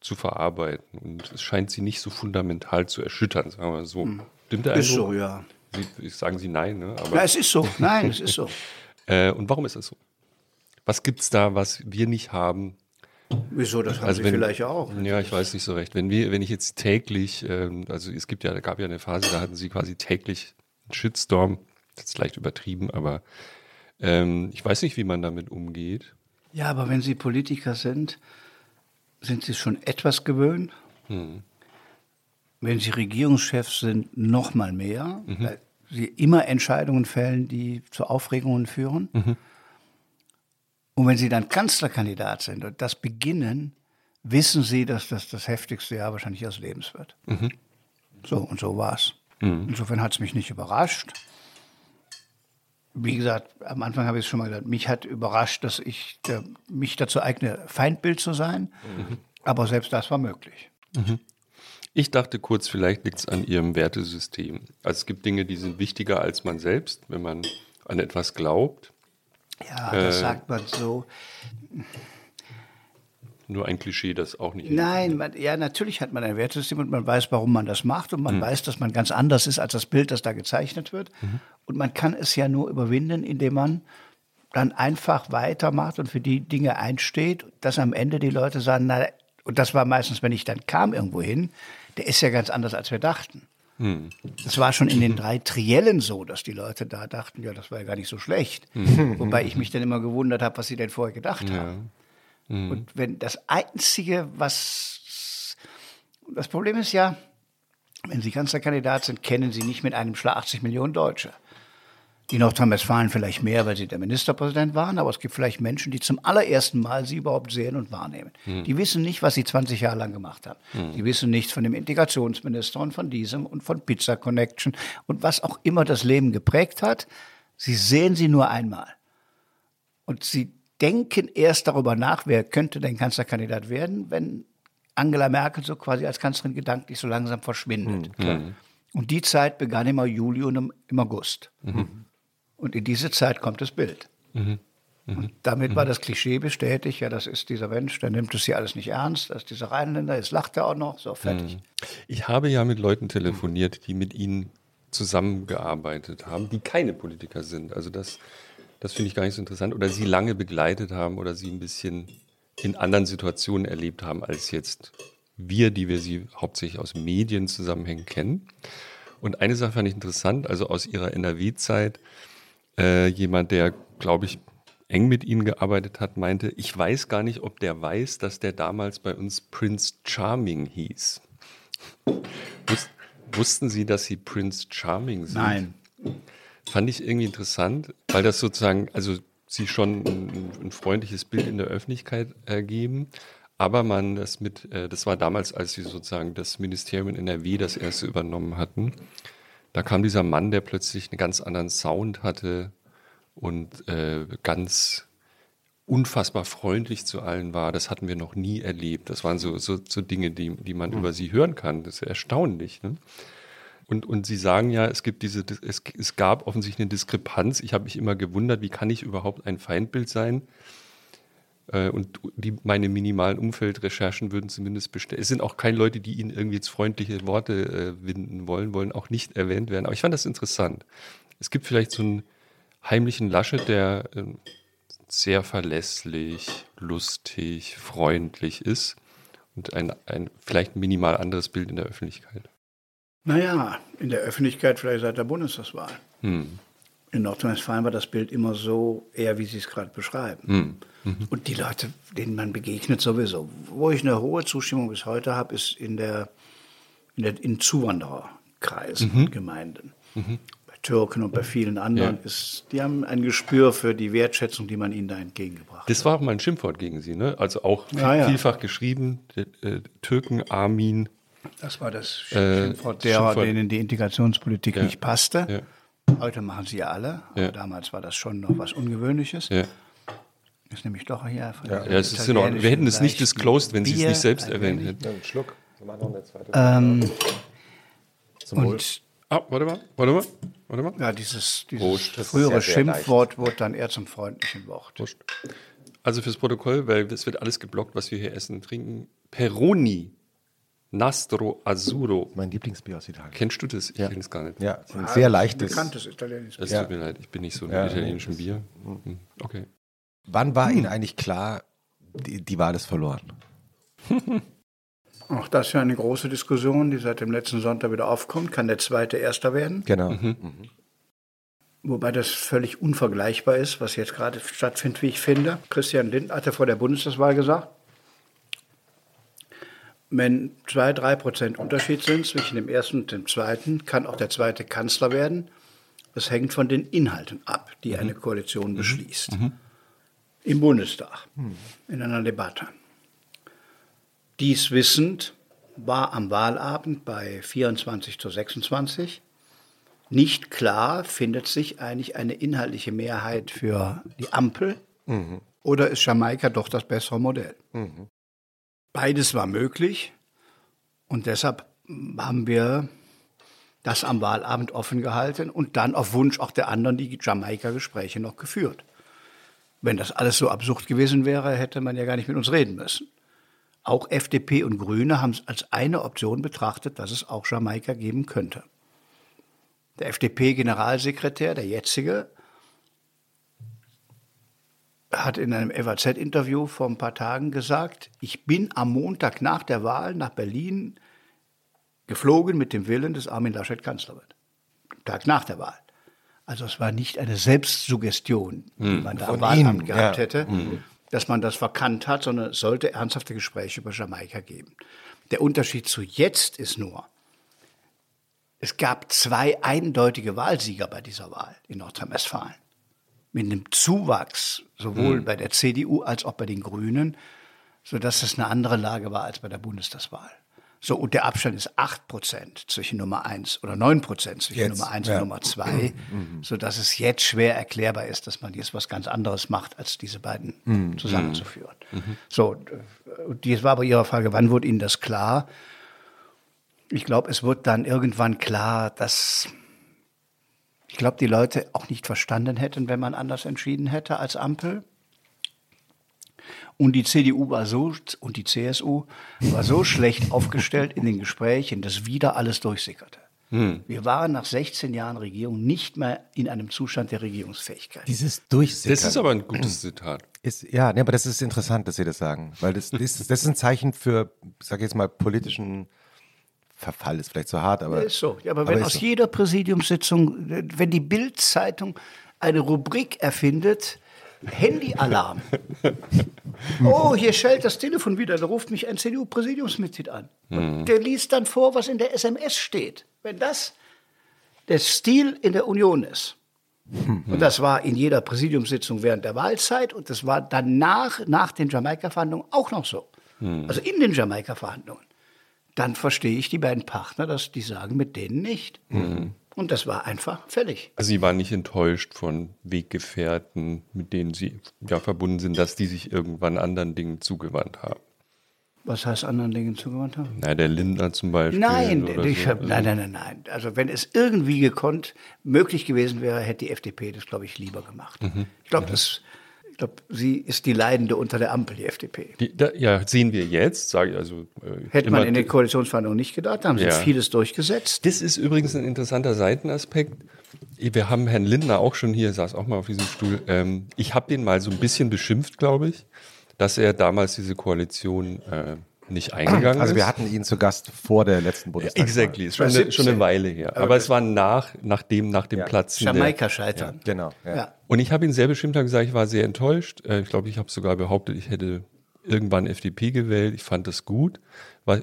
zu verarbeiten und es scheint Sie nicht so fundamental zu erschüttern, sagen wir mal so. Hm. Stimmt der Ist Eindruck? so, ja. Sie, sagen Sie nein, ne? Aber ja, es ist so. Nein, es ist so. äh, und warum ist das so? Was gibt es da, was wir nicht haben? Wieso, das haben also Sie wenn, vielleicht auch. Ja, ich weiß nicht so recht. Wenn, wir, wenn ich jetzt täglich, ähm, also es gibt ja, gab ja eine Phase, da hatten Sie quasi täglich einen Shitstorm. Das ist leicht übertrieben, aber ähm, ich weiß nicht, wie man damit umgeht. Ja, aber wenn Sie Politiker sind, sind Sie schon etwas gewöhnt. Hm. Wenn Sie Regierungschefs sind, noch mal mehr, mhm. weil Sie immer Entscheidungen fällen, die zu Aufregungen führen. Mhm. Und wenn Sie dann Kanzlerkandidat sind und das beginnen, wissen Sie, dass das das heftigste Jahr wahrscheinlich Ihres Lebens wird. Mhm. So, und so war es. Mhm. Insofern hat es mich nicht überrascht. Wie gesagt, am Anfang habe ich es schon mal gesagt, mich hat überrascht, dass ich der, mich dazu eigne, Feindbild zu sein. Mhm. Aber selbst das war möglich. Mhm. Ich dachte kurz, vielleicht liegt es an Ihrem Wertesystem. Also es gibt Dinge, die sind wichtiger als man selbst, wenn man an etwas glaubt. Ja, das äh, sagt man so. Nur ein Klischee, das auch nicht. Nein, man, ja, natürlich hat man ein Wertesystem und man weiß, warum man das macht und man mhm. weiß, dass man ganz anders ist als das Bild, das da gezeichnet wird. Mhm. Und man kann es ja nur überwinden, indem man dann einfach weitermacht und für die Dinge einsteht, dass am Ende die Leute sagen, na, und das war meistens, wenn ich dann kam irgendwo hin, der ist ja ganz anders, als wir dachten. Hm. Das war schon in den drei Triellen so, dass die Leute da dachten, ja, das war ja gar nicht so schlecht. Hm. Wobei ich mich dann immer gewundert habe, was sie denn vorher gedacht ja. haben. Hm. Und wenn das Einzige, was das Problem ist ja, wenn Sie Kanzlerkandidat sind, kennen Sie nicht mit einem Schlag 80 Millionen Deutsche. Die Nordrhein-Westfalen vielleicht mehr, weil sie der Ministerpräsident waren, aber es gibt vielleicht Menschen, die zum allerersten Mal sie überhaupt sehen und wahrnehmen. Hm. Die wissen nicht, was sie 20 Jahre lang gemacht haben. Hm. Die wissen nichts von dem Integrationsminister und von diesem und von Pizza Connection und was auch immer das Leben geprägt hat. Sie sehen sie nur einmal. Und sie denken erst darüber nach, wer könnte denn Kanzlerkandidat werden, wenn Angela Merkel so quasi als Kanzlerin gedanklich so langsam verschwindet. Mhm. Und die Zeit begann im Juli und im August. Mhm. Und in diese Zeit kommt das Bild. Mhm. Mhm. Und damit war mhm. das Klischee bestätigt, ja, das ist dieser Mensch, der nimmt es hier alles nicht ernst, das ist dieser Rheinländer, jetzt lacht er auch noch, so fertig. Mhm. Ich habe ja mit Leuten telefoniert, die mit Ihnen zusammengearbeitet haben, die keine Politiker sind. Also das, das finde ich gar nicht so interessant. Oder Sie lange begleitet haben oder Sie ein bisschen in anderen Situationen erlebt haben als jetzt wir, die wir Sie hauptsächlich aus Medienzusammenhängen kennen. Und eine Sache fand ich interessant, also aus Ihrer NRW-Zeit, äh, jemand, der, glaube ich, eng mit ihnen gearbeitet hat, meinte, ich weiß gar nicht, ob der weiß, dass der damals bei uns Prince Charming hieß. Wus wussten Sie, dass Sie Prince Charming sind? Nein. Fand ich irgendwie interessant, weil das sozusagen, also Sie schon ein, ein freundliches Bild in der Öffentlichkeit ergeben, aber man das mit, äh, das war damals, als Sie sozusagen das Ministerium in NRW das erste übernommen hatten. Da kam dieser Mann, der plötzlich einen ganz anderen Sound hatte und äh, ganz unfassbar freundlich zu allen war. Das hatten wir noch nie erlebt. Das waren so, so, so Dinge, die, die man mhm. über sie hören kann. Das ist erstaunlich. Ne? Und, und Sie sagen ja, es gibt diese, es, es gab offensichtlich eine Diskrepanz. Ich habe mich immer gewundert, wie kann ich überhaupt ein Feindbild sein, und die, meine minimalen Umfeldrecherchen würden zumindest bestellen. Es sind auch keine Leute, die ihnen irgendwie jetzt freundliche Worte äh, winden wollen, wollen auch nicht erwähnt werden. Aber ich fand das interessant. Es gibt vielleicht so einen heimlichen Laschet, der äh, sehr verlässlich, lustig, freundlich ist und ein, ein vielleicht minimal anderes Bild in der Öffentlichkeit. Naja, in der Öffentlichkeit vielleicht seit der Bundestagswahl. Hm. In Nordrhein-Westfalen war das Bild immer so, eher wie Sie es gerade beschreiben. Hm. Mhm. Und die Leute, denen man begegnet sowieso. Wo ich eine hohe Zustimmung bis heute habe, ist in der, in, der, in Zuwandererkreisen mhm. und Gemeinden. Mhm. Bei Türken und bei vielen anderen ja. ist, die haben ein Gespür für die Wertschätzung, die man ihnen da entgegengebracht das hat. Das war auch mal ein Schimpfwort gegen Sie, ne? Also auch ja, ja. vielfach geschrieben, äh, Türken, Armin. Das war das äh, Schimpfwort derer, Schimpfwort. denen die Integrationspolitik nicht passte. Heute machen sie ja alle, aber damals war das schon noch was Ungewöhnliches. Ist nämlich doch hier. Von ja, ja es ist in Ordnung. Wir hätten es nicht disclosed, wenn Sie es nicht selbst erwähnt hätten. Ja, einen Schluck. Wir machen noch eine zweite. Ähm, Zum und Ah, warte mal, warte mal, warte mal. Ja, dieses, dieses frühere Schimpfwort wurde dann eher zum freundlichen Wort. Prost. Also fürs Protokoll, weil es wird alles geblockt, was wir hier essen und trinken. Peroni Nastro Azzurro. Mein Lieblingsbier aus Italien. Kennst du das? Ich ja. kenne es gar nicht. Ja, ein sehr leichtes. Bekanntes italienisches Bier. Es tut mir leid, ich bin nicht so ja, italienischen Bier. Hm, okay. Wann war hm. Ihnen eigentlich klar, die, die Wahl ist verloren? Auch das ist ja eine große Diskussion, die seit dem letzten Sonntag wieder aufkommt. Kann der zweite Erster werden? Genau. Mhm. Mhm. Wobei das völlig unvergleichbar ist, was jetzt gerade stattfindet, wie ich finde. Christian Lindner hatte vor der Bundestagswahl gesagt, wenn zwei, drei Prozent Unterschied sind zwischen dem ersten und dem zweiten, kann auch der zweite Kanzler werden. Das hängt von den Inhalten ab, die eine Koalition mhm. beschließt. Mhm im Bundestag in einer Debatte. Dies wissend war am Wahlabend bei 24 zu 26 nicht klar, findet sich eigentlich eine inhaltliche Mehrheit für die Ampel mhm. oder ist Jamaika doch das bessere Modell? Mhm. Beides war möglich und deshalb haben wir das am Wahlabend offen gehalten und dann auf Wunsch auch der anderen die Jamaika-Gespräche noch geführt. Wenn das alles so absurd gewesen wäre, hätte man ja gar nicht mit uns reden müssen. Auch FDP und Grüne haben es als eine Option betrachtet, dass es auch Jamaika geben könnte. Der FDP-Generalsekretär, der jetzige, hat in einem FAZ-Interview vor ein paar Tagen gesagt, ich bin am Montag nach der Wahl nach Berlin geflogen mit dem Willen, dass Armin Laschet Kanzler wird. Tag nach der Wahl. Also es war nicht eine Selbstsuggestion, die hm. man da am Wahlamt gehabt ja. hätte, hm. dass man das verkannt hat, sondern es sollte ernsthafte Gespräche über Jamaika geben. Der Unterschied zu jetzt ist nur, es gab zwei eindeutige Wahlsieger bei dieser Wahl in Nordrhein-Westfalen. Mit einem Zuwachs sowohl hm. bei der CDU als auch bei den Grünen, sodass es eine andere Lage war als bei der Bundestagswahl. So, und der Abstand ist 8 Prozent zwischen Nummer 1 oder 9 Prozent zwischen jetzt, Nummer 1 ja. und Nummer 2, mhm. sodass es jetzt schwer erklärbar ist, dass man jetzt was ganz anderes macht, als diese beiden mhm. zusammenzuführen. Mhm. mhm. So, und dies war aber Ihre Frage, wann wurde Ihnen das klar? Ich glaube, es wird dann irgendwann klar, dass ich glaube, die Leute auch nicht verstanden hätten, wenn man anders entschieden hätte als Ampel. Und die CDU war so und die CSU war so schlecht aufgestellt in den Gesprächen, dass wieder alles durchsickerte. Hm. Wir waren nach 16 Jahren Regierung nicht mehr in einem Zustand der Regierungsfähigkeit. Dieses Durchsickern. Das ist aber ein gutes Zitat. Ist, ja, nee, aber das ist interessant, dass Sie das sagen, weil das, das, das ist ein Zeichen für, sag ich jetzt mal, politischen Verfall ist vielleicht zu hart, aber. Ist so. Ja, aber, aber wenn aus so. jeder Präsidiumssitzung, wenn die Bild-Zeitung eine Rubrik erfindet, Handyalarm. Oh, hier schellt das Telefon wieder. Da ruft mich ein CDU-Präsidiumsmitglied an. Mhm. Der liest dann vor, was in der SMS steht. Wenn das der Stil in der Union ist. Mhm. Und das war in jeder Präsidiumssitzung während der Wahlzeit und das war danach, nach den Jamaika-Verhandlungen auch noch so. Mhm. Also in den Jamaika-Verhandlungen. Dann verstehe ich die beiden Partner, dass die sagen, mit denen nicht. Mhm. Und das war einfach fällig. Also Sie waren nicht enttäuscht von Weggefährten, mit denen Sie ja verbunden sind, dass die sich irgendwann anderen Dingen zugewandt haben. Was heißt anderen Dingen zugewandt haben? Na, der Lindner zum Beispiel. Nein, so. nein, nein, nein, nein. Also wenn es irgendwie gekonnt möglich gewesen wäre, hätte die FDP das, glaube ich, lieber gemacht. Mhm. Ich glaube, mhm. das Ich glaube, sie ist die Leidende unter der Ampel, die FDP. Die, da, ja, sehen wir jetzt, sage ich also. Äh, Hätte man in den Koalitionsverhandlungen nicht gedacht, da haben sie ja. vieles durchgesetzt. Das ist übrigens ein interessanter Seitenaspekt. Wir haben Herrn Lindner auch schon hier, saß auch mal auf diesem Stuhl. Ähm, ich habe den mal so ein bisschen beschimpft, glaube ich, dass er damals diese Koalition äh, nicht eingegangen Also wir hatten ihn zu Gast vor der letzten Bundestagswahl. Exactly, ist schon, eine, schon eine Weile her. Aber, Aber es war nach, nach dem, nach dem ja. Platz. Jamaika scheitern. Ja, genau. Ja. Und ich habe ihn sehr bestimmt gesagt, ich war sehr enttäuscht. Äh, ich glaube, ich habe sogar behauptet, ich hätte irgendwann FDP gewählt. Ich fand das gut,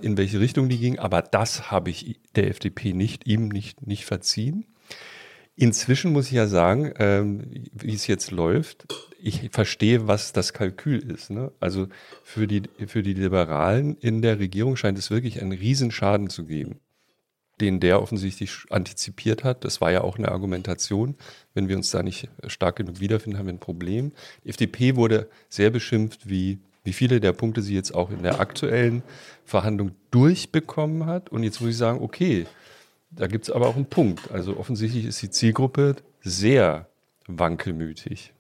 in welche Richtung die ging. Aber das habe ich der FDP nicht, ihm nicht, nicht verziehen. Inzwischen muss ich ja sagen, ähm, wie es jetzt läuft, ich verstehe, was das Kalkül ist. Ne? Also für die, für die Liberalen in der Regierung scheint es wirklich einen Riesenschaden zu geben, den der offensichtlich antizipiert hat. Das war ja auch eine Argumentation. Wenn wir uns da nicht stark genug wiederfinden, haben wir ein Problem. Die FDP wurde sehr beschimpft, wie, wie viele der Punkte sie jetzt auch in der aktuellen Verhandlung durchbekommen hat. Und jetzt muss ich sagen, okay, da gibt es aber auch einen Punkt. Also offensichtlich ist die Zielgruppe sehr wankelmütig.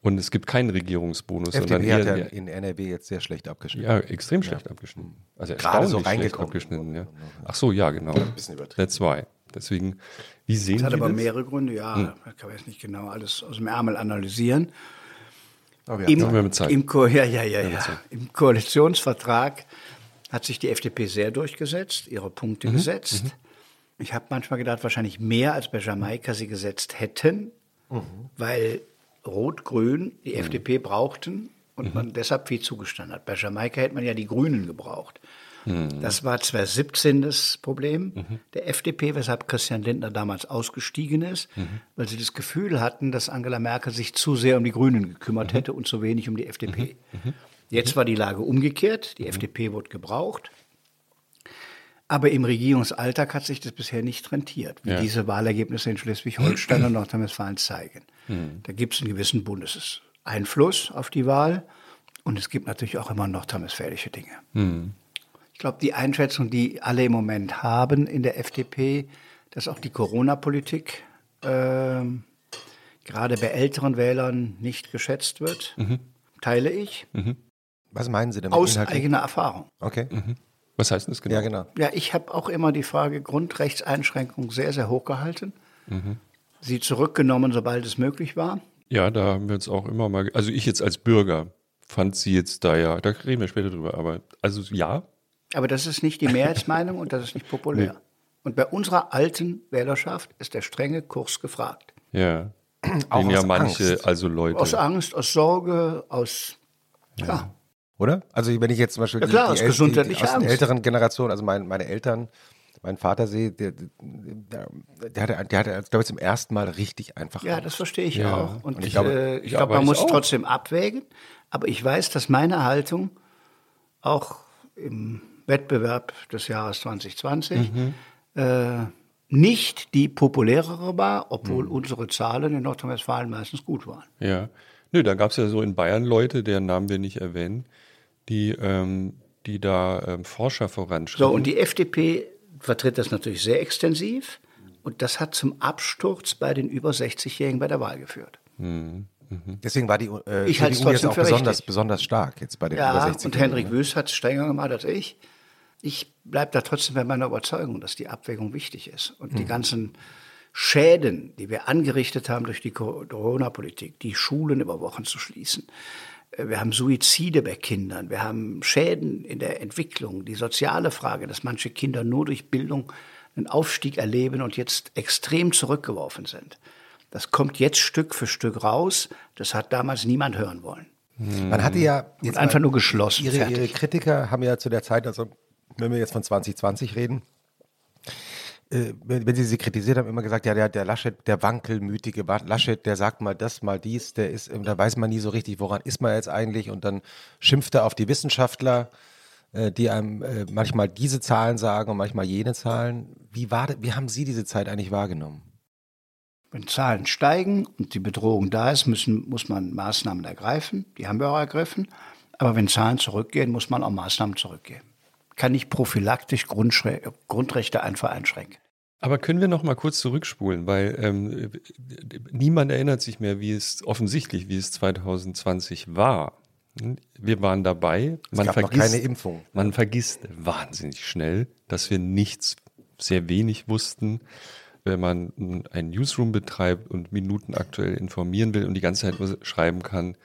Und es gibt keinen Regierungsbonus. FDP hat ja in NRW jetzt sehr schlecht abgeschnitten. Ja, extrem schlecht ja. abgeschnitten. Also Gerade so schlecht abgeschnitten. Ja. Ach so, ja, genau. Ein bisschen übertrieben. That's why. Deswegen, wie sehen das Sie hat aber das? mehrere Gründe. Ja, hm. da kann man jetzt nicht genau alles aus dem Ärmel analysieren. Aber wir Im, haben Zeit. Im, Ko ja, ja, ja, ja. Im Koalitionsvertrag hat sich die FDP sehr durchgesetzt, ihre Punkte mhm. gesetzt. Mhm. Ich habe manchmal gedacht, wahrscheinlich mehr als bei Jamaika sie gesetzt hätten, mhm. weil Rot-Grün die mhm. FDP brauchten und mhm. man deshalb viel zugestanden hat. Bei Jamaika hätte man ja die Grünen gebraucht. Mhm. Das war 2017 das Problem mhm. der FDP, weshalb Christian Lindner damals ausgestiegen ist, mhm. weil sie das Gefühl hatten, dass Angela Merkel sich zu sehr um die Grünen gekümmert hätte und zu wenig um die FDP. Jetzt war die Lage umgekehrt, die FDP wurde gebraucht. Aber im Regierungsalltag hat sich das bisher nicht rentiert, wie ja. diese Wahlergebnisse in Schleswig-Holstein und Nordrhein-Westfalen zeigen. Mhm. Da gibt es einen gewissen Bundeseinfluss auf die Wahl und es gibt natürlich auch immer nordrhein-westfälische Dinge. Mhm. Ich glaube, die Einschätzung, die alle im Moment haben in der FDP, dass auch die Corona-Politik äh, gerade bei älteren Wählern nicht geschätzt wird, mhm. teile ich. Mhm. Was meinen Sie damit? Aus eigener Erfahrung. Okay. Mhm. Was heißt das genau? Ja, genau. Ja, ich habe auch immer die Frage Grundrechtseinschränkung sehr, sehr hoch gehalten. Mhm. Sie zurückgenommen, sobald es möglich war. Ja, da haben wir jetzt auch immer mal, also ich jetzt als Bürger fand sie jetzt da ja, da reden wir später drüber, aber also ja. Aber das ist nicht die Mehrheitsmeinung und das ist nicht populär. Nee. Und bei unserer alten Wählerschaft ist der strenge Kurs gefragt. Ja. Auch Den ja manche, Angst. also Leute. Aus Angst, aus Sorge, aus. Ja. ja. Oder? Also wenn ich jetzt zum Beispiel ja, klar, die, die, die, die aus der älteren Generation, also mein, meine Eltern, mein Vater sehe, der, der, der hatte, der hatte glaube ich, zum ersten Mal richtig einfach. Ja, Angst. das verstehe ich ja. auch. Und, Und ich glaube, äh, ich ja, glaube man muss auch. trotzdem abwägen. Aber ich weiß, dass meine Haltung auch im Wettbewerb des Jahres 2020 mhm. äh, nicht die populärere war, obwohl mhm. unsere Zahlen in Nordrhein-Westfalen meistens gut waren. Ja. Nö, da gab es ja so in Bayern Leute, deren Namen wir nicht erwähnen, die, ähm, die da ähm, Forscher voranschreiben. So, und die FDP vertritt das natürlich sehr extensiv. Und das hat zum Absturz bei den über 60-Jährigen bei der Wahl geführt. Mhm. Mhm. Deswegen war die äh, ich CDU jetzt auch besonders, besonders stark jetzt bei den ja, über 60 und Henrik ne? Wüst hat es strenger gemacht als ich. Ich bleibe da trotzdem bei meiner Überzeugung, dass die Abwägung wichtig ist. Und mhm. die ganzen Schäden, die wir angerichtet haben durch die Corona-Politik, die Schulen über Wochen zu schließen, wir haben Suizide bei Kindern, wir haben Schäden in der Entwicklung, die soziale Frage, dass manche Kinder nur durch Bildung einen Aufstieg erleben und jetzt extrem zurückgeworfen sind. Das kommt jetzt Stück für Stück raus. Das hat damals niemand hören wollen. Man hatte ja jetzt einfach nur geschlossen. Ihre, ihre, Kritiker haben ja zu der Zeit, also wenn wir jetzt von 2020 reden, äh, wenn, wenn, sie sie kritisiert haben, immer gesagt, ja, der, der Laschet, der wankelmütige Laschet, der sagt mal das, mal dies, der ist, da weiß man nie so richtig, woran ist man jetzt eigentlich und dann schimpft er auf die Wissenschaftler, äh, die einem äh, manchmal diese Zahlen sagen und manchmal jene Zahlen. Wie, war, wie haben Sie diese Zeit eigentlich wahrgenommen? Wenn Zahlen steigen und die Bedrohung da ist, müssen, muss man Maßnahmen ergreifen. Die haben wir auch ergriffen. Aber wenn Zahlen zurückgehen, muss man auch Maßnahmen zurückgehen kann nicht prophylaktisch Grundrechte einfach einschränken. Aber können wir noch mal kurz zurückspulen, weil ähm, niemand erinnert sich mehr, wie es offensichtlich, wie es 2020 war. Wir waren dabei. Es man gab vergisst, noch keine Impfung. Man vergisst wahnsinnig schnell, dass wir nichts, sehr wenig wussten. Wenn man ein Newsroom betreibt und Minuten aktuell informieren will und die ganze Zeit nur schreiben kann,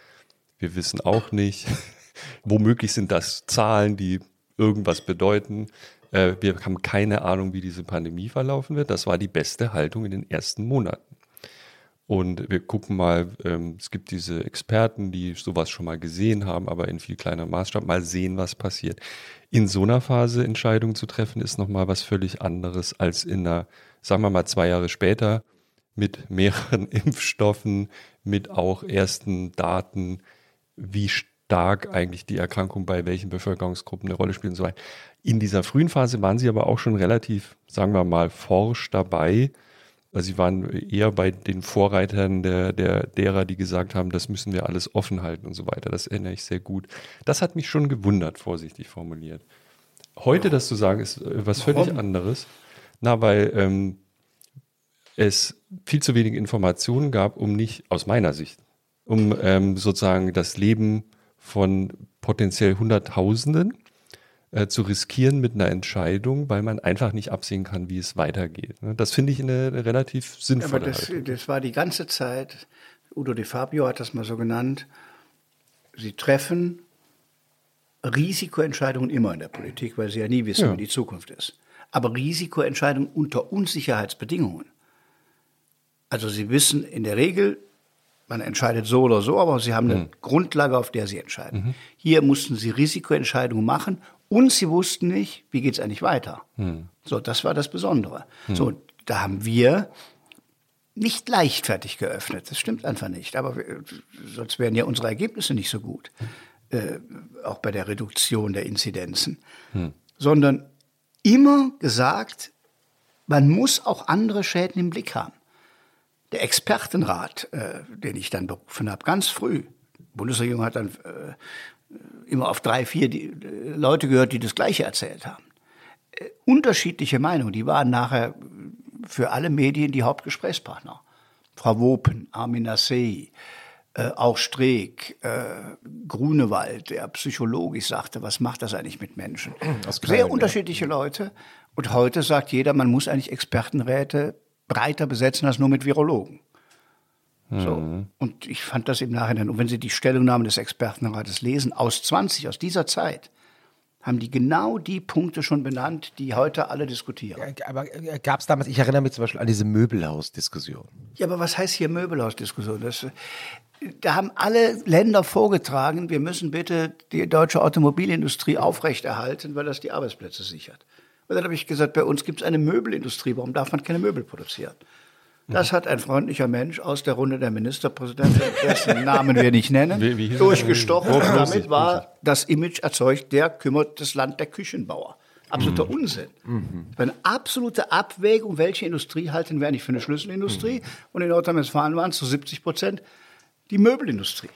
wir wissen auch nicht. Womöglich sind das Zahlen, die irgendwas bedeuten. Äh, wir haben keine Ahnung, wie diese Pandemie verlaufen wird. Das war die beste Haltung in den ersten Monaten. Und wir gucken mal, ähm, es gibt diese Experten, die sowas schon mal gesehen haben, aber in viel kleinerem Maßstab, mal sehen, was passiert. In so einer Phase Entscheidungen zu treffen, ist nochmal was völlig anderes als in einer, sagen wir mal, zwei Jahre später mit mehreren Impfstoffen, mit auch ersten Daten, wie stark eigentlich die Erkrankung bei welchen Bevölkerungsgruppen eine Rolle spielt und so weiter. In dieser frühen Phase waren sie aber auch schon relativ, sagen wir mal, forsch dabei. Also sie waren eher bei den Vorreitern der, der, derer, die gesagt haben, das müssen wir alles offen halten und so weiter. Das erinnere ich sehr gut. Das hat mich schon gewundert, vorsichtig formuliert. Heute das zu sagen, ist äh, was völlig Warum? anderes. Na, weil ähm, es viel zu wenig Informationen gab, um nicht, aus meiner Sicht, um ähm, sozusagen das Leben von potenziell Hunderttausenden äh, zu riskieren mit einer Entscheidung, weil man einfach nicht absehen kann, wie es weitergeht. Ne? Das finde ich eine, eine, relativ sinnvolle Aber das, das war die ganze Zeit, Udo de Fabio hat das mal so genannt, sie treffen Risikoentscheidungen immer in der Politik, weil sie ja nie wissen, ja. wie die Zukunft ist. Aber Risikoentscheidungen unter Unsicherheitsbedingungen. Also sie wissen in der Regel, man entscheidet so oder so, aber sie haben eine mhm. Grundlage, auf der sie entscheiden. Mhm. Hier mussten sie Risikoentscheidungen machen und sie wussten nicht, wie geht es eigentlich weiter. Mhm. So, das war das Besondere. Mhm. So, da haben wir nicht leichtfertig geöffnet. Das stimmt einfach nicht. Aber wir, sonst wären ja unsere Ergebnisse nicht so gut. Äh, auch bei der Reduktion der Inzidenzen. Mhm. Sondern immer gesagt, man muss auch andere Schäden im Blick haben. Der Expertenrat, äh, den ich dann berufen habe, ganz früh, die Bundesregierung hat dann äh, immer auf drei, vier die, äh, Leute gehört, die das Gleiche erzählt haben. Äh, unterschiedliche Meinungen, die waren nachher für alle Medien die Hauptgesprächspartner. Frau Wopen, Armin Nassei, äh, auch Streeck, äh, Grunewald, der psychologisch sagte, was macht das eigentlich mit Menschen? Sehr unterschiedliche Leute. Und heute sagt jeder, man muss eigentlich Expertenräte breiter besetzen als nur mit Virologen. So. Mhm. Und ich fand das im Nachhinein, und wenn Sie die Stellungnahme des Expertenrates lesen, aus 20, aus dieser Zeit, haben die genau die Punkte schon benannt, die heute alle diskutieren. Aber äh, gab es damals, ich erinnere mich zum Beispiel an diese Möbelhausdiskussion. Ja, aber was heißt hier Möbelhausdiskussion? Das, da haben alle Länder vorgetragen, wir müssen bitte die deutsche Automobilindustrie aufrechterhalten, weil das die Arbeitsplätze sichert. Und dann habe ich gesagt, bei uns gibt es eine Möbelindustrie, warum darf man keine Möbel produzieren? Das hat ein freundlicher Mensch aus der Runde der Ministerpräsidenten, dessen Namen wir nicht nennen, wie, wie durchgestochen. Und damit war das Image erzeugt, der kümmert das Land der Küchenbauer. Absoluter mhm. Unsinn. Mhm. Eine absolute Abwägung, welche Industrie halten wir eigentlich für eine Schlüsselindustrie? Mhm. Und in Nordrhein-Westfalen waren es zu 70 Prozent die Möbelindustrie.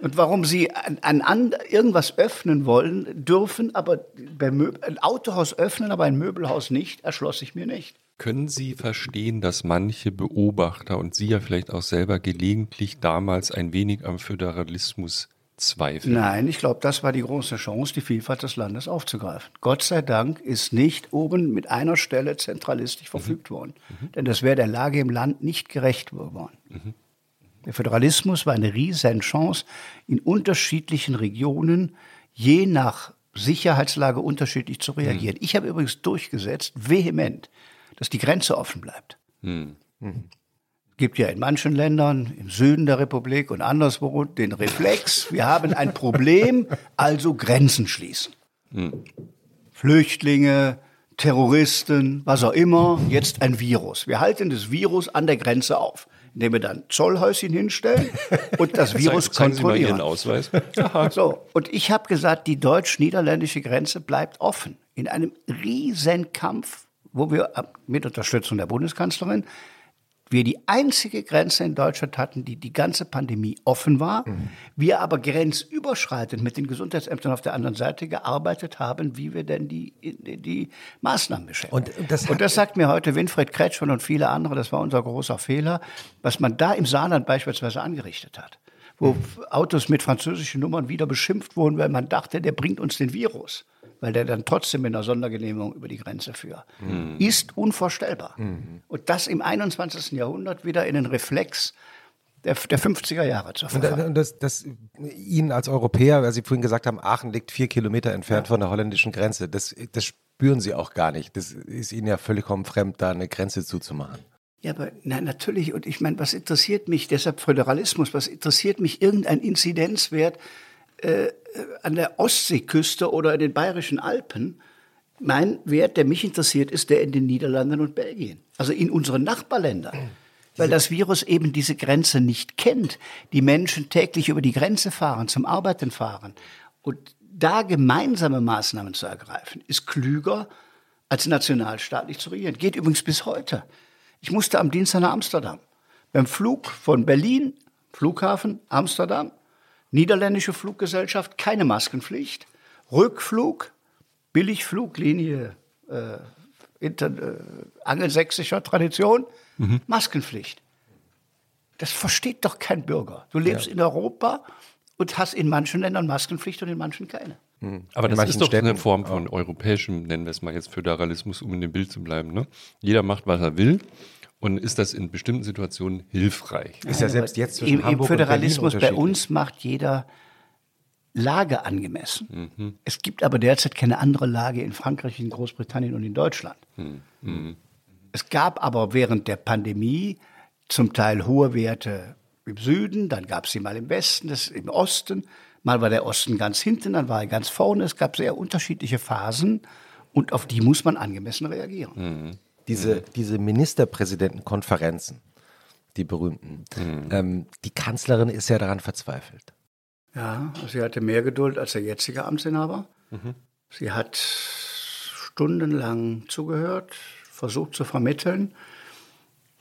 Und warum sie an, an, irgendwas öffnen wollen, dürfen, aber ein Autohaus öffnen, aber ein Möbelhaus nicht, erschloss sich mir nicht. Können Sie verstehen, dass manche Beobachter und Sie ja vielleicht auch selber gelegentlich damals ein wenig am Föderalismus zweifeln? Nein, ich glaube, das war die große Chance, die Vielfalt des Landes aufzugreifen. Gott sei Dank ist nicht oben mit einer Stelle zentralistisch mhm. verfügt mhm. worden. Mhm. Denn das wäre der Lage im Land nicht gerecht geworden. Mhm. Der Föderalismus war eine riesen Chance, in unterschiedlichen Regionen je nach Sicherheitslage unterschiedlich zu reagieren. Mhm. Ich habe übrigens durchgesetzt, vehement, dass die Grenze offen bleibt. Mhm. Mhm. Gibt ja in manchen Ländern, im Süden der Republik und anderswo, den Reflex, wir haben ein Problem, also Grenzen schließen. Mhm. Flüchtlinge, Terroristen, was auch immer, jetzt ein Virus. Wir halten das Virus an der Grenze auf indem wir dann Zollhäuschen hinstellen und das Virus Zeigen kontrollieren. Sie mal Ihren Ausweis. so, und ich habe gesagt, die deutsch-niederländische Grenze bleibt offen. In einem Riesenkampf, wo wir mit Unterstützung der Bundeskanzlerin wir die einzige Grenze in Deutschland hatten, die die ganze Pandemie offen war, mhm. wir aber grenzüberschreitend mit den Gesundheitsämtern auf der anderen Seite gearbeitet haben, wie wir denn die, die, Maßnahmen beschränken. Und, das, und das sagt mir heute Winfried Kretschmann und viele andere, das war unser großer Fehler, was man da im Saarland beispielsweise angerichtet hat, wo. Autos mit französischen Nummern wieder beschimpft wurden, weil man dachte, der bringt uns den Virus weil der dann trotzdem mit einer Sondergenehmigung über die Grenze führt, mhm. ist unvorstellbar. Mhm. Und das im 21. Jahrhundert wieder in den Reflex der, der 50er Jahre zu verfallen. Und das, das Ihnen als Europäer, weil Sie vorhin gesagt haben, Aachen liegt vier Kilometer entfernt ja. von der holländischen Grenze, das, das spüren Sie auch gar nicht. Das ist Ihnen ja völlig fremd, da eine Grenze zuzumachen. Ja, aber na, natürlich, und ich meine, was interessiert mich, deshalb Föderalismus, was interessiert mich irgendein Inzidenzwert, äh, an der Ostseeküste oder in den bayerischen Alpen. Mein Wert, der mich interessiert, ist der in den Niederlanden und Belgien. Also in unseren Nachbarländern. Weil das Virus eben diese Grenze nicht kennt. Die Menschen täglich über die Grenze fahren, zum Arbeiten fahren. Und da gemeinsame Maßnahmen zu ergreifen, ist klüger, als nationalstaatlich zu regieren. Geht übrigens bis heute. Ich musste am Dienstag nach Amsterdam. Beim Flug von Berlin, Flughafen, Amsterdam, Niederländische Fluggesellschaft, keine Maskenpflicht. Rückflug, Billigfluglinie äh, inter, äh, angelsächsischer Tradition, mhm. Maskenpflicht. Das versteht doch kein Bürger. Du lebst ja. in Europa und hast in manchen Ländern Maskenpflicht und in manchen keine. Mhm. Aber das ist doch Städten, eine Form von europäischem, nennen wir es mal jetzt Föderalismus, um in dem Bild zu bleiben. Ne? Jeder macht, was er will. Und ist das in bestimmten Situationen hilfreich? Ist ja selbst jetzt zwischen Im, Hamburg im Föderalismus bei uns macht jeder Lage angemessen. Mhm. Es gibt aber derzeit keine andere Lage in Frankreich, in Großbritannien und in Deutschland. Mhm. Es gab aber während der Pandemie zum Teil hohe Werte im Süden, dann gab es sie mal im Westen, das im Osten. Mal war der Osten ganz hinten, dann war er ganz vorne. Es gab sehr unterschiedliche Phasen und auf die muss man angemessen reagieren. Mhm diese, mhm. diese Ministerpräsidentenkonferenzen, die berühmten, mhm. ähm, die Kanzlerin ist ja daran verzweifelt. Ja, sie hatte mehr Geduld als der jetzige Amtsinhaber. Mhm. Sie hat stundenlang zugehört, versucht zu vermitteln.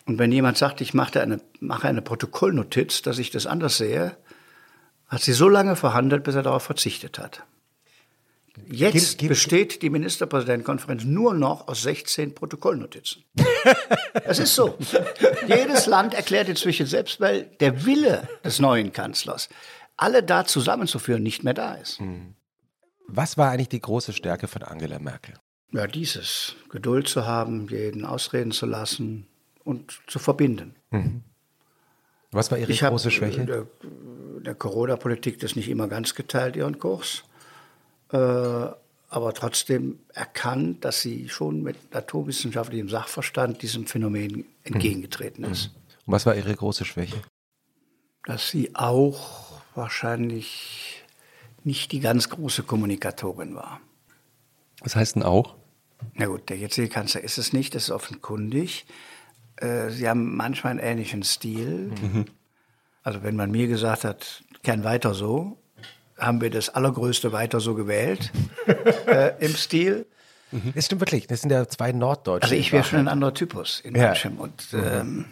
Und wenn jemand sagt, ich mache eine, mache eine Protokollnotiz, dass ich das anders sehe, hat sie so lange verhandelt, bis er darauf verzichtet hat. Jetzt gibt, besteht die Ministerpräsidentenkonferenz nur noch aus 16 Protokollnotizen. Es ist so. Jedes Land erklärt inzwischen selbst, weil der Wille des neuen Kanzlers, alle da zusammenzuführen, nicht mehr da ist. Hm. Was war eigentlich die große Stärke von Angela Merkel? Ja, dieses. Geduld zu haben, jeden ausreden zu lassen und zu verbinden. Mhm. Was war Ihre ich große Schwäche? Der, der Corona-Politik das nicht immer ganz geteilt, ihren Kurs. Äh, aber trotzdem erkannt, dass sie schon mit naturwissenschaftlichem Sachverstand diesem Phänomen entgegengetreten ist. Mhm. Und was war Ihre große Schwäche? Dass sie auch wahrscheinlich nicht die ganz große Kommunikatorin war. Was heißt denn auch? Na gut, der jetzige Kanzler ist es nicht, das ist offenkundig. Äh, sie haben manchmal einen ähnlichen Stil. Mhm. Also wenn man mir gesagt hat, kein weiter so, haben wir das Allergrößte weiter so gewählt äh, im Stil. Mhm. Das stimmt wirklich. Das sind ja zwei Norddeutsche. Also ich wäre schon ein anderer Typus in ja. manchem. Und ähm,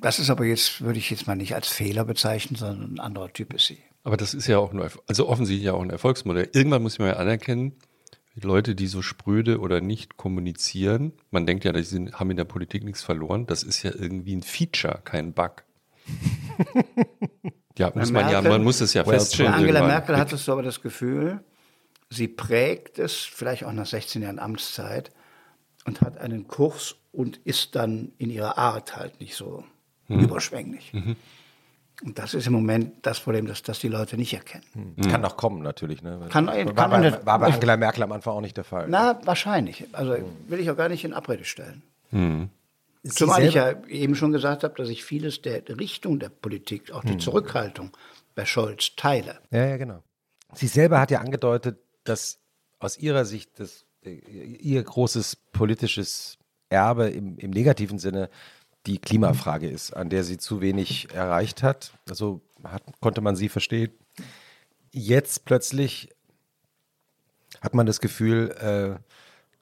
das ist aber jetzt, würde ich jetzt mal nicht als Fehler bezeichnen, sondern ein anderer Typ ist sie. Aber das ist ja auch nur, also offensichtlich ja auch ein Erfolgsmodell. Irgendwann muss man ja anerkennen, Leute, die so spröde oder nicht kommunizieren, man denkt ja, die sind, haben in der Politik nichts verloren, das ist ja irgendwie ein Feature, kein Bug. Ja, muss man ja, man muss es ja feststellen. Angela Merkel hattest du aber das Gefühl, sie prägt es, vielleicht auch nach 16 Jahren Amtszeit, und hat einen Kurs und ist dann in ihrer Art halt nicht so mhm. überschwänglich. Mhm. Und das ist im Moment das Problem, dass das die Leute nicht erkennen. Mhm. Kann noch kommen, natürlich. Ne? Kann, war, kann bei, war bei Angela Merkel am Anfang auch nicht der Fall. Na, wahrscheinlich. Also will ich auch gar nicht in Abrede stellen. Zumal ich ja eben schon gesagt habe, dass ich vieles der Richtung der Politik, auch die hm. Zurückhaltung bei Scholz teile. Ja, ja, genau. Sie selber hat ja angedeutet, dass aus ihrer Sicht das, äh, ihr großes politisches Erbe im, im negativen Sinne die Klimafrage ist, an der sie zu wenig erreicht hat. Also hat, konnte man sie verstehen. Jetzt plötzlich hat man das Gefühl, äh,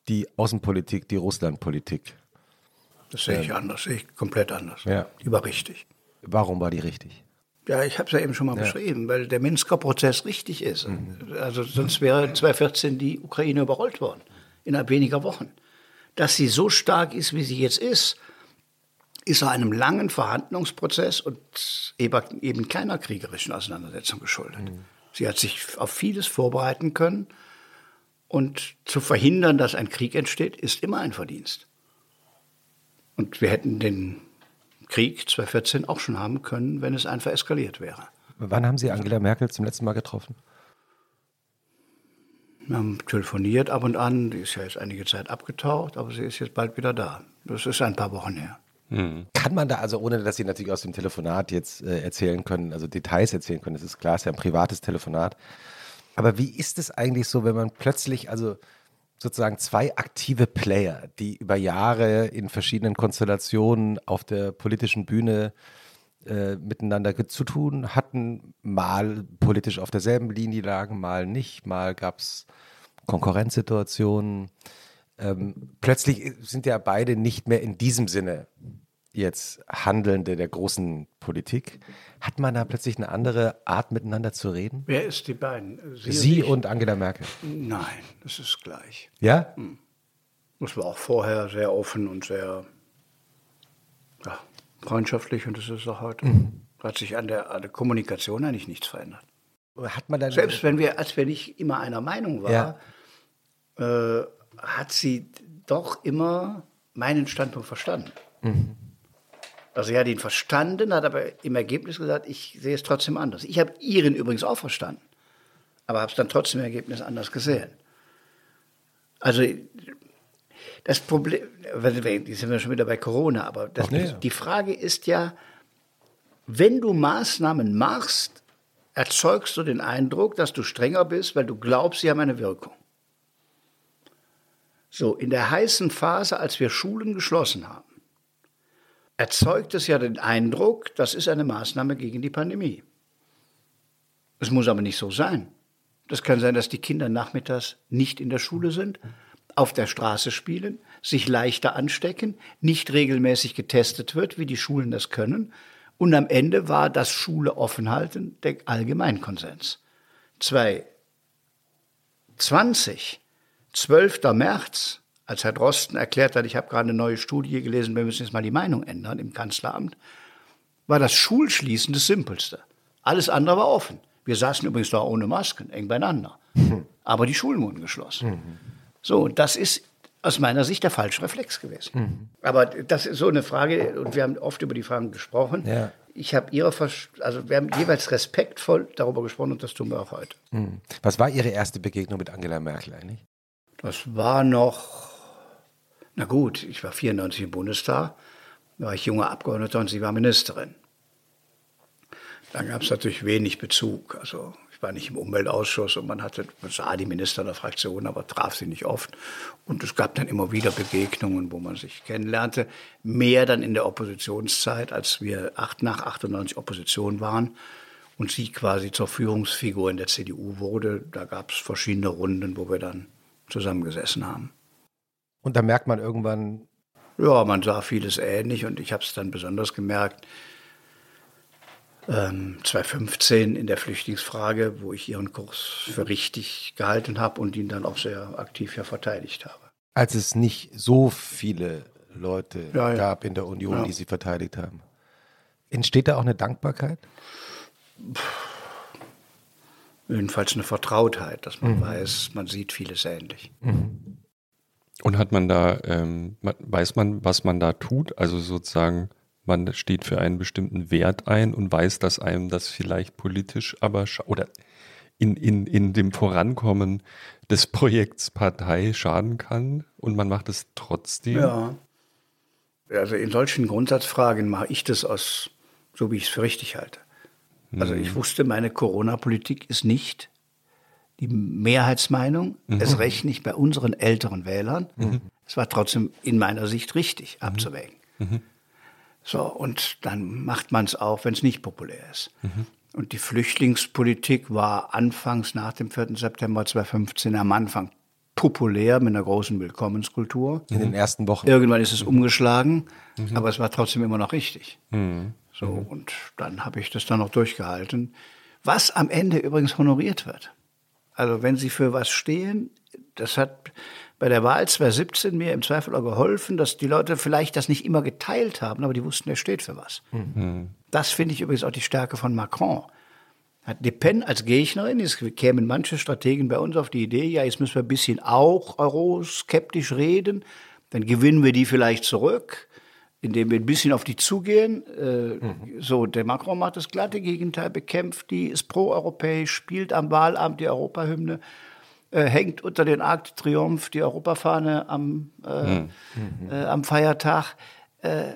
die Außenpolitik, die Russlandpolitik Das sehe ich anders, sehe ich komplett anders. Ja. Die war richtig. Warum war die richtig? Ja, ich habe es ja eben schon mal beschrieben, weil der Minsker Prozess richtig ist. Also sonst wäre 2014 die Ukraine überrollt worden, innerhalb weniger Wochen. Dass sie so stark ist, wie sie jetzt ist, ist einem langen Verhandlungsprozess und eben eben keiner kriegerischen Auseinandersetzung geschuldet. Sie hat sich auf vieles vorbereiten können und zu verhindern, dass ein Krieg entsteht, ist immer ein Verdienst. Und wir hätten den Krieg 2014 auch schon haben können, wenn es einfach eskaliert wäre. Wann haben Sie Angela Merkel zum letzten Mal getroffen? Wir haben telefoniert ab und an, die ist ja jetzt einige Zeit abgetaucht, aber sie ist jetzt bald wieder da. Das ist ein paar Wochen her. Kann man da, also ohne dass Sie natürlich aus dem Telefonat jetzt äh, erzählen können, also Details erzählen können, das ist klar, es ist ja ein privates Telefonat. Aber wie ist es eigentlich so, wenn man plötzlich, also sozusagen zwei aktive Player, die über Jahre in verschiedenen Konstellationen auf der politischen Bühne äh, miteinander zu tun hatten, mal politisch auf derselben Linie lagen, mal nicht, mal gab es Konkurrenzsituationen. Ähm, plötzlich sind ja beide nicht mehr in diesem Sinne jetzt Handelnde der großen Politik. Hat man da plötzlich eine andere Art miteinander zu reden? Wer ist die beiden? Sie ich? und Angela Merkel. Nein, das ist gleich. Ja? Das war auch vorher sehr offen und sehr ja, freundschaftlich und das ist auch heute. Hat sich an der, an der Kommunikation eigentlich nichts verändert. Hat man dann Selbst wenn wir, als wir nicht immer einer Meinung waren, äh, hat sie doch immer meinen Standpunkt verstanden. Also sie hat ihn verstanden, hat aber im Ergebnis gesagt, ich sehe es trotzdem anders. Ich habe ihren übrigens auch verstanden, aber habe es dann trotzdem im Ergebnis anders gesehen. Also das Problem, die sind wir schon wieder bei Corona, aber das, nee. die Frage ist ja, wenn du Maßnahmen machst, erzeugst du den Eindruck, dass du strenger bist, weil du glaubst, sie haben eine Wirkung. So, in der heißen Phase, als wir Schulen geschlossen haben, erzeugt es ja den Eindruck, das ist eine Maßnahme gegen die Pandemie. Es muss aber nicht so sein. Das kann sein, dass die Kinder nachmittags nicht in der Schule sind, auf der Straße spielen, sich leichter anstecken, nicht regelmäßig getestet wird, wie die Schulen das können. Und am Ende war das Schule offen halten der Allgemeinkonsens. 2020, 12. März, als Herr Drosten erklärt hat, ich habe gerade eine neue Studie gelesen, wir müssen jetzt mal die Meinung ändern im Kanzleramt, war das Schulschließen das Simpelste. Alles andere war offen. Wir saßen übrigens da ohne Masken, eng beieinander. Aber die Schulen wurden geschlossen. So, das ist aus meiner Sicht der falsche Reflex gewesen. Aber das ist so eine Frage, und wir haben oft über die Fragen gesprochen. Ja. Ich habe ihre, Vers- also wir haben jeweils respektvoll darüber gesprochen und das tun wir auch heute. Was war Ihre erste Begegnung mit Angela Merkel eigentlich? Das war noch, na gut, ich war 94 im Bundestag, war ich junger Abgeordneter und sie war Ministerin. Dann gab es natürlich wenig Bezug. Also ich war nicht im Umweltausschuss und man hatte, man sah die Minister der Fraktion, aber traf sie nicht oft. Und es gab dann immer wieder Begegnungen, wo man sich kennenlernte. Mehr dann in der Oppositionszeit, als wir acht, nach 98 Opposition waren und sie quasi zur Führungsfigur in der CDU wurde. Da gab es verschiedene Runden, wo wir dann zusammengesessen haben. Und da merkt man irgendwann, Ja, man sah vieles ähnlich und ich habe es dann besonders gemerkt, ähm, 2015 in der Flüchtlingsfrage, wo ich ihren Kurs für richtig gehalten habe und ihn dann auch sehr aktiv ja verteidigt habe. als es nicht so viele Leute Ja, ja. gab in der Union, Ja. die sie verteidigt haben. Entsteht da auch eine Dankbarkeit? Jedenfalls eine Vertrautheit, dass man weiß, man sieht vieles ähnlich. Und hat man da, ähm, weiß man, was man da tut? Also sozusagen, man steht für einen bestimmten Wert ein und weiß, dass einem das vielleicht politisch aber oder in, in, in dem Vorankommen des Projekts Partei schaden kann und man macht es trotzdem. Ja. Also in solchen Grundsatzfragen mache ich das aus, so wie ich es für richtig halte. Also ich wusste, meine Corona-Politik ist nicht die Mehrheitsmeinung, es recht nicht bei unseren älteren Wählern. Es war trotzdem in meiner Sicht richtig abzuwägen. So, und dann macht man es auch, wenn es nicht populär ist. Und die Flüchtlingspolitik war anfangs nach dem 4. September 2015 am Anfang populär mit einer großen Willkommenskultur. In den ersten Wochen. Irgendwann ist es umgeschlagen, aber es war trotzdem immer noch richtig. So, und dann habe ich das dann noch durchgehalten. Was am Ende übrigens honoriert wird. Also wenn Sie für was stehen, das hat bei der Wahl 2017 mir im Zweifel auch geholfen, dass die Leute vielleicht das nicht immer geteilt haben, aber die wussten, er steht für was. Das finde ich übrigens auch die Stärke von Macron. Hat Le Pen als Gegnerin, es kämen manche Strategen bei uns auf die Idee, ja, jetzt müssen wir ein bisschen auch euroskeptisch reden, dann gewinnen wir die vielleicht zurück, indem wir ein bisschen auf die zugehen. Äh, So, der Macron macht das glatte Gegenteil, bekämpft die, ist proeuropäisch, spielt am Wahlamt die Europahymne, äh, hängt unter den Arc de Triomphe die Europafahne am, äh, äh, am Feiertag. Äh,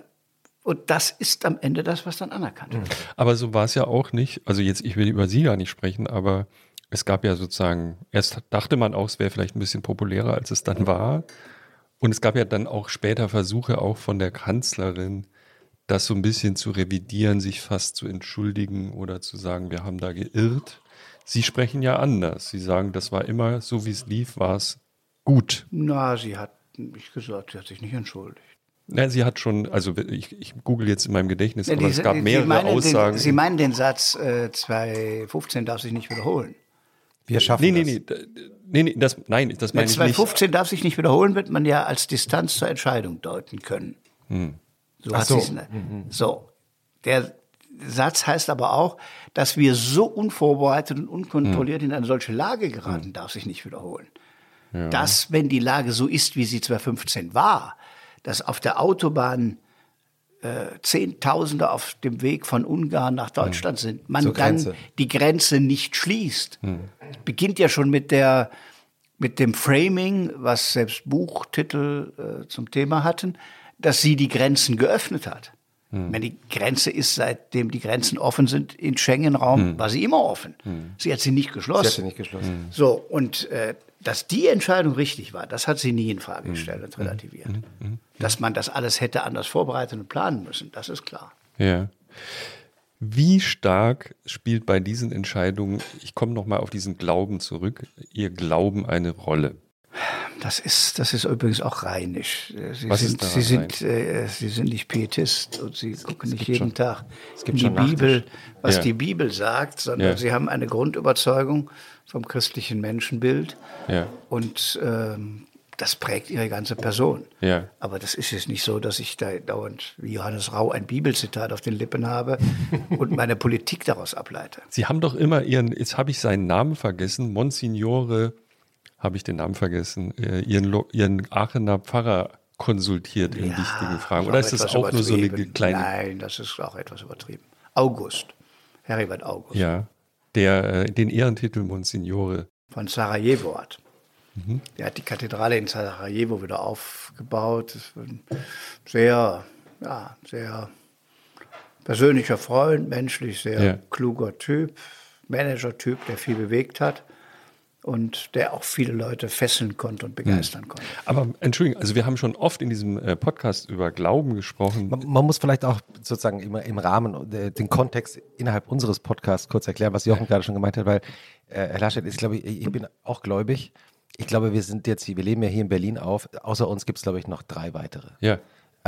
und das ist am Ende das, was dann anerkannt wird. Aber so war es ja auch nicht. Also jetzt, ich will über sie gar nicht sprechen, aber es gab ja sozusagen, erst dachte man auch, es wäre vielleicht ein bisschen populärer, als es dann war. Und es gab ja dann auch später Versuche auch von der Kanzlerin, das so ein bisschen zu revidieren, sich fast zu entschuldigen oder zu sagen, wir haben da geirrt. Sie sprechen ja anders. Sie sagen, das war immer so, wie es lief, war es gut. Na, sie hat nicht gesagt, sie hat sich nicht entschuldigt. Na, sie hat schon, also ich, ich google jetzt in meinem Gedächtnis, Ja, aber die- es gab Sie mehrere meinen Aussagen. Den, sie meinen den Satz, äh, 2015 darf sich nicht wiederholen. Wir schaffen nee, nee, das. nee, d- nee, nee, das, nein, das meine ich nicht. 2015 darf sich nicht wiederholen, wird man ja als Distanz zur Entscheidung deuten können. So Ach hat so. sie's- so. Der Satz heißt aber auch, dass wir so unvorbereitet und unkontrolliert in eine solche Lage geraten, darf sich nicht wiederholen. Dass, wenn die Lage so ist, wie sie 2015 war, dass auf der Autobahn äh, Zehntausende auf dem Weg von Ungarn nach Deutschland sind, man Zur dann Grenze. die Grenze nicht schließt. Es beginnt ja schon mit der mit dem Framing, was selbst Buchtitel äh, zum Thema hatten, dass sie die Grenzen geöffnet hat. Wenn die Grenze ist, seitdem die Grenzen offen sind im Schengen-Raum, war sie immer offen. Sie hat sie nicht geschlossen. Sie hat sie nicht geschlossen. So, und äh, dass die Entscheidung richtig war, das hat sie nie in Frage gestellt und relativiert. Dass man das alles hätte anders vorbereitet und planen müssen, das ist klar. Ja. Wie stark spielt bei diesen Entscheidungen, ich komme nochmal auf diesen Glauben zurück, Ihr Glauben eine Rolle? Das ist, das ist übrigens auch rheinisch. Äh, Sie, Was sind, Sie, sind, äh, Sie sind nicht Pietist und Sie gucken nicht jeden schon- Tag in die. Bibel, was Ja. die Bibel sagt, sondern Ja. Sie haben eine Grundüberzeugung vom christlichen Menschenbild Ja. und ähm, das prägt Ihre ganze Person. Ja. Aber das ist jetzt nicht so, dass ich da dauernd wie Johannes Rau ein Bibelzitat auf den Lippen habe und meine Politik daraus ableite. Sie haben doch immer Ihren, jetzt habe ich seinen Namen vergessen, Monsignore, habe ich den Namen vergessen, äh, Ihren, Ihren Aachener Pfarrer konsultiert in wichtigen Fragen. Oder ist das auch nur so eine kleine, Nein, das ist auch etwas übertrieben. August, Heribert August. ja, der äh, den Ehrentitel Monsignore, von Sarajevo hat. Der hat die Kathedrale in Sarajevo wieder aufgebaut. Sehr, ja, sehr persönlicher Freund, menschlich sehr Ja. kluger Typ, Manager-Typ, der viel bewegt hat und der auch viele Leute fesseln konnte und begeistern konnte. Aber Entschuldigung, also wir haben schon oft in diesem äh, Podcast über Glauben gesprochen. Man, man muss vielleicht auch sozusagen immer im Rahmen äh, den Kontext innerhalb unseres Podcasts kurz erklären, was Jochen gerade schon gemeint hat, weil äh, Herr Laschet, ich glaube, ich, ich bin auch gläubig. Ich glaube, wir sind jetzt, hier- wir leben ja hier in Berlin auf. Außer uns gibt es, glaube ich, noch drei weitere. Ja.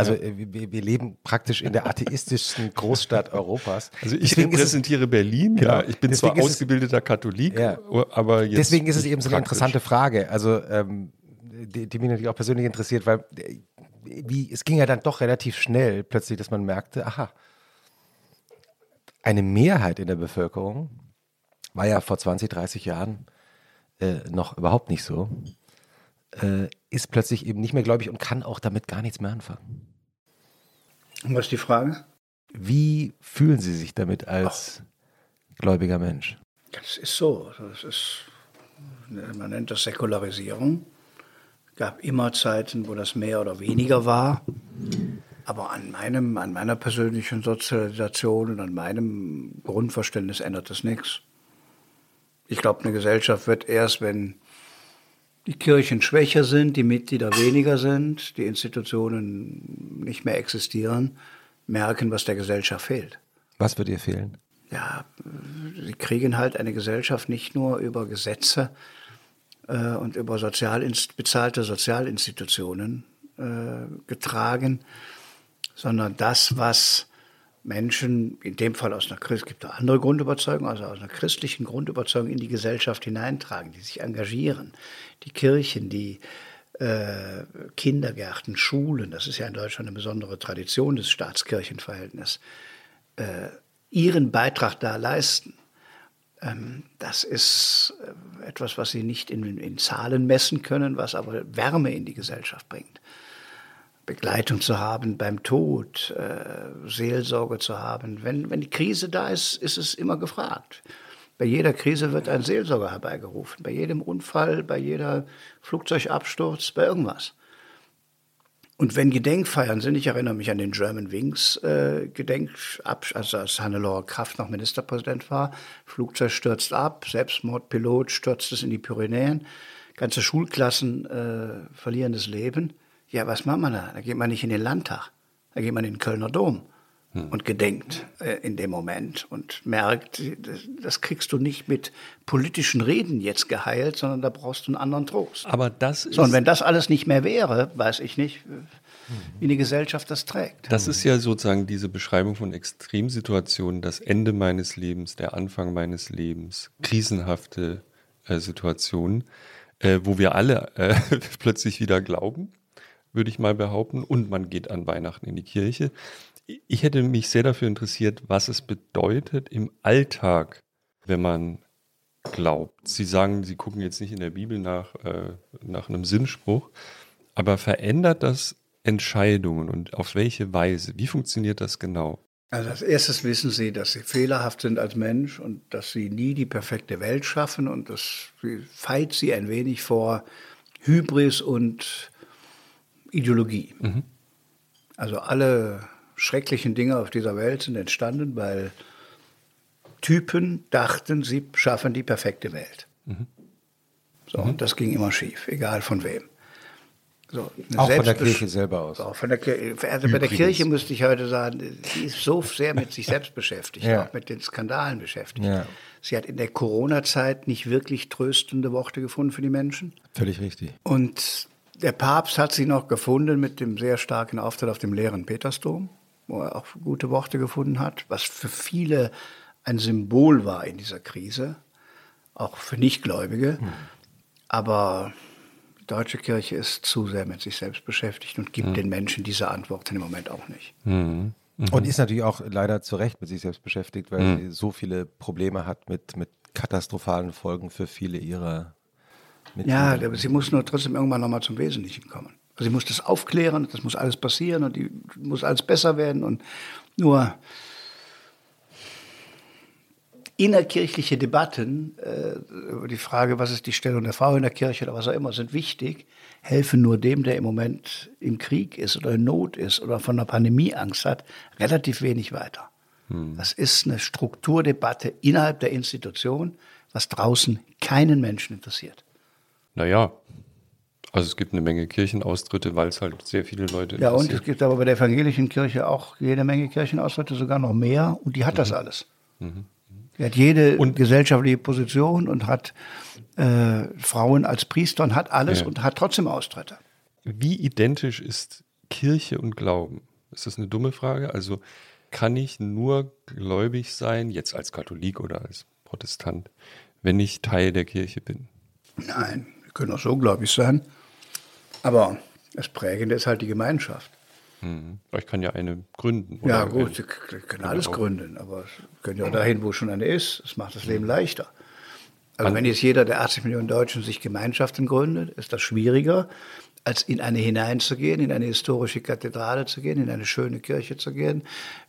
Also äh, wir, wir leben praktisch in der atheistischsten Großstadt Europas. Also ich Deswegen ist es- repräsentiere Berlin, ja. Genau. Ich bin zwar Deswegen es- ausgebildeter Katholik, Ja. aber jetzt Deswegen ist es eben so eine praktisch. interessante Frage, also ähm, die, die mich natürlich auch persönlich interessiert, weil äh, wie, es ging ja dann doch relativ schnell plötzlich, dass man merkte, aha, eine Mehrheit in der Bevölkerung war ja vor 20, 30 Jahren äh, noch überhaupt nicht so, äh, ist plötzlich eben nicht mehr gläubig und kann auch damit gar nichts mehr anfangen. Und was ist die Frage? Wie fühlen Sie sich damit als gläubiger Mensch? Das ist so. Das ist, man nennt das Säkularisierung. Es gab immer Zeiten, wo das mehr oder weniger war. Aber an, meinem, an meiner persönlichen Sozialisation und an meinem Grundverständnis ändert das nichts. Ich glaube, eine Gesellschaft wird erst, wenn die Kirchen schwächer sind, die Mitglieder weniger sind, die Institutionen nicht mehr existieren, merken, was der Gesellschaft fehlt. Was wird ihr fehlen? Ja, sie kriegen halt eine Gesellschaft nicht nur über Gesetze äh, und über sozial bezahlte Sozialinstitutionen äh, getragen, sondern das, was Menschen, in dem Fall aus einer es gibt auch andere Grundüberzeugungen, also aus einer christlichen Grundüberzeugung in die Gesellschaft hineintragen, die sich engagieren. Die Kirchen, die äh, Kindergärten, Schulen, das ist ja in Deutschland eine besondere Tradition des Staatskirchenverhältnisses, äh, ihren Beitrag da leisten. Ähm, das ist äh, etwas, was sie nicht in, in Zahlen messen können, was aber Wärme in die Gesellschaft bringt. Begleitung zu haben beim Tod, äh, Seelsorge zu haben. Wenn, wenn die Krise da ist, ist es immer gefragt. Bei jeder Krise wird ein Seelsorger herbeigerufen, bei jedem Unfall, bei jeder Flugzeugabsturz, bei irgendwas. Und wenn Gedenkfeiern sind, ich erinnere mich an den German Wings äh, Gedenk, also als Hannelore Kraft noch Ministerpräsident war, Flugzeug stürzt ab, Selbstmordpilot stürzt es in die Pyrenäen, ganze Schulklassen äh, verlieren das Leben. Ja, was macht man da? Da geht man nicht in den Landtag, da geht man in den Kölner Dom hm. und gedenkt äh, in dem Moment und merkt, das, das, kriegst du nicht mit politischen Reden jetzt geheilt, sondern da brauchst du einen anderen Trost. Aber das ist. So, und wenn das alles nicht mehr wäre, weiß ich nicht, wie die Gesellschaft das trägt. Das ist ja sozusagen diese Beschreibung von Extremsituationen, das Ende meines Lebens, der Anfang meines Lebens, krisenhafte äh, Situationen, äh, wo wir alle äh, plötzlich wieder glauben würde ich mal behaupten. Und man geht an Weihnachten in die Kirche. Ich hätte mich sehr dafür interessiert, was es bedeutet im Alltag, wenn man glaubt. Sie sagen, Sie gucken jetzt nicht in der Bibel nach, äh, nach einem Sinnspruch, aber verändert das Entscheidungen und auf welche Weise? Wie funktioniert das genau? Also als erstes wissen Sie, dass Sie fehlerhaft sind als Mensch und dass Sie nie die perfekte Welt schaffen und das feit Sie ein wenig vor Hybris und Ideologie. Mhm. Also alle schrecklichen Dinge auf dieser Welt sind entstanden, weil Typen dachten, sie schaffen die perfekte Welt. Mhm. So, mhm. und das ging immer schief, egal von wem. So, auch von der Kirche selber aus. Auch von der Kirche. Also bei der Kirche müsste ich heute sagen, sie ist so sehr mit sich selbst beschäftigt, ja. auch mit den Skandalen beschäftigt. Ja. Sie hat in der Corona-Zeit nicht wirklich tröstende Worte gefunden für die Menschen. Völlig richtig. Und der Papst hat sie noch gefunden mit dem sehr starken Auftritt auf dem leeren Petersdom, wo er auch gute Worte gefunden hat, was für viele ein Symbol war in dieser Krise, auch für Nichtgläubige. Mhm. Aber die deutsche Kirche ist zu sehr mit sich selbst beschäftigt und gibt mhm. den Menschen diese Antworten im Moment auch nicht. Mhm. Und ist natürlich auch leider zu Recht mit sich selbst beschäftigt, weil sie so viele Probleme hat mit, mit katastrophalen Folgen für viele ihrer ja, aber sie muss nur trotzdem irgendwann nochmal zum Wesentlichen kommen. Also sie muss das aufklären, das muss alles passieren und die muss alles besser werden und nur innerkirchliche Debatten äh, über die Frage, was ist die Stellung der Frau in der Kirche oder was auch immer, sind wichtig, helfen nur dem, der im Moment im Krieg ist oder in Not ist oder von einer Pandemie Angst hat, relativ wenig weiter. Hm. Das ist eine Strukturdebatte innerhalb der Institution, was draußen keinen Menschen interessiert. Naja, also es gibt eine Menge Kirchenaustritte, weil es halt sehr viele Leute Ja, und es gibt aber bei der evangelischen Kirche auch jede Menge Kirchenaustritte, sogar noch mehr. Und die hat mhm. das alles. Mhm. Die hat jede und, gesellschaftliche Position und hat äh, Frauen als Priester und hat alles ja. und hat trotzdem Austritte. Wie identisch ist Kirche und Glauben? Ist das eine dumme Frage? Also kann ich nur gläubig sein, jetzt als Katholik oder als Protestant, wenn ich Teil der Kirche bin? Nein, können auch so gläubig sein. Aber das Prägende ist halt die Gemeinschaft. Hm. Ich kann ja eine gründen. ja, gut, Sie können alles auch. gründen, aber Sie können ja auch dahin, wo schon eine ist. Das macht das Leben leichter. Also wenn jetzt jeder der 80 Millionen Deutschen sich Gemeinschaften gründet, ist das schwieriger, als in eine hineinzugehen, in eine historische Kathedrale zu gehen, in eine schöne Kirche zu gehen,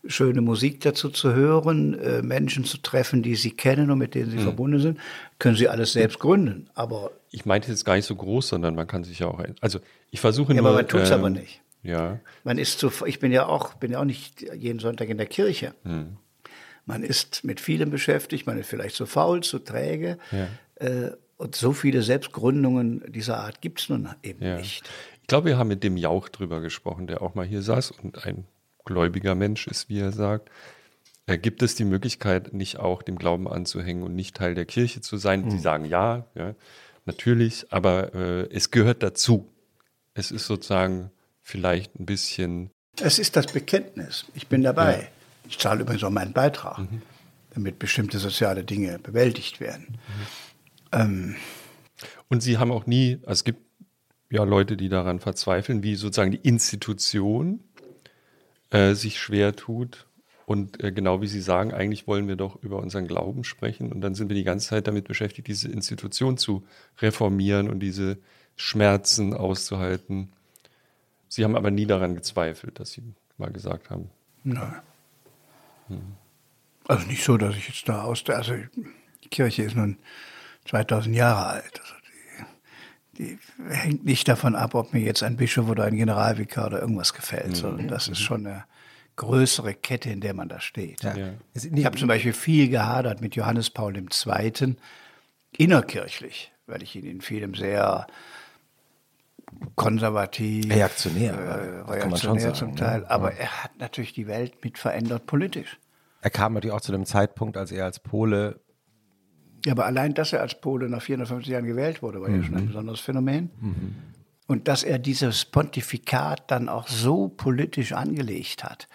schöne Musik dazu zu hören, äh, Menschen zu treffen, die sie kennen und mit denen sie mhm. verbunden sind, können sie alles selbst gründen. Aber ich meinte jetzt gar nicht so groß, sondern man kann sich ja auch, also ich versuche ja, nur. Aber man tut es ähm, aber nicht. Ja. Man ist zu, ich bin ja auch, bin ja auch nicht jeden Sonntag in der Kirche. Mhm. Man ist mit vielem beschäftigt, man ist vielleicht zu faul, zu träge. Ja. Äh, und so viele Selbstgründungen dieser Art gibt es nun eben ja. nicht. Ich glaube, wir haben mit dem Jauch drüber gesprochen, der auch mal hier saß und ein gläubiger Mensch ist, wie er sagt. Äh, gibt es die Möglichkeit, nicht auch dem Glauben anzuhängen und nicht Teil der Kirche zu sein? Mhm. Die sagen ja, ja. natürlich, aber äh, es gehört dazu. Es ist sozusagen vielleicht ein bisschen. Es ist das Bekenntnis. Ich bin dabei. Ja. Ich zahle übrigens auch meinen Beitrag, mhm. damit bestimmte soziale Dinge bewältigt werden. Mhm. Ähm, Und Sie haben auch nie, also es gibt ja Leute, die daran verzweifeln, wie sozusagen die Institution äh, sich schwer tut. Und äh, genau wie Sie sagen, eigentlich wollen wir doch über unseren Glauben sprechen. Und dann sind wir die ganze Zeit damit beschäftigt, diese Institution zu reformieren und diese Schmerzen auszuhalten. Sie haben aber nie daran gezweifelt, dass Sie mal gesagt haben. Nein. Hm. Also nicht so, dass ich jetzt da aus der, also die Kirche ist nun 2000 Jahre alt. Also die, die hängt nicht davon ab, ob mir jetzt ein Bischof oder ein Generalvikar oder irgendwas gefällt, mhm. sondern das ist schon eine größere Kette, in der man da steht. Ja. Ja. Ich habe zum Beispiel viel gehadert mit Johannes Paul II. innerkirchlich, weil ich ihn in vielem sehr konservativ, reaktionär, äh, reaktionär zum sagen, Teil. Ne? Aber ja. er hat natürlich die Welt mit verändert politisch. Er kam natürlich auch zu dem Zeitpunkt, als er als Pole. Ja, aber allein, dass er als Pole nach 450 Jahren gewählt wurde, war mhm. ja schon ein besonderes Phänomen. Mhm. Und dass er dieses Pontifikat dann auch so politisch angelegt hat.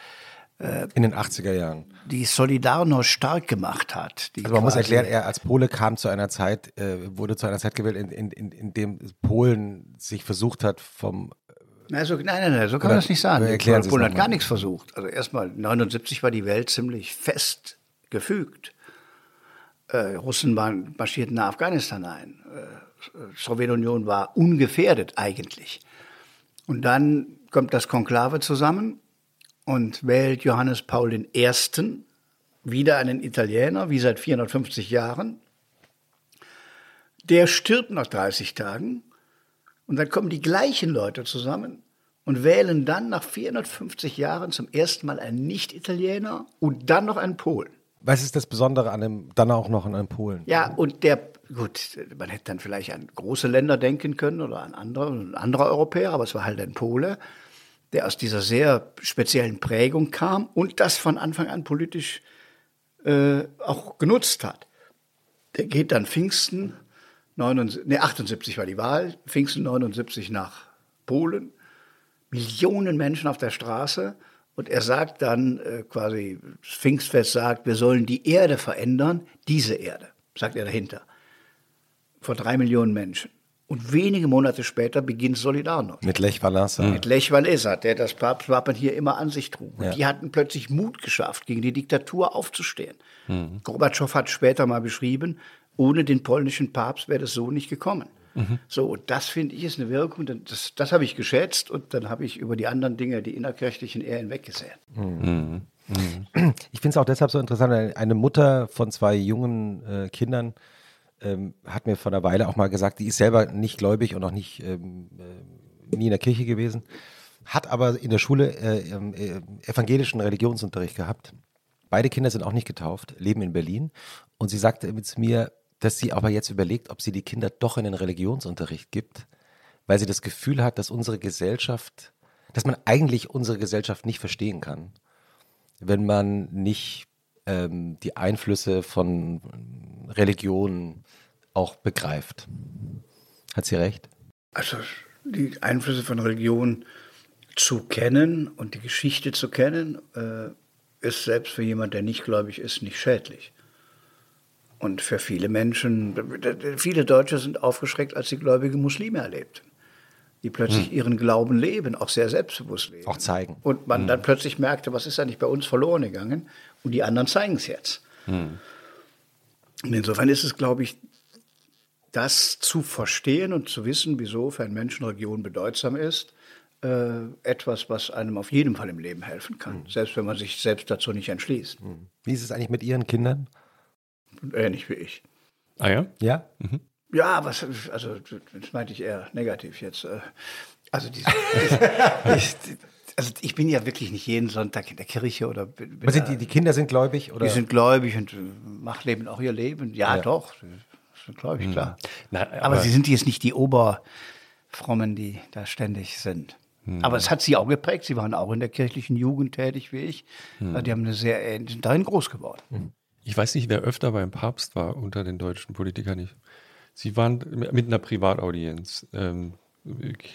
Äh, in den 80er Jahren. Die Solidarność stark gemacht hat. also man muss erklären, er als Pole kam zu einer Zeit, äh, wurde zu einer Zeit gewählt, in, in, in, in dem Polen sich versucht hat, vom also, nein, nein, nein, so kann man das nicht sagen. Erklären Polen hat gar nichts versucht. Also erstmal, 79 war die Welt ziemlich fest gefügt. Äh, Russen marschierten nach Afghanistan ein. Äh, Sowjetunion war ungefährdet eigentlich. Und dann kommt das Konklave zusammen und wählt Johannes Paul I. wieder einen Italiener, wie seit 450 Jahren. Der stirbt nach 30 Tagen und dann kommen die gleichen Leute zusammen und wählen dann nach 450 Jahren zum ersten Mal einen Nicht-Italiener und dann noch einen Polen. Was ist das Besondere an dem, dann auch noch an einem Polen? Ja, und der, gut, man hätte dann vielleicht an große Länder denken können oder an andere, andere Europäer, aber es war halt ein Pole der aus dieser sehr speziellen Prägung kam und das von Anfang an politisch äh, auch genutzt hat. Der geht dann Pfingsten, 79, nee, 78 war die Wahl, Pfingsten 79 nach Polen, Millionen Menschen auf der Straße und er sagt dann äh, quasi, Pfingstfest sagt, wir sollen die Erde verändern, diese Erde, sagt er dahinter, vor drei Millionen Menschen. Und wenige Monate später beginnt Solidarność. Mit Lech Walesa. Mit Lech Walesa, der das Papstwappen hier immer an sich trug. Und ja. die hatten plötzlich Mut geschafft, gegen die Diktatur aufzustehen. Mhm. Gorbatschow hat später mal beschrieben, ohne den polnischen Papst wäre das so nicht gekommen. Mhm. So, und das finde ich ist eine Wirkung, das, das habe ich geschätzt und dann habe ich über die anderen Dinge, die innerkirchlichen, eher hinweggesehen. Mhm. Mhm. Ich finde es auch deshalb so interessant, eine Mutter von zwei jungen äh, Kindern, ähm, hat mir vor einer Weile auch mal gesagt, die ist selber nicht gläubig und auch nicht ähm, äh, nie in der Kirche gewesen, hat aber in der Schule äh, ähm, äh, evangelischen Religionsunterricht gehabt. Beide Kinder sind auch nicht getauft, leben in Berlin und sie sagte mit mir, dass sie aber jetzt überlegt, ob sie die Kinder doch in den Religionsunterricht gibt, weil sie das Gefühl hat, dass unsere Gesellschaft, dass man eigentlich unsere Gesellschaft nicht verstehen kann, wenn man nicht ähm, die Einflüsse von Religion auch begreift. Hat sie recht? Also die Einflüsse von Religion zu kennen und die Geschichte zu kennen, äh, ist selbst für jemand, der nicht gläubig ist, nicht schädlich. Und für viele Menschen, viele Deutsche sind aufgeschreckt, als sie gläubige Muslime erlebten, die plötzlich hm. ihren Glauben leben, auch sehr selbstbewusst leben. Auch zeigen. Und man hm. dann plötzlich merkte, was ist eigentlich bei uns verloren gegangen? Und die anderen zeigen es jetzt. Hm. Und insofern ist es, glaube ich, das zu verstehen und zu wissen, wieso für einen Menschen Religion bedeutsam ist, äh, etwas, was einem auf jeden Fall im Leben helfen kann, mhm. selbst wenn man sich selbst dazu nicht entschließt. Mhm. Wie ist es eigentlich mit Ihren Kindern? Ähnlich wie ich. Ah ja? Ja? Mhm. Ja, was, also das meinte ich eher negativ jetzt. Äh, also diese, ich, also ich bin ja wirklich nicht jeden Sonntag in der Kirche oder. Aber sind die, die Kinder sind gläubig oder? Die sind gläubig und machen leben auch ihr Leben. Ja, ja. doch, sind gläubig, hm. klar. Na, aber, aber, sie sind jetzt nicht die Oberfrommen, die da ständig sind. Hm. Aber es hat sie auch geprägt. Sie waren auch in der kirchlichen Jugend tätig wie ich. Hm. Die haben eine sehr, sind darin groß geworden. Hm. Ich weiß nicht, wer öfter beim Papst war unter den deutschen Politikern. Ich Sie waren mit einer Privataudienz. Ähm,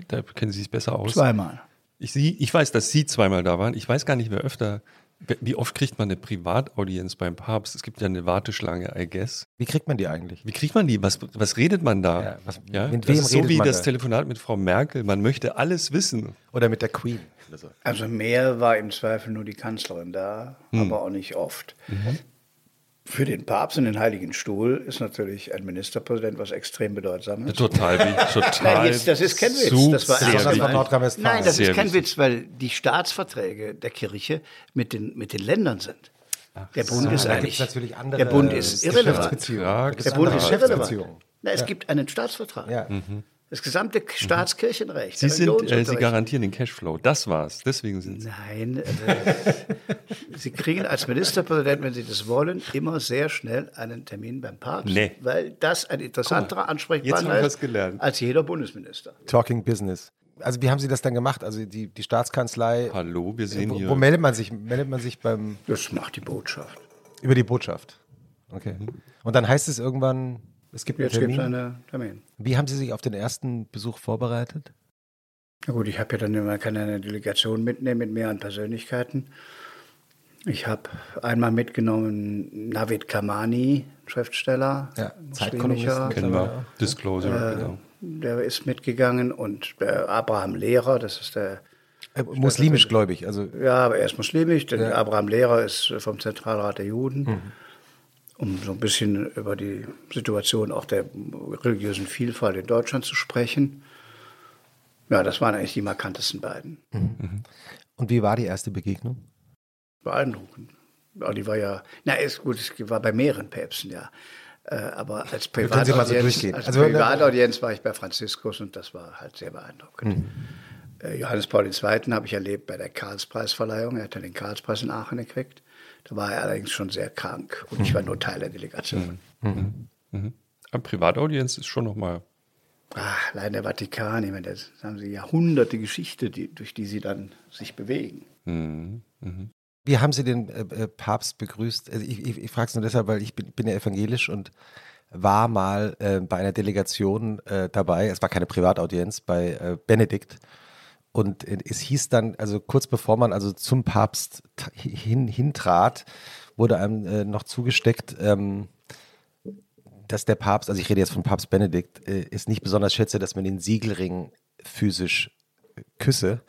da kennen Sie sich besser aus. Zweimal. Ich, Sie, ich weiß, dass Sie zweimal da waren. Ich weiß gar nicht, wer öfter. Wie oft kriegt man eine Privataudienz beim Papst? Es gibt ja eine Warteschlange, I guess. Wie kriegt man die eigentlich? Wie kriegt man die? Was, was redet man da? Ja, was- ja? mit das wem ist so redet wie man das da? Telefonat mit Frau Merkel. Man möchte alles wissen. Oder mit der Queen? Also mehr war im Zweifel nur die Kanzlerin da, aber auch nicht oft. Für den Papst und den Heiligen Stuhl ist natürlich ein Ministerpräsident was extrem bedeutsames. Total, wie, total. Nein, jetzt, das ist kein Witz. Das war ernst Besonders von. Nordrhein-Westfalen. Nein, das ist kein. Witz, weil die Staatsverträge der Kirche mit den, mit den Ländern sind. Der Bund ist da eigentlich. natürlich andere der Bund ist irrelevant. Ja, Der Bund ist irrelevant. Na, es gibt einen Staatsvertrag. Ja. Das gesamte Staatskirchenrecht. Sie, sind, äh, Sie garantieren den Cashflow. Das war's. Deswegen sind Sie. Nein, also, Sie kriegen als Ministerpräsident, wenn Sie das wollen, immer sehr schnell einen Termin beim Papst, Nee. weil das ein interessanterer Ansprechpartner ist als jeder Bundesminister. Talking Business. Also wie haben Sie das dann gemacht? Also die, die Staatskanzlei. Hallo, wir sehen Wo, hier. wo meldet man sich? Meldet man sich beim Das macht die Botschaft. über die Botschaft? Okay. Und dann heißt es irgendwann, es gibt einen Jetzt Termin. einen Termin. Wie haben Sie sich auf den ersten Besuch vorbereitet? Na gut, ich habe ja dann immer keine eine Delegation mitnehmen mit mehreren Persönlichkeiten. Ich habe einmal mitgenommen Navid Kamani, Schriftsteller, Ja. Zeitkolumnisten. Kennen wir. Disclosure, Äh, genau. Der ist mitgegangen und der Abraham Lehrer, das ist der Äh, muslimisch gläubig. Also Ja, aber er ist muslimisch, denn Abraham Lehrer ist vom Zentralrat der Juden. Um so ein bisschen über die Situation auch der religiösen Vielfalt in Deutschland zu sprechen. Ja, das waren eigentlich die markantesten beiden. und wie war die erste Begegnung? Beeindruckend. Ja, die war ja, na ist gut, es war bei mehreren Päpsten, ja. Äh, aber als so Privataudienz, als Also, Privataudienz war ich bei Franziskus und das war halt sehr beeindruckend. Äh, Johannes Paul II. habe ich erlebt bei der Karlspreisverleihung. Er hat ja den Karlspreis in Aachen gekriegt. Da war er allerdings schon sehr krank und ich war nur Teil der Delegation. Aber Privataudienz ist schon nochmal. Ah, allein der Vatikan, ich meine, das haben sie Jahrhunderte Geschichte, die, durch die sie dann sich bewegen. Wie haben Sie den äh, äh, Papst begrüßt? Also ich ich, ich frage es nur deshalb, weil ich bin, bin ja evangelisch und war mal äh, bei einer Delegation äh, dabei. Es war keine Privataudienz bei äh, Benedikt. Und es hieß dann, also kurz bevor man also zum Papst hin, hintrat, wurde einem äh, noch zugesteckt, ähm, dass der Papst, also ich rede jetzt von Papst Benedikt, äh, es nicht besonders schätze, dass man den Siegelring physisch äh, küsse.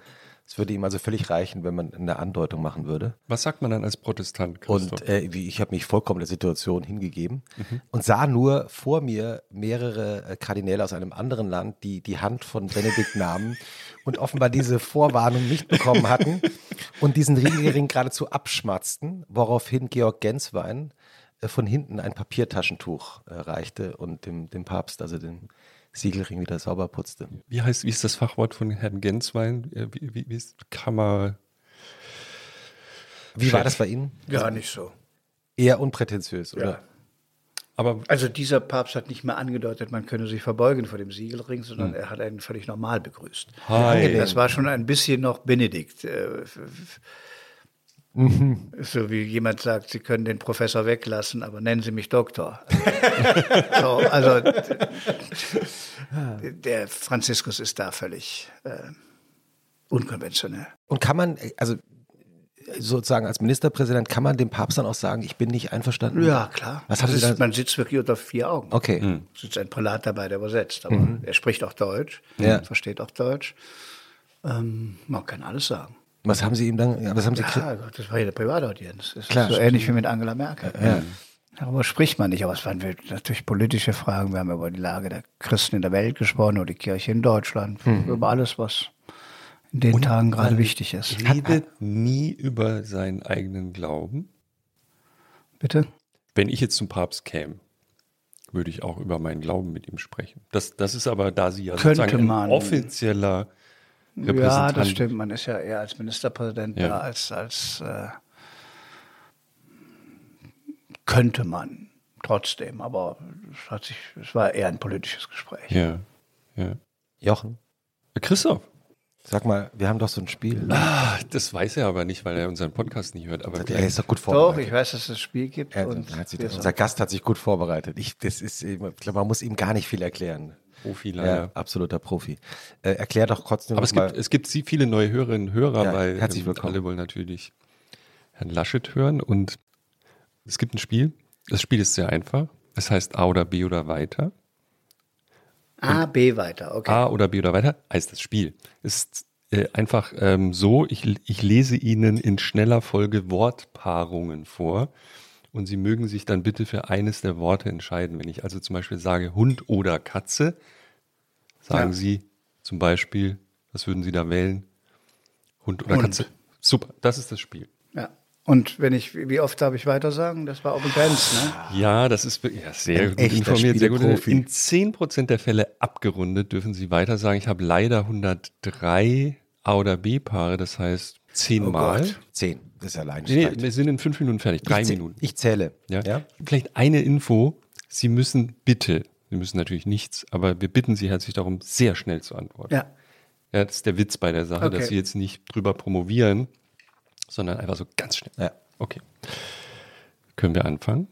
Es würde ihm also völlig reichen, wenn man eine Andeutung machen würde. Was sagt man dann als Protestant, Christoph? Und äh, ich habe mich vollkommen der Situation hingegeben und sah nur vor mir mehrere äh, Kardinäle aus einem anderen Land, die die Hand von Benedikt nahmen und offenbar diese Vorwarnung nicht bekommen hatten und diesen Siegelring geradezu abschmatzten, woraufhin Georg Genswein äh, von hinten ein Papiertaschentuch äh, reichte und dem, dem Papst, also den Siegelring wieder sauber putzte. wie heißt, wie ist das Fachwort von Herrn Genswein? Äh, Wie, wie, wie ist Kammer? Wie war das bei Ihnen? Gar nicht so. Eher unprätentiös, oder? Ja. Aber Also dieser Papst hat nicht mehr angedeutet, man könne sich verbeugen vor dem Siegelring, sondern er hat einen völlig normal begrüßt. Hi. Das war schon ein bisschen noch Benedikt. äh, f- So wie jemand sagt, Sie können den Professor weglassen, aber nennen Sie mich Doktor. so, also der Franziskus ist da völlig äh, unkonventionell. Und kann man, also sozusagen als Ministerpräsident, kann man dem Papst dann auch sagen, ich bin nicht einverstanden? Ja, klar. Was haben Sie ist, dann? man sitzt wirklich unter vier Augen. Okay. Es sitzt ein Prälat dabei, der übersetzt, aber er spricht auch Deutsch, Ja. versteht auch Deutsch. Ähm, man kann alles sagen. Was haben Sie ihm dann, ja, was haben Sie, Ja, Gott, das war ja eine Privataudienz. Das Klar, ist so stimmt. ähnlich wie mit Angela Merkel. Darüber spricht man nicht, aber es waren natürlich politische Fragen. Wir haben über die Lage der Christen in der Welt gesprochen, über die Kirche in Deutschland, Mhm. über alles, was in den Tagen gerade wichtig ist. redet nie über seinen eigenen Glauben. Bitte? Wenn ich jetzt zum Papst käme, würde ich auch über meinen Glauben mit ihm sprechen. Das, das ist aber, da Sie ja Könnte sozusagen ein man. offizieller Ja, Repräsentant das stimmt. Man ist ja eher als Ministerpräsident Ja. da, als, als äh, könnte man trotzdem. Aber es, hat sich, es war eher ein politisches Gespräch. Ja, ja. Jochen? Christoph, Sag mal, wir haben doch so ein Spiel. Ah, das weiß er aber nicht, weil er unseren Podcast nicht hört. Aber Er ist doch gut Doch, vorbereitet. ich weiß, dass es das Spiel gibt. Er, und hat sich, unser Gast hat sich gut vorbereitet. Ich, das ist, ich glaube, man muss ihm gar nicht viel erklären. Profi Ja, leider. absoluter Profi. Äh, erklär doch trotzdem Aber es mal. gibt, es gibt viele neue Hörerinnen und Hörer, Ja, weil herzlich willkommen. alle wollen natürlich Herrn Laschet hören. Und es gibt ein Spiel. Das Spiel ist sehr einfach. Es heißt A oder B oder weiter. A, B weiter, okay. A oder B oder weiter heißt das Spiel. Es ist äh, einfach ähm, so, ich, ich lese Ihnen in schneller Folge Wortpaarungen vor und Sie mögen sich dann bitte für eines der Worte entscheiden. Wenn ich also zum Beispiel sage Hund oder Katze, sagen Ja. Sie zum Beispiel, was würden Sie da wählen? Hund oder Hund. Katze? Super, das ist das Spiel. Ja. Und wenn ich, wie oft darf ich weiter sagen? Das war auch begrenzt, ne? Ja, das ist ja, sehr Ein gut informiert, sehr gut. In 10% der Fälle abgerundet dürfen Sie weiter sagen. Ich habe leider 103 A- oder B-Paare, das heißt zehnmal. Gott. Zehn. Das ist allein. nee, nee, wir sind in fünf Minuten fertig, drei ich, Minuten. Ich zähle. Ja? ja? Vielleicht eine Info. Sie müssen bitte, Sie müssen natürlich nichts, aber wir bitten Sie herzlich darum, sehr schnell zu antworten. Ja. Ja, das ist der Witz bei der Sache, Okay. dass Sie jetzt nicht drüber promovieren, sondern einfach so ganz schnell. Ja. Okay. Können wir anfangen?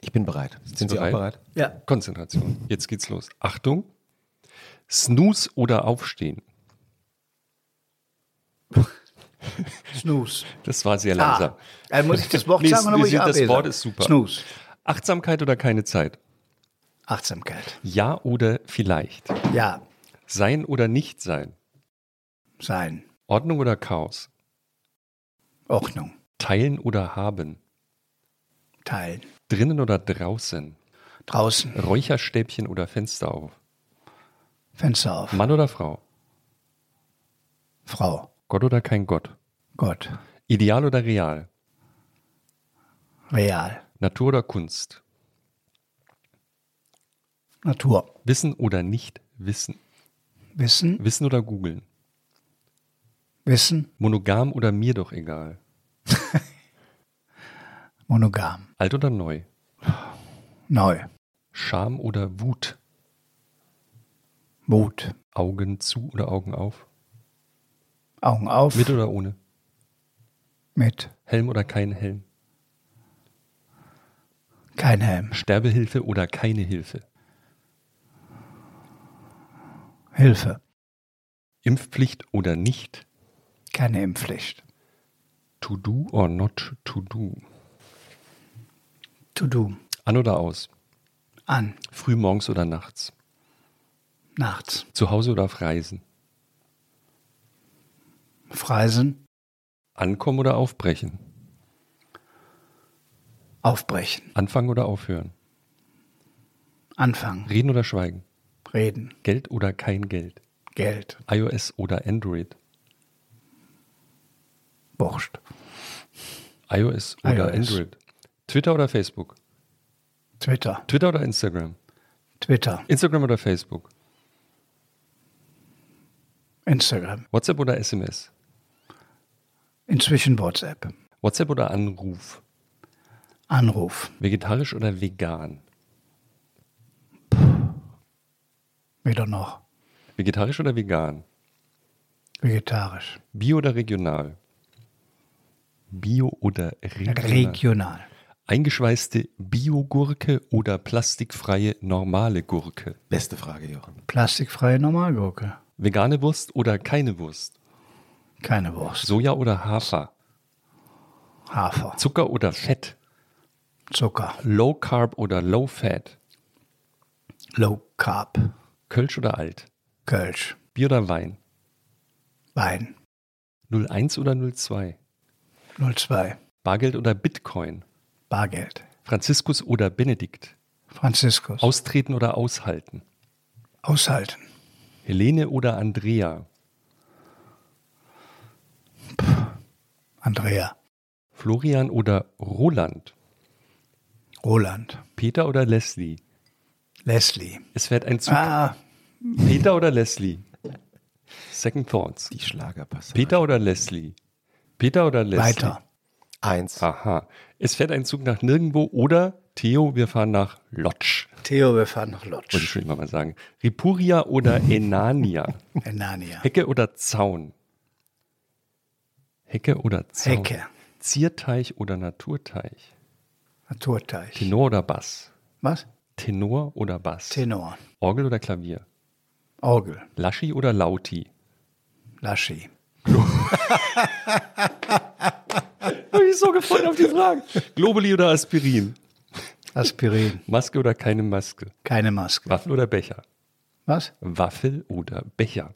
Ich bin bereit. Sind Sie auch bereit? bereit? Ja. Konzentration. Jetzt geht's los. Achtung. Snooze oder Aufstehen. Snooze. Das war sehr langsam. Ah, also muss ich das Wort Nee, sagen oder muss ich sind- A, das Wort ist super. Snooze. Achtsamkeit oder keine Zeit? Achtsamkeit. Ja oder vielleicht? Ja. Sein oder nicht sein? Sein. Ordnung oder Chaos? Ordnung. Teilen oder haben? Teilen. Drinnen oder draußen? Draußen. Räucherstäbchen oder Fenster auf? Fenster auf. Mann oder Frau? Frau. Gott oder kein Gott? Gott. Ideal oder real? Real. Natur oder Kunst? Natur. Wissen oder nicht wissen? Wissen. Wissen oder googeln? Wissen. Monogam oder mir doch egal? Monogam. Alt oder neu? Neu. Scham oder Wut? Mut. Augen zu oder Augen auf? Augen auf. Mit oder ohne? Mit. Helm oder kein Helm? Kein Helm. Sterbehilfe oder keine Hilfe? Hilfe. Impfpflicht oder nicht? Keine Impfpflicht. To do or not to do? To do. An oder aus? An. Früh morgens oder nachts? Nachts. Zu Hause oder auf Reisen? Freisen. Ankommen oder aufbrechen? Aufbrechen. Anfangen oder aufhören? Anfangen. Reden oder schweigen? Reden. Geld oder kein Geld? Geld. iOS oder Android? Wurscht. iOS oder iOS. Android? Twitter oder Facebook? Twitter. Twitter oder Instagram? Twitter. Instagram oder Facebook? Instagram. WhatsApp oder SMS? Inzwischen WhatsApp. WhatsApp oder Anruf? Anruf. Vegetarisch oder vegan? Weder noch. Vegetarisch oder vegan? Vegetarisch. Bio oder regional? Bio oder regional? Regional. Eingeschweißte Biogurke oder plastikfreie normale Gurke? Beste Frage, Jochen. Plastikfreie Normalgurke. Vegane Wurst oder keine Wurst? Keine Wurst. Soja oder Hafer? Hafer. Zucker oder Fett? Zucker. Low Carb oder Low Fat? Low Carb. Kölsch oder Alt? Kölsch. Bier oder Wein? Wein. 01 oder 02? 02. Bargeld oder Bitcoin? Bargeld. Franziskus oder Benedikt? Franziskus. Austreten oder aushalten? Aushalten. Helene oder Andrea? Andrea. Florian oder Roland? Roland. Peter oder Leslie? Leslie. Es fährt ein Zug. Ah, Peter oder Leslie? Second Thoughts. Die Schlagerpassage. Peter oder Leslie? Peter oder Leslie? weiter. Eins. Aha. Es fährt ein Zug nach nirgendwo oder Theo, wir fahren nach Lodz. Theo, wir fahren nach Wollte ich Lodz. schon immer mal sagen. Ripuria oder Enania? Enania. Hecke oder Zaun? Hecke oder Zaun? Hecke. Zierteich oder Naturteich? Naturteich. Tenor oder Bass? Was? Tenor oder Bass? Tenor. Orgel oder Klavier? Orgel. Laschi oder Lauti? Laschi. Habe ich so gefreut auf die Frage. Globuli oder Aspirin? Aspirin. Maske oder keine Maske? Keine Maske. Waffel oder Becher? Was? Waffel oder Becher?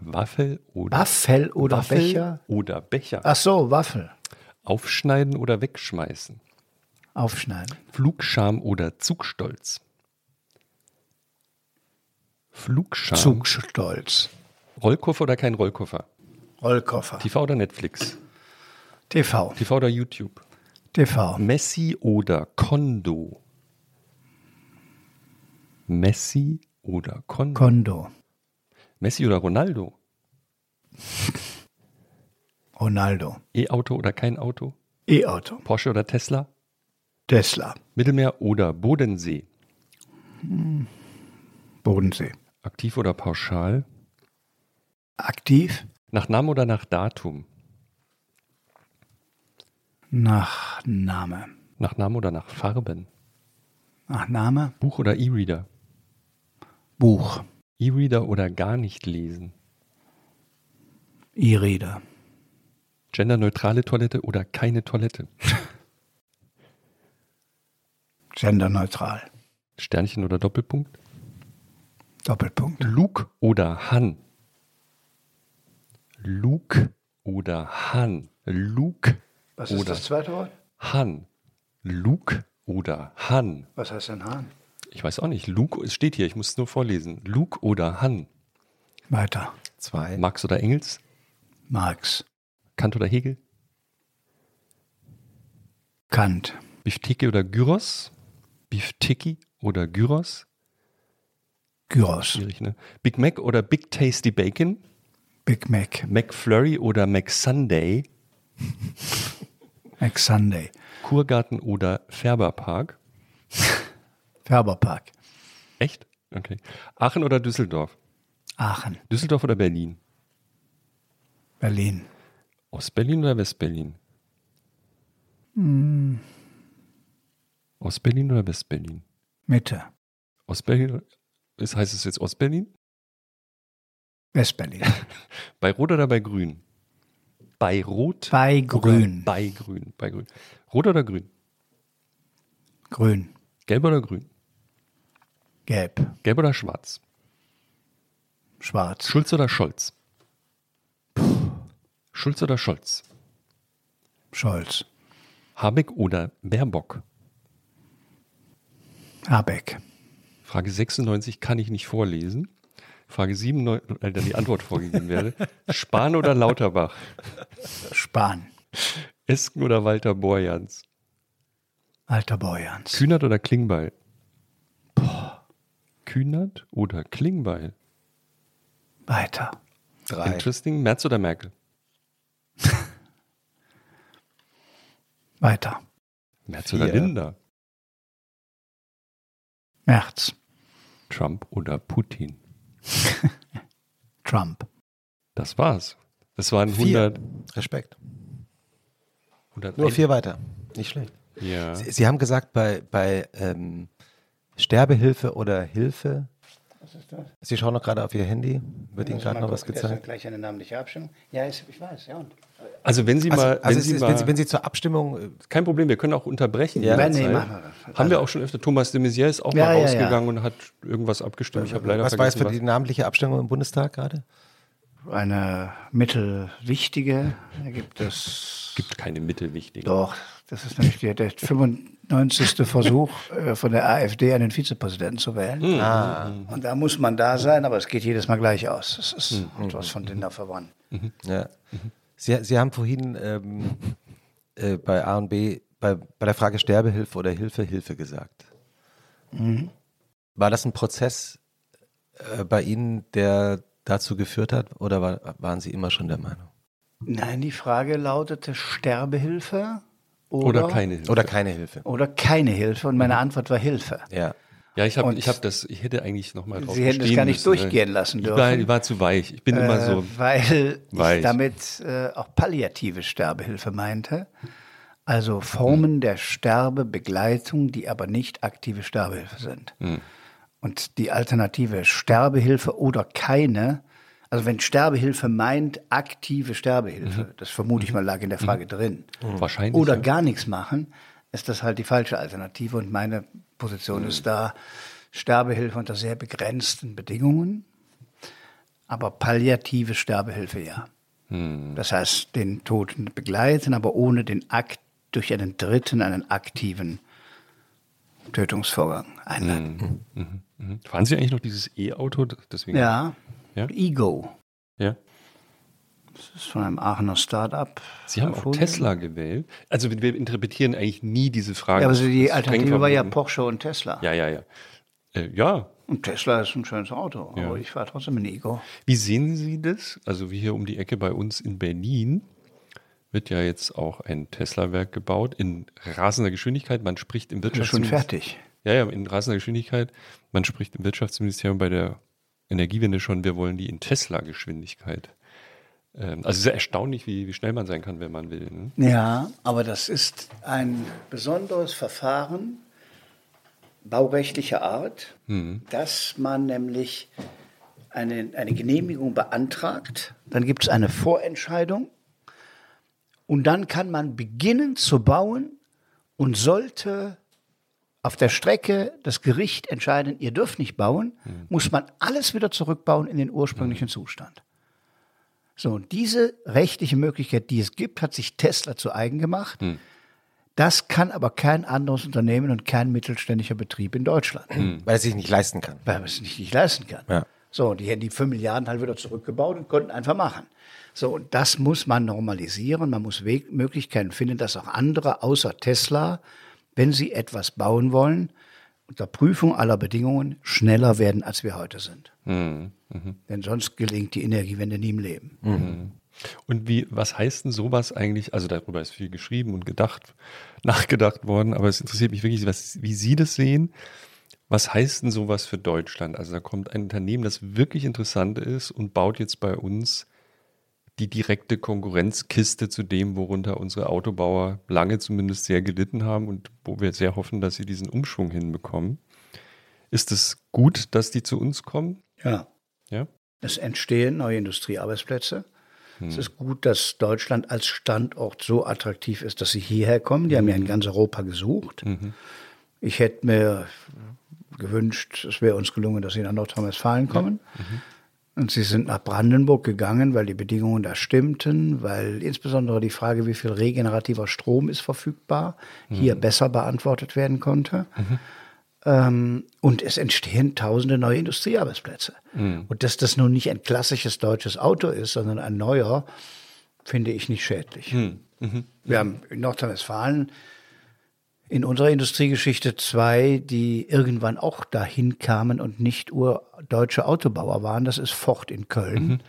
Waffel oder Waffel oder Waffel Becher? oder Becher? Ach so, Waffel. Aufschneiden oder wegschmeißen? Aufschneiden. Flugscham oder Zugstolz? Flugscham. Zugstolz. Rollkoffer oder kein Rollkoffer? Rollkoffer. TV oder Netflix? TV. TV oder YouTube? TV. Messi oder Kondo? Messi oder Kondo? Kondo. Messi oder Ronaldo? Ronaldo. E-Auto oder kein Auto? E-Auto. Porsche oder Tesla? Tesla. Mittelmeer oder Bodensee? Bodensee. Aktiv oder pauschal? Aktiv. Nach Namen oder nach Datum? Nachname. Nach Namen oder nach Farben? Nachname. Buch oder E-Reader? Buch. E-Reader oder gar nicht lesen? E-Reader. Genderneutrale Toilette oder keine Toilette? Genderneutral. Sternchen oder Doppelpunkt? Doppelpunkt. Luke oder Han? Luke oder Han? Luke Was oder ist das zweite Wort? Han? Luke oder Han? Was heißt denn Hahn? Ich weiß auch nicht. Luke, es steht hier, ich muss es nur vorlesen. Luke oder Han? Weiter. Zwei. Marx oder Engels? Marx. Kant oder Hegel? Kant. Bifteki oder Gyros? Bifteki oder Gyros? Gyros. Schwierig, ne? Big Mac oder Big Tasty Bacon? Big Mac. McFlurry oder McSunday? Mac Sunday. Kurgarten oder Färberpark? Färberpark. Echt? Okay. Aachen oder Düsseldorf? Aachen. Düsseldorf oder Berlin? Berlin. Ostberlin oder Westberlin? Ostberlin oder Westberlin? Mitte. Ostberlin? Ist, heißt es jetzt Ostberlin? Westberlin. Bei Rot oder bei Grün? Bei Rot? Bei oder Grün. Bei Grün. Bei Grün. Rot oder Grün? Grün. Gelb oder Grün? Gelb. Gelb oder Schwarz? Schwarz. Schulz oder Scholz? Schulz oder Scholz? Scholz. Habeck oder Baerbock? Habeck. Frage 96 kann ich nicht vorlesen. Frage 97, weil dann die Antwort vorgegeben werde. Spahn oder Lauterbach? Spahn. Esken oder Walter Borjans? Alter Borjans. Kühnert oder Klingbeil? Kühnert oder Klingbeil? Weiter. Drei. Interesting. Merz oder Merkel? Weiter. Merz oder Vier. Linda? März. Trump oder Putin? Trump. Das war's. Das waren Vier. 100. Respekt. 100 Nur vier weiter. Nicht schlecht. Ja. Sie, Sie haben gesagt, bei, bei ähm, Sterbehilfe oder Hilfe. Was ist das? Sie schauen noch gerade auf Ihr Handy. Wird Ihnen gerade noch was gezeigt? gleich eine namentliche Abstimmung. Ja, ich weiß, ja. Und? Also wenn Sie Also, mal, also wenn Sie ist, mal wenn, Sie, wenn Sie zur Abstimmung. äh, kein Problem, wir können auch unterbrechen. Ja. Nein, nee, machen wir. Haben wir auch schon öfter. Thomas de Maizière ist auch Ja, mal ja, ja. rausgegangen und hat irgendwas abgestimmt. Ich habe leider Was war jetzt für vergessen, die namentliche Abstimmung im Bundestag gerade? Eine mittelwichtige. Da gibt es. gibt keine mittelwichtigen. Doch, das ist nämlich der, der 95. Versuch äh, von der AfD, einen Vizepräsidenten zu wählen. Und da muss man da sein, aber es geht jedes Mal gleich aus. Das ist etwas von denen da verwandt. Ja. Sie, Sie haben vorhin ähm, äh, bei A und B bei, bei der Frage Sterbehilfe oder Hilfe Hilfe gesagt. War das ein Prozess äh, bei Ihnen, der dazu geführt hat, oder war, waren Sie immer schon der Meinung? Nein, die Frage lautete Sterbehilfe oder, Oder keine Hilfe. Oder keine Hilfe. oder keine Hilfe. Und meine Antwort war Hilfe. Ja. Ja, ich habe hab das, ich hätte eigentlich nochmal drauf Sie hätten bestehen gar nicht müssen, ne? durchgehen lassen war, dürfen. ich war zu weich. Ich bin immer so. Äh, weil weich. ich damit äh, auch palliative Sterbehilfe meinte. Also Formen der Sterbebegleitung, die aber nicht aktive Sterbehilfe sind. Und die Alternative Sterbehilfe oder keine, also wenn Sterbehilfe meint aktive Sterbehilfe, das vermute ich mal lag in der Frage drin, Wahrscheinlich. oder gar nichts machen, ist das halt die falsche Alternative. Und meine Position ist da Sterbehilfe unter sehr begrenzten Bedingungen, aber palliative Sterbehilfe ja. Das heißt, den Toten begleiten, aber ohne den Akt durch einen Dritten einen aktiven Tötungsvorgang einleiten. Mhm. Fahren Sie eigentlich noch dieses E-Auto? Deswegen. Ja. Ja? Ego. ja. Das ist von einem Aachener Start-up. Sie haben auch. Tesla gewählt. Also wir- interpretieren eigentlich nie diese Frage. Ja, aber so die Alternative war ja. Porsche und Tesla. Ja, ja, ja. Äh, ja. Und Tesla ist ein schönes Auto, Ja. aber ich fahre trotzdem ein Ego. Wie sehen Sie das? Also wie hier um die Ecke bei uns in Berlin wird ja jetzt auch ein Tesla-Werk gebaut in rasender Geschwindigkeit. Man spricht im ist schon Wirtschaftsministerium. fertig. Ja, ja, in rasender Geschwindigkeit. Man spricht im Wirtschaftsministerium bei der Energiewende schon, wir wollen die in Tesla-Geschwindigkeit. Ähm, also sehr erstaunlich, wie, wie schnell man sein kann, wenn man will. Ne? Ja, aber das ist ein besonderes Verfahren baurechtlicher Art, dass man nämlich eine, eine Genehmigung beantragt, dann gibt es eine Vorentscheidung und dann kann man beginnen zu bauen und sollte auf der Strecke das Gericht entscheiden, ihr dürft nicht bauen, muss man alles wieder zurückbauen in den ursprünglichen Zustand. So, und diese rechtliche Möglichkeit, die es gibt, hat sich Tesla zu eigen gemacht. Das kann aber kein anderes Unternehmen und kein mittelständischer Betrieb in Deutschland, Weil er sich nicht leisten kann. weil es nicht, nicht leisten kann. Ja. So, und die hätten die 5 Milliarden halt wieder zurückgebaut und konnten einfach machen. So, und das muss man normalisieren. Man muss Weg Möglichkeiten finden, dass auch andere außer Tesla, wenn sie etwas bauen wollen, unter Prüfung aller Bedingungen schneller werden, als wir heute sind. Denn sonst gelingt die Energiewende nie im Leben. Und wie, was heißt denn sowas eigentlich? Also darüber ist viel geschrieben und gedacht, nachgedacht worden, aber es interessiert mich wirklich, was, wie Sie das sehen. Was heißt denn sowas für Deutschland? Also da kommt ein Unternehmen, das wirklich interessant ist und baut jetzt bei uns die direkte Konkurrenzkiste zu dem, worunter unsere Autobauer lange zumindest sehr gelitten haben und wo wir sehr hoffen, dass sie diesen Umschwung hinbekommen. Ist es gut, dass die zu uns kommen? Ja. Ja? Es entstehen neue Industriearbeitsplätze. Es ist gut, dass Deutschland als Standort so attraktiv ist, dass sie hierher kommen. Die haben ja in ganz Europa gesucht. Ich hätte mir gewünscht, es wäre uns gelungen, dass sie nach Nordrhein-Westfalen kommen. Und sie sind nach Brandenburg gegangen, weil die Bedingungen da stimmten, weil insbesondere die Frage, wie viel regenerativer Strom ist verfügbar, hier besser beantwortet werden konnte. Ähm, und es entstehen tausende neue Industriearbeitsplätze. Und dass das nun nicht ein klassisches deutsches Auto ist, sondern ein neuer, finde ich nicht schädlich. Wir haben in Nordrhein-Westfalen in unserer Industriegeschichte zwei, die irgendwann auch dahin kamen und nicht urdeutsche Autobauer waren. Das ist Ford in Köln,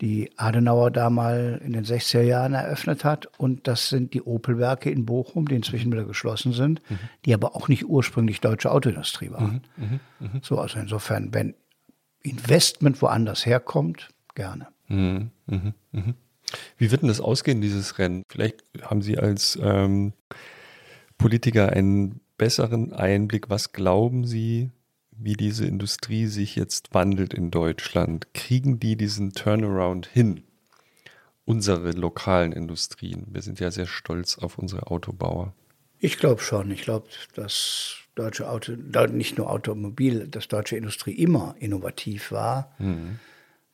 die Adenauer da mal in den 60er Jahren eröffnet hat. Und das sind die Opel-Werke in Bochum, die inzwischen wieder geschlossen sind, die aber auch nicht ursprünglich deutsche Autoindustrie waren. So, also insofern, wenn Investment woanders herkommt, gerne. Wie wird denn das ausgehen, dieses Rennen? Vielleicht haben Sie als ähm, Politiker einen besseren Einblick. Was glauben Sie, wie diese Industrie sich jetzt wandelt in Deutschland? Kriegen die diesen Turnaround hin? Unsere lokalen Industrien. Wir sind ja sehr stolz auf unsere Autobauer. Ich glaube schon. Ich glaube, dass deutsche Auto, nicht nur Automobil, dass deutsche Industrie immer innovativ war.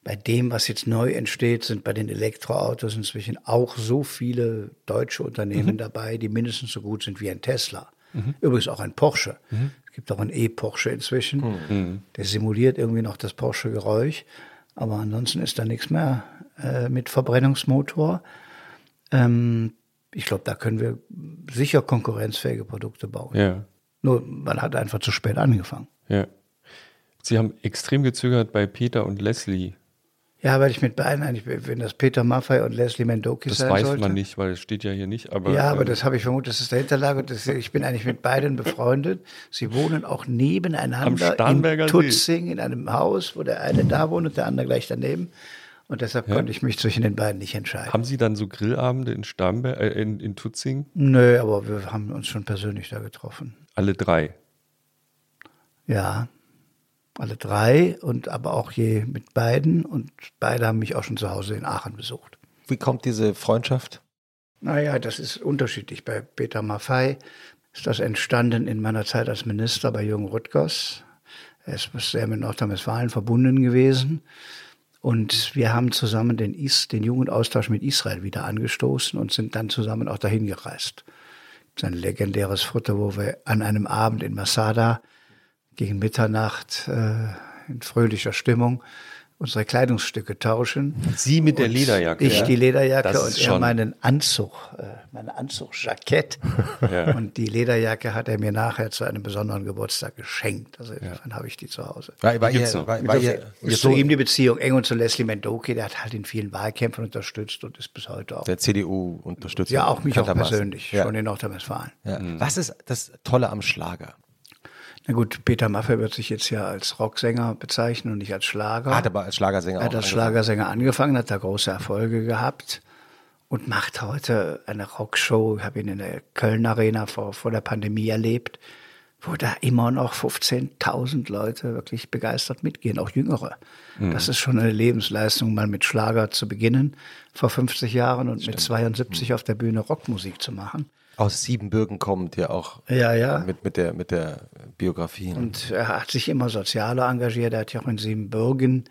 Bei dem, was jetzt neu entsteht, sind bei den Elektroautos inzwischen auch so viele deutsche Unternehmen dabei, die mindestens so gut sind wie ein Tesla. Übrigens auch ein Porsche. Es gibt auch einen E-Porsche inzwischen. Der simuliert irgendwie noch das Porsche-Geräusch. Aber ansonsten ist da nichts mehr äh, mit Verbrennungsmotor. Ähm, ich glaube, da können wir sicher konkurrenzfähige Produkte bauen. Ja, Nur man hat einfach zu spät angefangen. ja. Sie haben extrem gezögert bei Peter und Leslie. Ja, weil ich mit beiden eigentlich, wenn das Peter Maffay und Leslie Mendokis Das sein weiß sollte. man nicht, weil es steht ja hier nicht. Aber, ja, aber ähm, das habe ich vermutet, das ist der Hinterlage. und Das, ich bin eigentlich mit beiden befreundet. Sie wohnen auch Am nebeneinander Starnberger in See. Tutzing in einem Haus, wo der eine da wohnt und der andere gleich daneben. Und deshalb konnte ich mich zwischen den beiden nicht entscheiden. haben Sie dann so Grillabende in Starnberg, äh, in, in Tutzing? Nö, aber wir haben uns schon persönlich da getroffen. Alle drei. Ja, alle drei und aber auch je mit beiden. Und beide haben mich auch schon zu Hause in Aachen besucht. Wie kommt diese Freundschaft? Naja, das ist unterschiedlich. Bei Peter Maffei ist das entstanden in meiner Zeit als Minister bei Jürgen Rüttgers. Er ist sehr mit Nordrhein-Westfalen verbunden gewesen. Und wir haben zusammen den, Is den Jugendaustausch mit Israel wieder angestoßen und sind dann zusammen auch dahin gereist. Das ist ein legendäres Foto, wo wir an einem Abend in Masada gegen Mitternacht äh, in fröhlicher Stimmung unsere Kleidungsstücke tauschen. Sie mit der Lederjacke. Ich ja? die Lederjacke und er meinen Anzug, äh, mein Anzugjackett. Ja. Und die Lederjacke hat er mir nachher zu einem besonderen Geburtstag geschenkt. Also insofern habe ich die zu Hause. War, war, ihr, noch. war, war ihr, ihr zu ihm die Beziehung eng und zu Leslie Mendoki, der hat halt in vielen Wahlkämpfen unterstützt und ist bis heute auch. der CDU unterstützt? Ja, auch mich auch persönlich, Ja. schon in Nordrhein-Westfalen. Ja. Was ist das Tolle am Schlager? Na gut, Peter Maffay wird sich jetzt ja als Rocksänger bezeichnen und nicht als Schlager. Er hat aber als Schlagersänger Er hat als angefangen. Schlagersänger angefangen, hat da große Erfolge gehabt und macht heute eine Rockshow. Ich habe ihn in der Köln Arena vor, vor der Pandemie erlebt, wo da immer noch 15.000 Leute wirklich begeistert mitgehen, auch Jüngere. Das ist schon eine Lebensleistung, mal mit Schlager zu beginnen vor 50 Jahren und mit 72 auf der Bühne Rockmusik zu machen. Aus Siebenbürgen kommt ja auch Ja, ja. mit, mit, der, mit der Biografie. Und er hat sich immer sozialer engagiert. Er hat ja auch in Siebenbürgen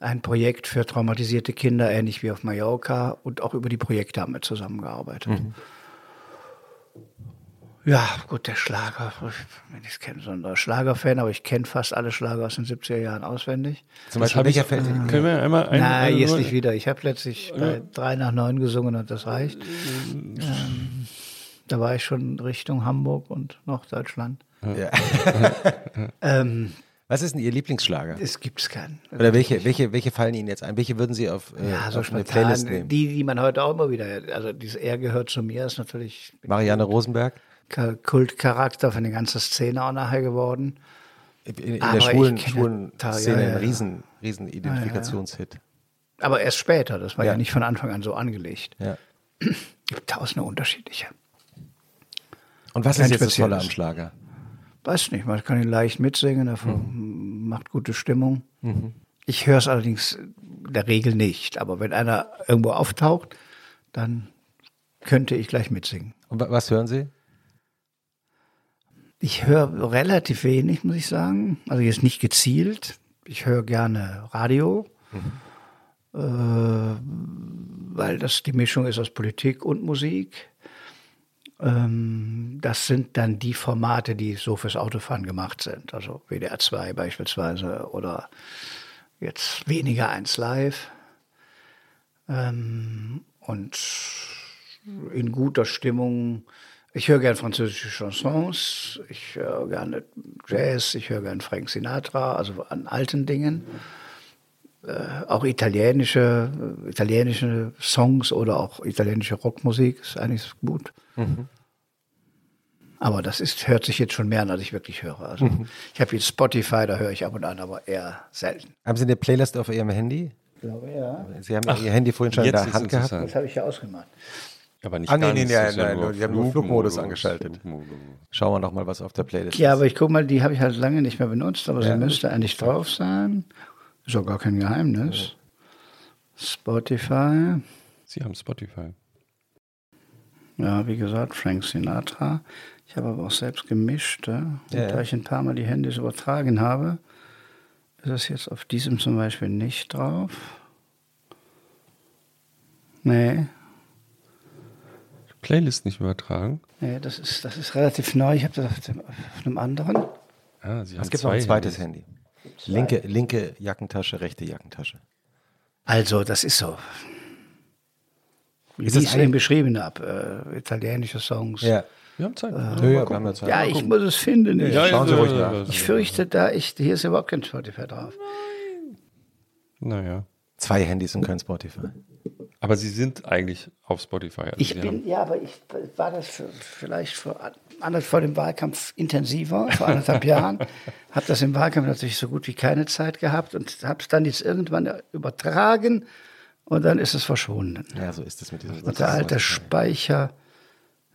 ein Projekt für traumatisierte Kinder, ähnlich wie auf Mallorca. Und auch über die Projekte haben wir zusammengearbeitet. Ja, gut, der Schlager. Ich, ich kenne so einen Schlagerfan, aber ich kenne fast alle Schlager aus den 70er Jahren auswendig. Zum Beispiel, welcher dir- können wir einmal ein, Nein, jetzt nicht wieder. Ich habe letztlich bei drei nach neun gesungen und das reicht. Ähm, da war ich schon Richtung Hamburg und Norddeutschland. Ja. Ähm, Was ist denn Ihr Lieblingsschlager? es gibt keinen. Oder welche, welche, welche fallen Ihnen jetzt ein? Welche würden Sie auf, äh, Ja, so auf eine spontan, Playlist nehmen? die, die man heute auch immer wieder, also dieses Er gehört zu mir, ist natürlich Marianne Rosenberg? Kultcharakter für eine ganze Szene auch nachher geworden. In, in der schwulen, da- ja, Szene ja, ein riesen, riesen Identifikationshit. Aber erst später, das war ja, Ja. nicht von Anfang an so angelegt. Ja. Gibt tausende unterschiedliche. Und was ist jetzt das Tolle am Schlager? Weiß nicht, man kann ihn leicht mitsingen, er Mhm. macht gute Stimmung. Ich höre es allerdings in der Regel nicht. Aber wenn einer irgendwo auftaucht, dann könnte ich gleich mitsingen. Und wa- was hören Sie? Ich höre relativ wenig, muss ich sagen. Also jetzt nicht gezielt. Ich höre gerne Radio, äh, weil das die Mischung ist aus Politik und Musik. Ähm, das sind dann die Formate, die so fürs Autofahren gemacht sind. Also WDR 2 beispielsweise oder jetzt weniger 1 Live. Ähm, und in guter Stimmung. Ich höre gern französische Chansons, ich höre gerne Jazz, ich höre gern Frank Sinatra, also an alten Dingen. Äh, auch italienische, italienische Songs oder auch italienische Rockmusik ist eigentlich gut. Aber das ist, hört sich jetzt schon mehr an, als ich wirklich höre. Also ich habe jetzt Spotify, da höre ich ab und an, aber eher selten. Haben Sie eine Playlist auf Ihrem Handy? Ich glaube, ja. Sie haben ja Ihr Handy vorhin schon in der Hand gehabt. Das habe ich ja ausgemacht. Aber nicht Ah, nee, ganz, nee, nee, ja nein, nur die haben nur Flugmodus angeschaltet. Flugmodus. Schauen wir noch mal, was auf der Playlist Ja, ist. aber ich guck mal, die habe ich halt lange nicht mehr benutzt, aber Ja. sie müsste eigentlich drauf sein. Ist auch gar kein Geheimnis. Spotify. Sie haben Spotify. Ja, wie gesagt, Frank Sinatra. Ich habe aber auch selbst gemischt. Ja? Und Ja, da ich ein paar Mal die Handys übertragen habe, ist es jetzt auf diesem zum Beispiel nicht drauf. Nee, Playlist nicht übertragen. nee das, ist, das ist relativ neu. Ich habe das auf, dem, auf einem anderen. Ah, Sie haben Es gibt noch ein zwei zweites Handys. Handy. Linke, linke Jackentasche, rechte Jackentasche. Also, das ist so. Wie Ist es eben beschrieben habe. Äh, italienische Songs. Ja. Wir haben Zeit. Ja, ja, wir haben Zeit. Ja, ich muss es finden. Ich, Ja, Schauen Sie ruhig nach. ich fürchte, da ich, hier ist überhaupt kein Spotify drauf. Naja. zwei Handys und kein Spotify. Aber Sie sind eigentlich auf Spotify. Also Ich bin, haben- ja, aber ich war das für, vielleicht vor, anders vor dem Wahlkampf intensiver, vor anderthalb Jahren. Habe das im Wahlkampf natürlich so gut wie keine Zeit gehabt und habe es dann jetzt irgendwann übertragen und dann ist es verschwunden. Ja, so ist es mit diesem Und der alte Speicher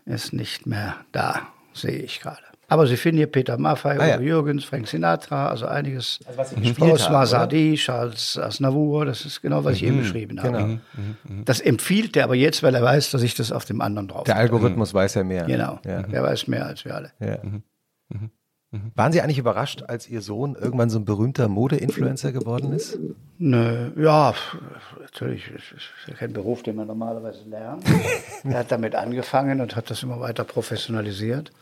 ist nicht mehr da, sehe ich gerade. Aber Sie finden hier Peter Maffay, Ah, ja. Jürgens, Frank Sinatra, also einiges. Also was Sie gespielt haben, Charles Aznavour, das ist genau, was ich eben beschrieben habe. Genau. Das empfiehlt er aber jetzt, weil er weiß, dass ich das auf dem anderen drauf Der habe. Algorithmus weiß ja mehr. Genau, Ja. der weiß mehr als wir alle. Ja. Waren Sie eigentlich überrascht, als Ihr Sohn irgendwann so ein berühmter Mode-Influencer geworden ist? Nö, ja, natürlich, es ist ja kein Beruf, den man normalerweise lernt. er hat damit angefangen und hat das immer weiter professionalisiert.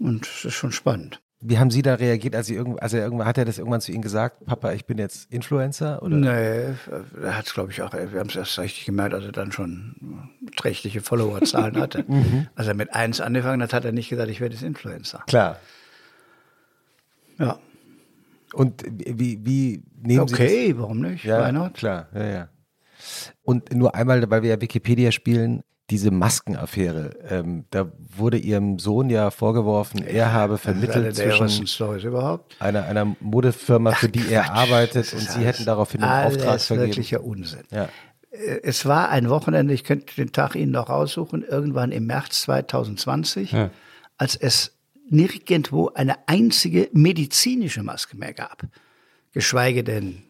Und es ist schon spannend. Wie haben Sie da reagiert, als Sie irgend, also irgendwann hat er das irgendwann zu Ihnen gesagt, Papa, ich bin jetzt Influencer? Oder? Nee, er hat es, glaube ich, auch, wir haben es erst richtig gemerkt, als er dann schon trächtliche Followerzahlen hatte. Als er mit eins angefangen hat, hat er nicht gesagt, ich werde jetzt Influencer. Klar. Ja, Und wie, wie nehmen Sie das? okay, warum nicht? Ja, not? klar, ja, ja. Und nur einmal, weil wir ja Wikipedia spielen, diese Maskenaffäre, ähm, da wurde Ihrem Sohn ja vorgeworfen, er habe Das ist eine vermittelt ersten zwischen einer, einer Modefirma, für die er arbeitet und Sie hätten daraufhin einen Auftrag vergeben. wirklicher Unsinn. Ja. Äh, Es war ein Wochenende, ich könnte den Tag Ihnen noch raussuchen, irgendwann im März 2020, Ja. als es nirgendwo eine einzige medizinische Maske mehr gab. Geschweige denn.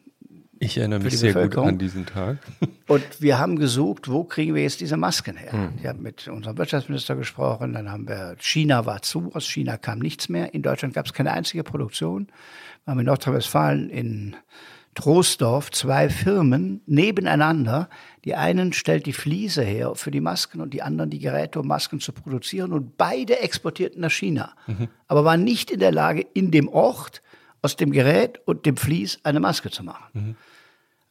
Ich erinnere mich sehr gut an diesen Tag. Und wir haben gesucht, wo kriegen wir jetzt diese Masken her? Ich habe mit unserem Wirtschaftsminister gesprochen, dann haben wir, China war zu, aus China kam nichts mehr. In Deutschland gab es keine einzige Produktion. Wir haben in Nordrhein-Westfalen in Troisdorf zwei Firmen nebeneinander. Die einen stellt die Fliese her für die Masken und die anderen die Geräte, um Masken zu produzieren. Und beide exportierten nach China. Aber waren nicht in der Lage, in dem Ort aus dem Gerät und dem Vlies eine Maske zu machen.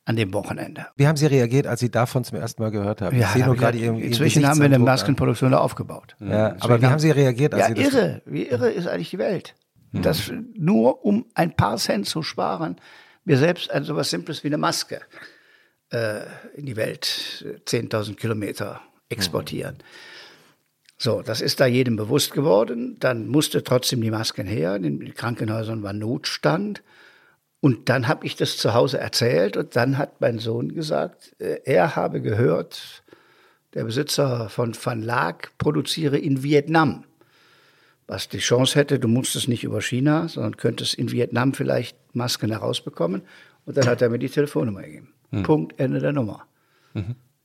An dem Wochenende. Wie haben Sie reagiert, als Sie davon zum ersten Mal gehört haben? Ja, ich sehe nur hab gerade ich- Ihren Inzwischen haben wir eine. Maskenproduktion da aufgebaut. Ja, aber wie haben Sie reagiert, als Ja, Sie das irre. Wie irre ist eigentlich die Welt? Das nur um ein paar Cent zu sparen, wir selbst ein sowas Simples wie eine Maske äh, in die Welt äh, 10.000 Kilometer exportieren. So, das ist da jedem bewusst geworden. Dann musste trotzdem die Masken her. In den Krankenhäusern war Notstand. Und dann habe ich das zu Hause erzählt und dann hat mein Sohn gesagt, äh, er habe gehört, der Besitzer von Van Laak produziere in Vietnam. Was die Chance hätte, du musst es nicht über China, sondern könntest in Vietnam vielleicht Masken herausbekommen. Und dann hat er mir die Telefonnummer gegeben. Punkt, Ende der Nummer.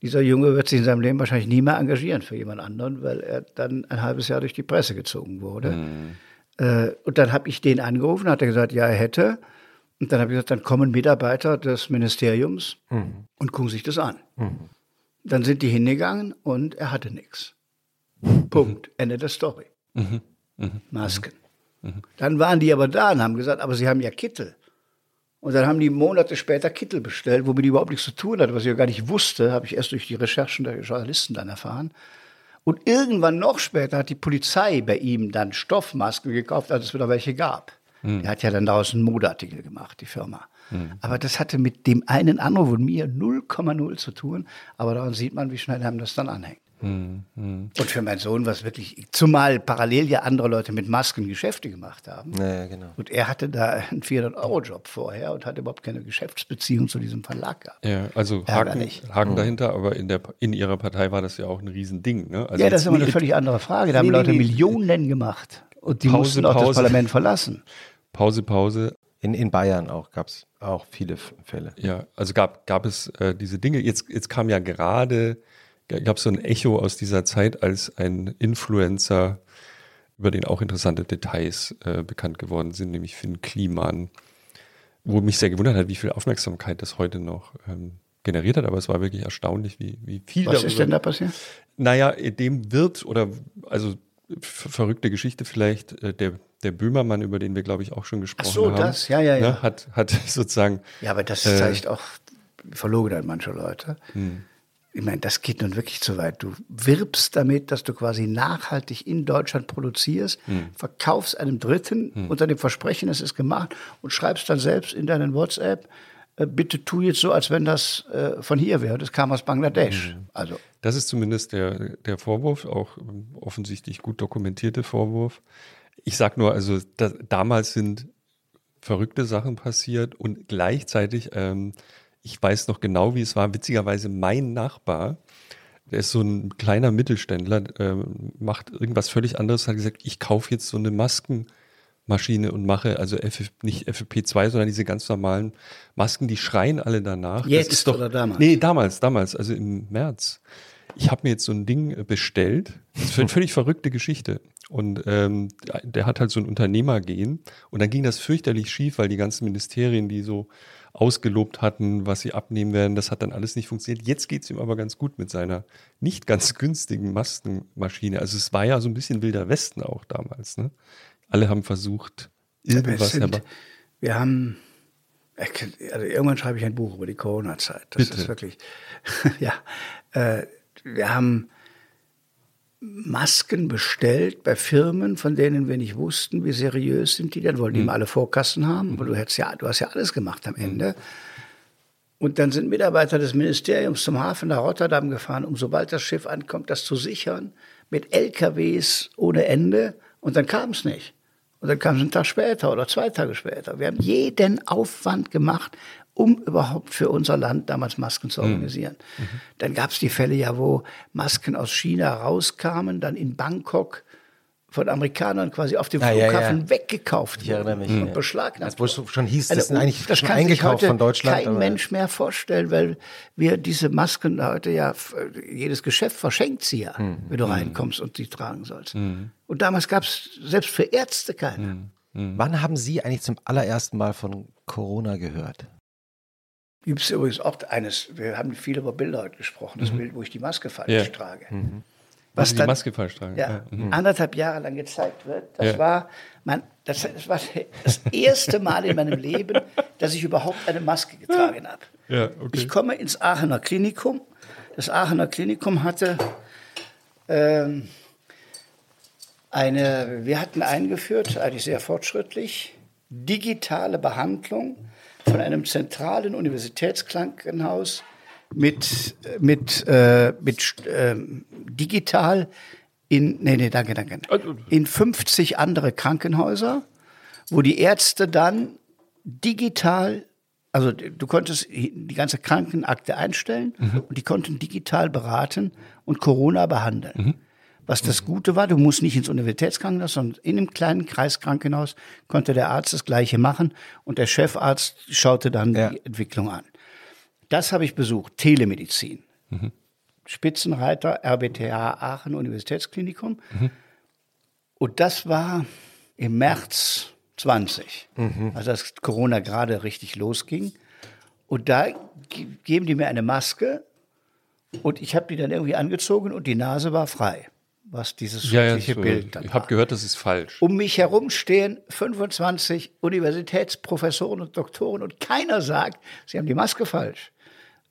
Dieser Junge wird sich in seinem Leben wahrscheinlich nie mehr engagieren für jemand anderen, weil er dann ein halbes Jahr durch die Presse gezogen wurde. Äh, und dann habe ich den angerufen, hat er gesagt, ja, er hätte. Und dann habe ich gesagt, dann kommen Mitarbeiter des Ministeriums und gucken sich das an. Dann sind die hingegangen und er hatte nichts. Punkt. Ende der Story. Masken. Dann waren die aber da und haben gesagt, aber sie haben ja Kittel. Und dann haben die Monate später Kittel bestellt, womit die überhaupt nichts zu tun hatte, was ich ja gar nicht wusste, habe ich erst durch die Recherchen der Journalisten dann erfahren. Und irgendwann noch später hat die Polizei bei ihm dann Stoffmasken gekauft, als es wieder welche gab. Er hat ja dann daraus einen Modeartikel gemacht, die Firma. Aber das hatte mit dem einen Anruf und mir 0,0 zu tun. Aber daran sieht man, wie schnell einem das dann anhängt. Und für meinen Sohn war es wirklich, zumal parallel ja andere Leute mit Masken Geschäfte gemacht haben. Ja, genau. Und er hatte da einen 400-Euro-Job vorher und hatte überhaupt keine Geschäftsbeziehung zu diesem Verlag gehabt. Ja, also Haken. Haken dahinter, aber in, der, in Ihrer Partei war das ja auch ein Riesending. Ne? Also ja, das ist aber eine völlig andere Frage. Da haben Nee, nee, Leute nee. Millionen gemacht. Und die Pause, mussten auch das Pause. Parlament verlassen. Pause, Pause. In, in Bayern auch gab es auch viele Fälle. Ja, also gab, gab es äh, diese Dinge. Jetzt, jetzt kam ja gerade, gab es so ein Echo aus dieser Zeit, als ein Influencer, über den auch interessante Details äh, bekannt geworden sind, nämlich Finn Kliman, wo mich sehr gewundert hat, wie viel Aufmerksamkeit das heute noch ähm, generiert hat. Aber es war wirklich erstaunlich, wie, wie viel Was ist denn da passiert? Naja, dem wird, oder also ver- verrückte Geschichte vielleicht, äh, der, der Böhmermann, über den wir, glaube ich, auch schon gesprochen so, haben. das, ja, ja, ja. Ne, hat, hat sozusagen. Ja, aber das Äh, zeigt auch die Verlogenheit mancher Leute. Hm. Ich meine, das geht nun wirklich zu weit. Du wirbst damit, dass du quasi nachhaltig in Deutschland produzierst, Hm. verkaufst einem Dritten unter dem Versprechen, es ist gemacht und schreibst dann selbst in deinen WhatsApp, äh, bitte tu jetzt so, als wenn das äh, von hier wäre. Das kam aus Bangladesch. Mhm. Also. Das ist zumindest der, der Vorwurf, auch ähm, offensichtlich gut dokumentierte Vorwurf. Ich sage nur, also da, damals sind verrückte Sachen passiert und gleichzeitig, ähm, ich weiß noch genau, wie es war, witzigerweise mein Nachbar, der ist so ein kleiner Mittelständler, äh, macht irgendwas völlig anderes, hat gesagt, ich kaufe jetzt so eine Maskenmaschine und mache also FF, nicht FFP2, sondern diese ganz normalen Masken, die schreien alle danach. Jetzt das doch, oder damals? Nee, damals, damals, also im März. Ich habe mir jetzt so ein Ding bestellt. Das ist eine völlig verrückte Geschichte. Und ähm, der hat halt so ein Unternehmergehen. Und dann ging das fürchterlich schief, weil die ganzen Ministerien, die so ausgelobt hatten, was sie abnehmen werden. Das hat dann alles nicht funktioniert. Jetzt geht es ihm aber ganz gut mit seiner nicht ganz günstigen Maskenmaschine. Also es war ja so ein bisschen wilder Westen auch damals. Ne? Alle haben versucht, irgendwas sind, Wir haben, also irgendwann schreibe ich ein Buch über die Corona-Zeit. Das Bitte. ist wirklich, ja, äh, wir haben Masken bestellt bei Firmen, von denen wir nicht wussten, wie seriös sind die Dann wollten die mhm. alle Vorkassen haben, aber du hättest ja, du hast ja alles gemacht am Ende. Mhm. Und dann sind Mitarbeiter des Ministeriums zum Hafen nach Rotterdam gefahren, um sobald das Schiff ankommt, das zu sichern, mit LKWs ohne Ende. Und dann kam es nicht. Und dann kam es einen Tag später oder zwei Tage später. Wir haben jeden Aufwand gemacht, um überhaupt für unser Land damals Masken zu mhm. organisieren. Mhm. Dann gab es die Fälle ja, wo Masken aus China rauskamen, dann in Bangkok von Amerikanern quasi auf dem ah, Flughafen ja, ja. weggekauft ich erinnere mich, und ja. beschlagnahmt. Das wo schon hieß, das, also, eigentlich das schon kann eingekauft sich heute von Deutschland. Kein Mensch mehr vorstellen, weil wir diese Masken heute ja jedes Geschäft verschenkt sie ja, mhm. wenn du hm. reinkommst und die tragen sollst. Mhm. Und damals gab es selbst für Ärzte keine. Hm. Hm. Wann haben Sie eigentlich zum allerersten Mal von Corona gehört? Gibt es übrigens auch eines, wir haben viel über Bilder heute gesprochen, das mhm. Bild, wo ich die Maske falsch ja. trage. Mhm. Was dann, die Maske falsch tragen. Ja, ja. Mhm. anderthalb Jahre lang gezeigt wird. Das, ja. war mein, das, das, war das erste Mal in meinem Leben, dass ich überhaupt eine Maske getragen habe. Ja, okay. Ich komme ins Aachener Klinikum. Das Aachener Klinikum hatte ähm, eine, wir hatten eingeführt, eigentlich sehr fortschrittlich, digitale Behandlung von einem zentralen Universitätskrankenhaus mit, mit, äh, mit äh, digital in, nee, nee, danke, danke, in 50 andere Krankenhäuser, wo die Ärzte dann digital, also du konntest die ganze Krankenakte einstellen mhm. und die konnten digital beraten und Corona behandeln. Mhm. Was das mhm. Gute war, du musst nicht ins Universitätskrankenhaus, sondern in einem kleinen Kreiskrankenhaus konnte der Arzt das Gleiche machen und der Chefarzt schaute dann ja. die Entwicklung an. Das habe ich besucht, Telemedizin. Mhm. Spitzenreiter RBTH Aachen Universitätsklinikum. Mhm. Und das war im März 20, mhm. also als Corona gerade richtig losging. Und da geben die mir eine Maske und ich habe die dann irgendwie angezogen und die Nase war frei was dieses schreckliche ja, ja, Bild dann Ich habe gehört, das ist falsch. Um mich herum stehen 25 Universitätsprofessoren und Doktoren und keiner sagt, sie haben die Maske falsch.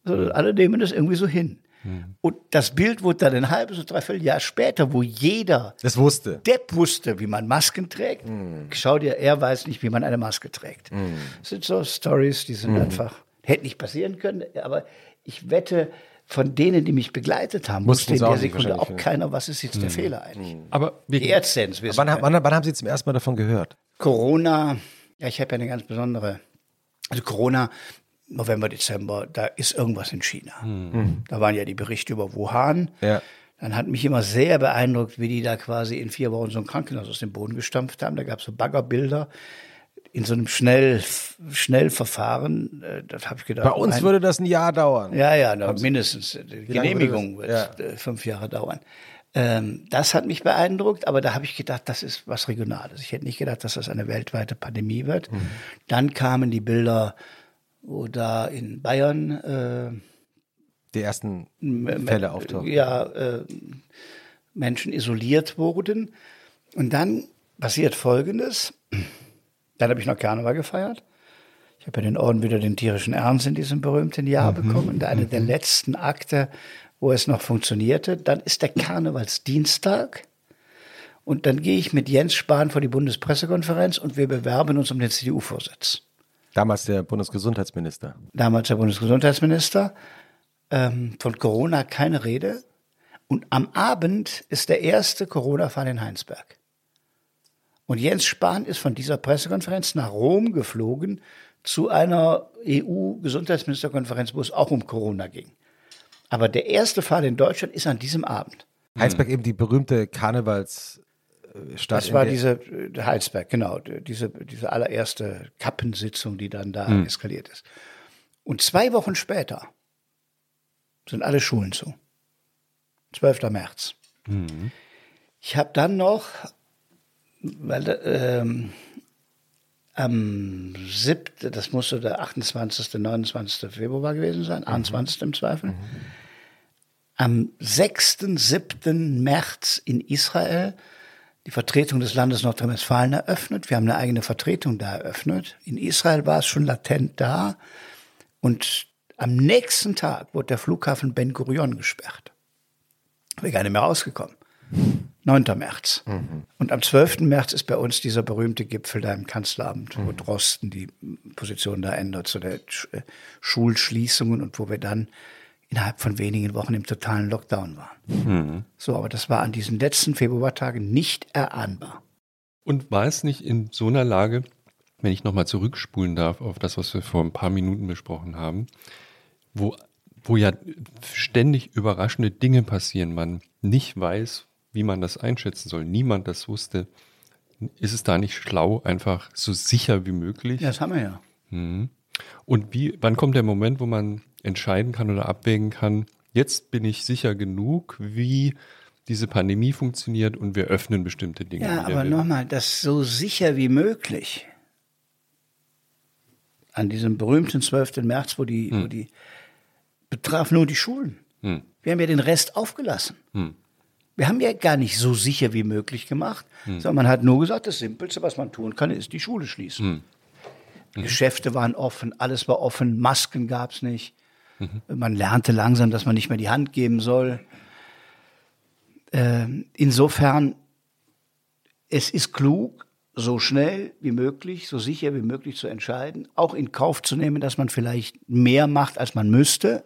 Sondern mhm. alle nehmen das irgendwie so hin. Mhm. Und das Bild wurde dann ein halbes oder dreiviertel Jahr später, wo jeder das wusste. Depp wusste, wie man Masken trägt. Mhm. Schau dir, er weiß nicht, wie man eine Maske trägt. Mhm. Das sind so Stories, die sind mhm. einfach, hätte nicht passieren können, aber ich wette, von denen, die mich begleitet haben, wusste in der Sekunde auch keiner, was ist jetzt der hm. Fehler eigentlich. Hm. Aber die Ärzte wissen. Wann, wann, wann, haben Sie zum ersten Mal davon gehört? Corona, ja, ich habe ja eine ganz besondere, also Corona, November, Dezember, da ist irgendwas in China. Mhm. Da waren ja die Berichte über Wuhan. Ja. Dann hat mich immer sehr beeindruckt, wie die da quasi in vier Wochen so ein Krankenhaus aus dem Boden gestampft haben. Da gab es so Baggerbilder in so einem Schnell, Schnellverfahren, äh, das habe ich gedacht. Bei uns ein, würde das ein Jahr dauern. Ja, ja, na, mindestens. Die Genehmigung wird ja. Äh, fünf Jahre dauern. Ähm, das hat mich beeindruckt, aber da habe ich gedacht, das ist was Regionales. Ich hätte nicht gedacht, dass das eine weltweite Pandemie wird. Mhm. Dann kamen die Bilder, wo da in Bayern äh, die ersten Fälle auftauchen. Ja, äh, Menschen isoliert wurden. Und dann passiert Folgendes. Dann habe ich noch Karneval gefeiert. Ich habe ja den Orden wieder den tierischen Ernst in diesem berühmten Jahr mhm. bekommen. Einer der mhm. letzten Akte, wo es noch funktionierte. Dann ist der Karnevalsdienstag. Und dann gehe ich mit Jens Spahn vor die Bundespressekonferenz und wir bewerben uns um den CDU-Vorsitz. Damals der Bundesgesundheitsminister. Damals der Bundesgesundheitsminister. Ähm, von Corona keine Rede. Und am Abend ist der erste Corona-Fall in Heinsberg. Und Jens Spahn ist von dieser Pressekonferenz nach Rom geflogen zu einer EU-Gesundheitsministerkonferenz, wo es auch um Corona ging. Aber der erste Fall in Deutschland ist an diesem Abend. Heinsberg eben die berühmte Karnevalsstadt. Das war diese äh, Heinsberg, genau, diese, diese allererste Kappensitzung, die dann da Hm. eskaliert ist. Und zwei Wochen später sind alle Schulen zu. 12. März. Ich habe dann noch, weil ähm, am 7., das musste der 28., 29. Februar gewesen sein, 21. im Zweifel. Am 6., 7. März in Israel die Vertretung des Landes Nordrhein-Westfalen eröffnet. Wir haben eine eigene Vertretung da eröffnet. In Israel war es schon latent da. Und am nächsten Tag wurde der Flughafen Ben Gurion gesperrt. Wir gar nicht mehr rausgekommen. 9. März. Und am 12. März ist bei uns dieser berühmte Gipfel da im Kanzleramt, wo Drosten die Position da ändert zu der äh, Schulschließungen und wo wir dann innerhalb von wenigen Wochen im totalen Lockdown waren. So, aber das war an diesen letzten Februartagen nicht erahnbar. Und war es nicht in so einer Lage, wenn ich nochmal zurückspulen darf auf das, was wir vor ein paar Minuten besprochen haben, wo, wo ja ständig überraschende Dinge passieren, man nicht weiß, wie man das einschätzen soll, niemand das wusste, ist es da nicht schlau, einfach so sicher wie möglich? Ja, das haben wir ja. Und wie, wann kommt der Moment, wo man entscheiden kann oder abwägen kann, jetzt bin ich sicher genug, wie diese Pandemie funktioniert und wir öffnen bestimmte Dinge. Ja, aber nochmal, das so sicher wie möglich. An diesem berühmten 12. März, wo die, wo die betraf nur die Schulen. Wir haben ja den Rest aufgelassen. Wir haben ja gar nicht so sicher wie möglich gemacht, sondern man hat nur gesagt, das Simpelste, was man tun kann, ist die Schule schließen. Geschäfte waren offen, alles war offen, Masken gab es nicht. Man lernte langsam, dass man nicht mehr die Hand geben soll. Ähm, insofern, es ist klug, so schnell wie möglich, so sicher wie möglich zu entscheiden, auch in Kauf zu nehmen, dass man vielleicht mehr macht, als man müsste.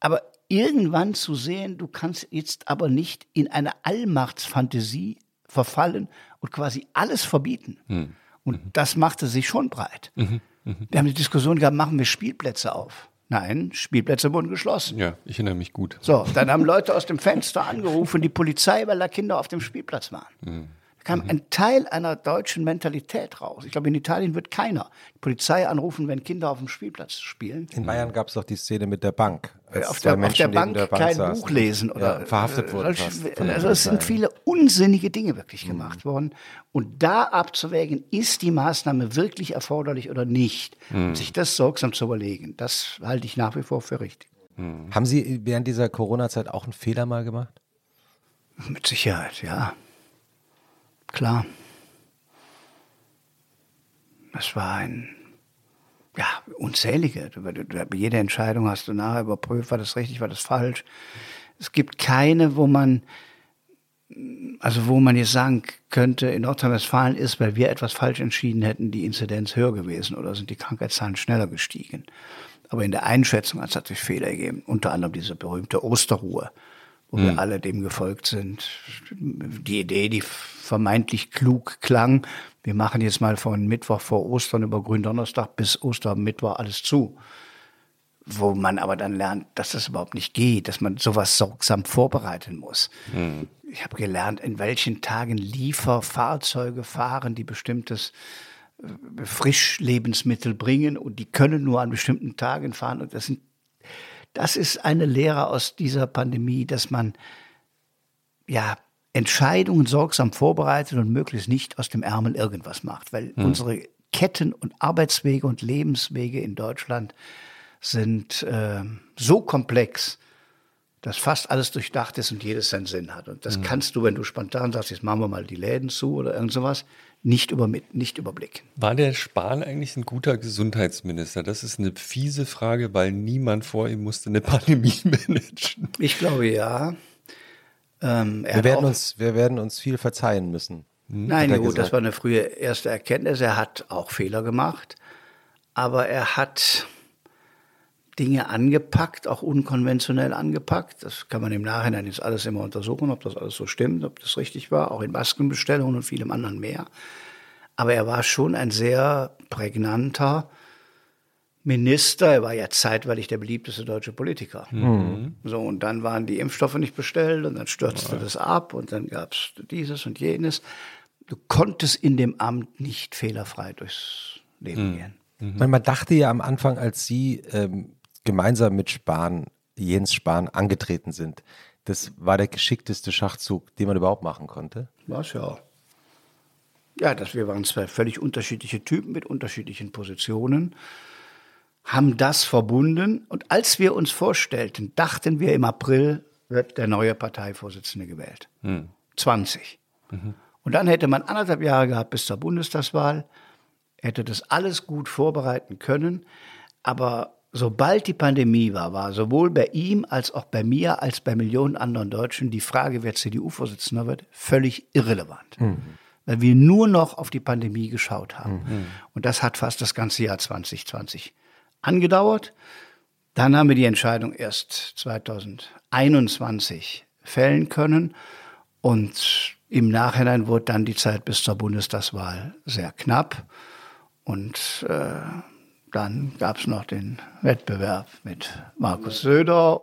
Aber irgendwann zu sehen, du kannst jetzt aber nicht in eine Allmachtsfantasie verfallen und quasi alles verbieten. Und das machte sich schon breit. Wir haben die Diskussion gehabt, machen wir Spielplätze auf? Nein, Spielplätze wurden geschlossen. Ja, ich erinnere mich gut. So, dann haben Leute aus dem Fenster angerufen, die Polizei, weil da Kinder auf dem Spielplatz waren. Da kam ein Teil einer deutschen Mentalität raus. Ich glaube, in Italien wird keiner die Polizei anrufen, wenn Kinder auf dem Spielplatz spielen. In Bayern gab es doch die Szene mit der Bank. auf der, auf der Bank der kein saßen. Buch lesen oder ja, verhaftet äh, wurden. Also es sind viele unsinnige Dinge wirklich gemacht worden. Und da abzuwägen, ist die Maßnahme wirklich erforderlich oder nicht, und sich das sorgsam zu überlegen, das halte ich nach wie vor für richtig. Haben Sie während dieser Corona-Zeit auch einen Fehler mal gemacht? Mit Sicherheit, ja. Klar. Das war ein, ja, unzählige. Jeder Entscheidung hast du nachher überprüft, war das richtig, war das falsch. Es gibt keine, wo man, also wo man jetzt sagen könnte, in Nordrhein-Westfalen ist, weil wir etwas falsch entschieden hätten, die Inzidenz höher gewesen oder sind die Krankheitszahlen schneller gestiegen. Aber in der Einschätzung hat es natürlich Fehler gegeben. Unter anderem diese berühmte Osterruhe, wo wir alle dem gefolgt sind. Die Idee, die vermeintlich klug klang, wir machen jetzt mal von Mittwoch vor Ostern über Gründonnerstag bis Ostermittwoch alles zu wo man aber dann lernt, dass das überhaupt nicht geht, dass man sowas sorgsam vorbereiten muss. Ich habe gelernt, in welchen Tagen Lieferfahrzeuge fahren, die bestimmtes äh, Frischlebensmittel bringen und die können nur an bestimmten Tagen fahren. Und das, sind, das ist eine Lehre aus dieser Pandemie, dass man ja Entscheidungen sorgsam vorbereitet und möglichst nicht aus dem Ärmel irgendwas macht, weil unsere Ketten und Arbeitswege und Lebenswege in Deutschland sind äh, so komplex, dass fast alles durchdacht ist und jedes seinen Sinn hat. Und das kannst du, wenn du spontan sagst, jetzt machen wir mal die Läden zu oder irgend sowas, nicht, über, nicht überblicken. War der Spahn eigentlich ein guter Gesundheitsminister? Das ist eine fiese Frage, weil niemand vor ihm musste eine Pandemie managen. Ich glaube ja. Ähm, er Wir werden, auch- uns, wir werden uns viel verzeihen müssen. Nein, hat er gut, gesagt. das war eine frühe erste Erkenntnis. Er hat auch Fehler gemacht. aber er hat Dinge angepackt, auch unkonventionell angepackt. Das kann man im Nachhinein jetzt alles immer untersuchen, ob das alles so stimmt, ob das richtig war, auch in Maskenbestellungen und vielem anderen mehr. Aber er war schon ein sehr prägnanter Minister. Er war ja zeitweilig der beliebteste deutsche Politiker. Mhm. So, und dann waren die Impfstoffe nicht bestellt und dann stürzte ja. das ab und dann gab es dieses und jenes. Du konntest in dem Amt nicht fehlerfrei durchs Leben mhm. gehen. Mhm. Man dachte ja am Anfang, als Sie ähm, gemeinsam mit Spahn, Jens Spahn, angetreten sind. Das war der geschickteste Schachzug, den man überhaupt machen konnte. Was ja. Ja, dass wir waren zwei völlig unterschiedliche Typen mit unterschiedlichen Positionen, haben das verbunden und als wir uns vorstellten, dachten wir im April wird der neue Parteivorsitzende gewählt. Hm. 20. Mhm. Und dann hätte man anderthalb Jahre gehabt bis zur Bundestagswahl, hätte das alles gut vorbereiten können, aber sobald die Pandemie war, war sowohl bei ihm als auch bei mir als bei Millionen anderen Deutschen die Frage, wer CDU-Vorsitzender wird, völlig irrelevant. Mhm. Weil wir nur noch auf die Pandemie geschaut haben. Mhm. Und das hat fast das ganze Jahr 2020 angedauert. Dann haben wir die Entscheidung erst 2021 fällen können. Und im Nachhinein wurde dann die Zeit bis zur Bundestagswahl sehr knapp. Und äh, dann gab es noch den Wettbewerb mit Markus Söder.